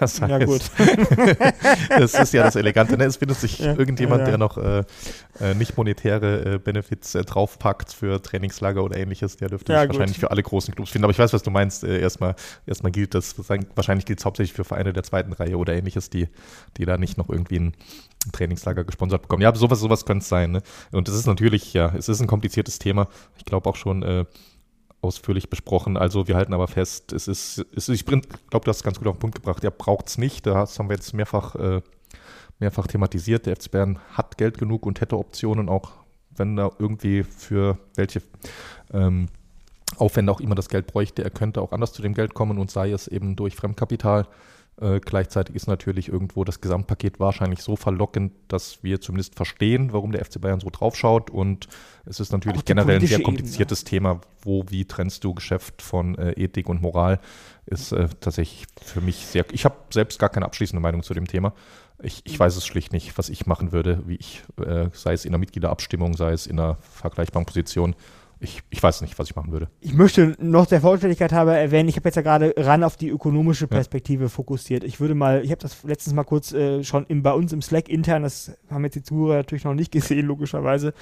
Das heißt, ja, gut. das ist ja das Elegante. Ne? Es findet sich ja, irgendjemand, ja, ja. der noch äh, äh nicht monetäre äh, Benefits äh, draufpackt für Trainingslager oder ähnliches. Der dürfte sich wahrscheinlich für alle großen Clubs finden. Aber ich weiß, was du meinst. erstmal, erstmal gilt das, wahrscheinlich gilt es hauptsächlich für Vereine der zweiten Reihe oder ähnliches, die, die da nicht noch irgendwie ein Trainingslager gesponsert bekommen. Ja, sowas, sowas könnte es sein. Ne? Und es ist natürlich, ja, es ist ein kompliziertes Thema. Ich glaube auch schon äh, ausführlich besprochen. Also wir halten aber fest, es ist, es ich glaube, du hast es ganz gut auf den Punkt gebracht. Ja, braucht es nicht. Das haben wir jetzt mehrfach, äh, mehrfach thematisiert. Der FC Bayern hat Geld genug und hätte Optionen, auch wenn er irgendwie für welche ähm, Aufwände auch immer das Geld bräuchte. Er könnte auch anders zu dem Geld kommen und sei es eben durch Fremdkapital äh, gleichzeitig ist natürlich irgendwo das Gesamtpaket wahrscheinlich so verlockend, dass wir zumindest verstehen, warum der FC Bayern so draufschaut. Und es ist natürlich generell ein sehr kompliziertes Ebene. Thema, wo, wie trennst du Geschäft von äh, Ethik und Moral, ist äh, tatsächlich für mich sehr. Ich habe selbst gar keine abschließende Meinung zu dem Thema. Ich, ich weiß es schlicht nicht, was ich machen würde, wie ich, äh, sei es in der Mitgliederabstimmung, sei es in einer vergleichbaren Position, ich, ich weiß nicht, was ich machen würde. Ich möchte noch der Vollständigkeit halber erwähnen, ich habe jetzt ja gerade ran auf die ökonomische Perspektive ja. fokussiert. Ich würde mal, ich habe das letztens mal kurz äh, schon im, bei uns im Slack intern, das haben jetzt die Zuhörer natürlich noch nicht gesehen, logischerweise,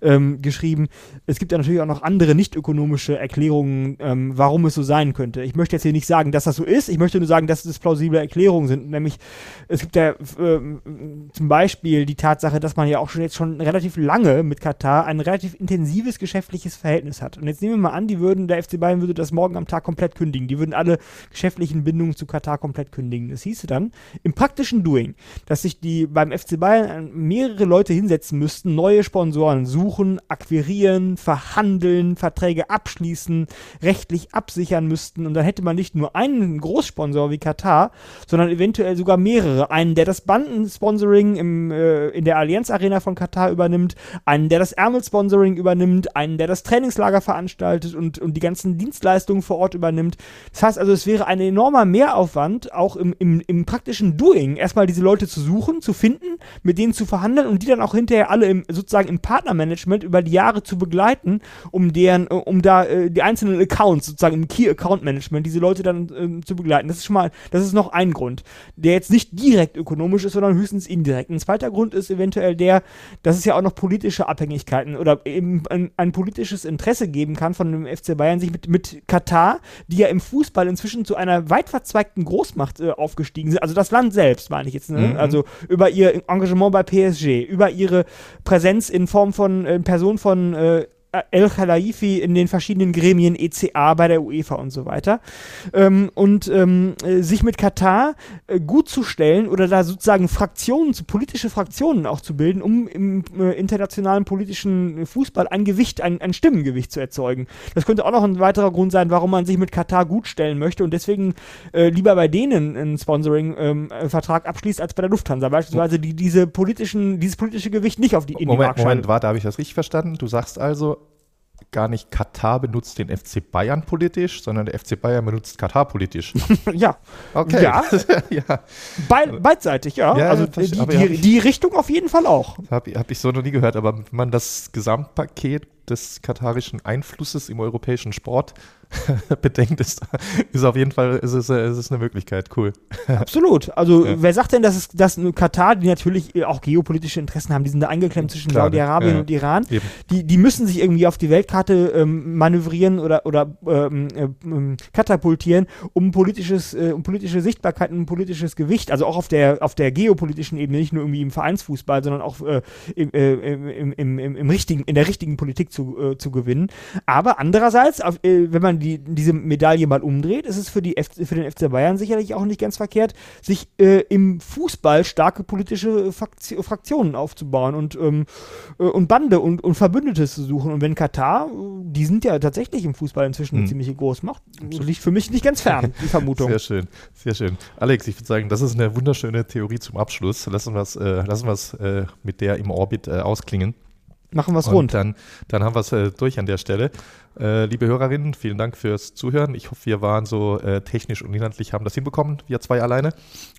ähm, geschrieben. Es gibt ja natürlich auch noch andere nicht ökonomische Erklärungen, ähm, warum es so sein könnte. Ich möchte jetzt hier nicht sagen, dass das so ist, ich möchte nur sagen, dass es plausible Erklärungen sind. Nämlich, es gibt ja ähm, zum Beispiel die Tatsache, dass man ja auch schon jetzt schon relativ lange mit Katar ein relativ intensives geschäftliches Verhältnis hat. Und jetzt nehmen wir mal an, die würden, der FC Bayern würde das morgen am Tag komplett kündigen. Die würden alle geschäftlichen Bindungen zu Katar komplett kündigen. Das hieße dann im praktischen Doing, dass sich die beim FC Bayern mehrere Leute hinsetzen müssten, neue Sponsoren suchen, akquirieren, verhandeln, Verträge abschließen, rechtlich absichern müssten. Und dann hätte man nicht nur einen Großsponsor wie Katar, sondern eventuell sogar mehrere. Einen, der das Bandensponsoring im, äh, in der Allianz Arena von Katar übernimmt, einen, der das Ärmelsponsoring übernimmt, einen, der das Trainingslager veranstaltet und, und die ganzen Dienstleistungen vor Ort übernimmt. Das heißt also, es wäre ein enormer Mehraufwand, auch im, im, im praktischen Doing, erstmal diese Leute zu suchen, zu finden, mit denen zu verhandeln und die dann auch hinterher alle im, sozusagen im Partnermanagement über die Jahre zu begleiten, um deren, um da äh, die einzelnen Accounts, sozusagen im Key Account Management, diese Leute dann äh, zu begleiten. Das ist schon mal, das ist noch ein Grund, der jetzt nicht direkt ökonomisch ist, sondern höchstens indirekt. Ein zweiter Grund ist eventuell der, dass es ja auch noch politische Abhängigkeiten oder eben ein, ein politisches politisches Interesse geben kann von dem FC Bayern, sich mit, mit Katar, die ja im Fußball inzwischen zu einer weit verzweigten Großmacht äh, aufgestiegen sind, also das Land selbst, meine ich jetzt, ne? mhm. also über ihr Engagement bei PSG, über ihre Präsenz in Form von äh, Person von äh, El Khalaifi in den verschiedenen Gremien, ECA bei der UEFA und so weiter. Ähm, und ähm, äh, sich mit Katar äh, gut zu stellen oder da sozusagen Fraktionen, politische Fraktionen auch zu bilden, um im äh, internationalen politischen Fußball ein Gewicht, ein, ein Stimmengewicht zu erzeugen. Das könnte auch noch ein weiterer Grund sein, warum man sich mit Katar gut stellen möchte und deswegen äh, lieber bei denen einen Sponsoring-Vertrag ähm, abschließt als bei der Lufthansa. Beispielsweise die diese politischen, dieses politische Gewicht nicht auf die in Moment, Moment, warte, habe ich das richtig verstanden? Du sagst also, gar nicht Katar benutzt den FC Bayern politisch, sondern der FC Bayern benutzt Katar politisch. ja. Okay. Ja. ja. Be beidseitig, ja. ja also die, die, die, Richtung auf jeden Fall auch. Habe hab ich so noch nie gehört, aber wenn man das Gesamtpaket des katarischen Einflusses im europäischen Sport bedenkt, ist, ist auf jeden Fall ist es, ist es eine Möglichkeit. Cool. Absolut. Also ja. wer sagt denn, dass, es, dass Katar, die natürlich auch geopolitische Interessen haben, die sind da eingeklemmt zwischen Saudi-Arabien ja. und Iran, die, die müssen sich irgendwie auf die Weltkarte ähm, manövrieren oder, oder ähm, ähm, katapultieren, um politisches, äh, um politische Sichtbarkeit und politisches Gewicht, also auch auf der, auf der geopolitischen Ebene, nicht nur irgendwie im Vereinsfußball, sondern auch äh, im, äh, im, im, im, im, richtigen, in der richtigen Politik zu, äh, zu gewinnen. Aber andererseits, auf, äh, wenn man die, diese Medaille mal umdreht, ist es für, die F für den FC Bayern sicherlich auch nicht ganz verkehrt, sich äh, im Fußball starke politische Fakti Fraktionen aufzubauen und, ähm, äh, und Bande und, und Verbündete zu suchen. Und wenn Katar, die sind ja tatsächlich im Fußball inzwischen eine hm. ziemliche Großmacht, liegt für mich nicht ganz fern, die Vermutung. Sehr schön, sehr schön. Alex, ich würde sagen, das ist eine wunderschöne Theorie zum Abschluss. Lassen wir es äh, lassen äh, mit der im Orbit äh, ausklingen. Machen wir es Und rund. dann, dann haben wir es äh, durch an der Stelle. Äh, liebe Hörerinnen, vielen Dank fürs Zuhören. Ich hoffe, wir waren so äh, technisch und inhaltlich, haben das hinbekommen, wir zwei alleine.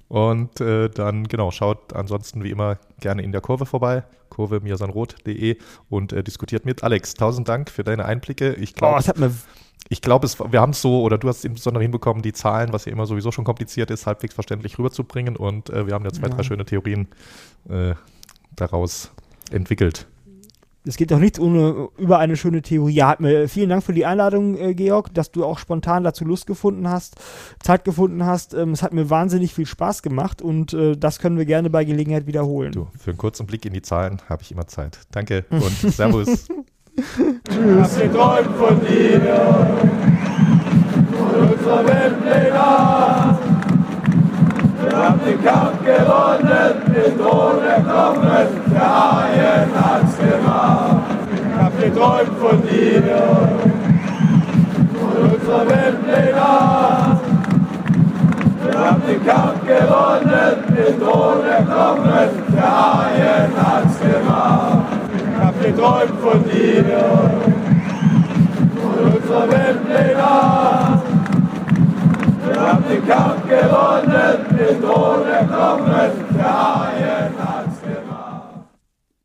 Und äh, dann, genau, schaut ansonsten wie immer gerne in der Kurve vorbei, kurve-mirsanrot.de und äh, diskutiert mit. Alex, tausend Dank für deine Einblicke. Ich Oh, glaube, es hat mir ich glaube, wir haben es so, oder du hast es insbesondere hinbekommen, die Zahlen, was ja immer sowieso schon kompliziert ist, halbwegs verständlich rüberzubringen. Und äh, wir haben ja zwei, Ja. drei schöne Theorien äh, daraus entwickelt. Es geht doch nichts ohne über eine schöne Theorie. Ja, hat mir, vielen Dank für die Einladung, äh, Georg, dass du auch spontan dazu Lust gefunden hast, Zeit gefunden hast. Ähm, es hat mir wahnsinnig viel Spaß gemacht und äh, das können wir gerne bei Gelegenheit wiederholen. Du, für einen kurzen Blick in die Zahlen habe ich immer Zeit. Danke und Servus. Hab geträumt von dir, von unserer Weltpläne. Wir haben den Kampf gewonnen, den Thron erklommen, der Haien hat's gemacht. Ich hab geträumt von dir, von unserer Weltpläne. Wir haben den Kampf gewonnen, den Thron erklommen, der Haien hat's gemacht. Ich hab geträumt von dir, von unserer Weltpläne. Wir haben den Kampf gewonnen, mit ohne Knochen, der Haien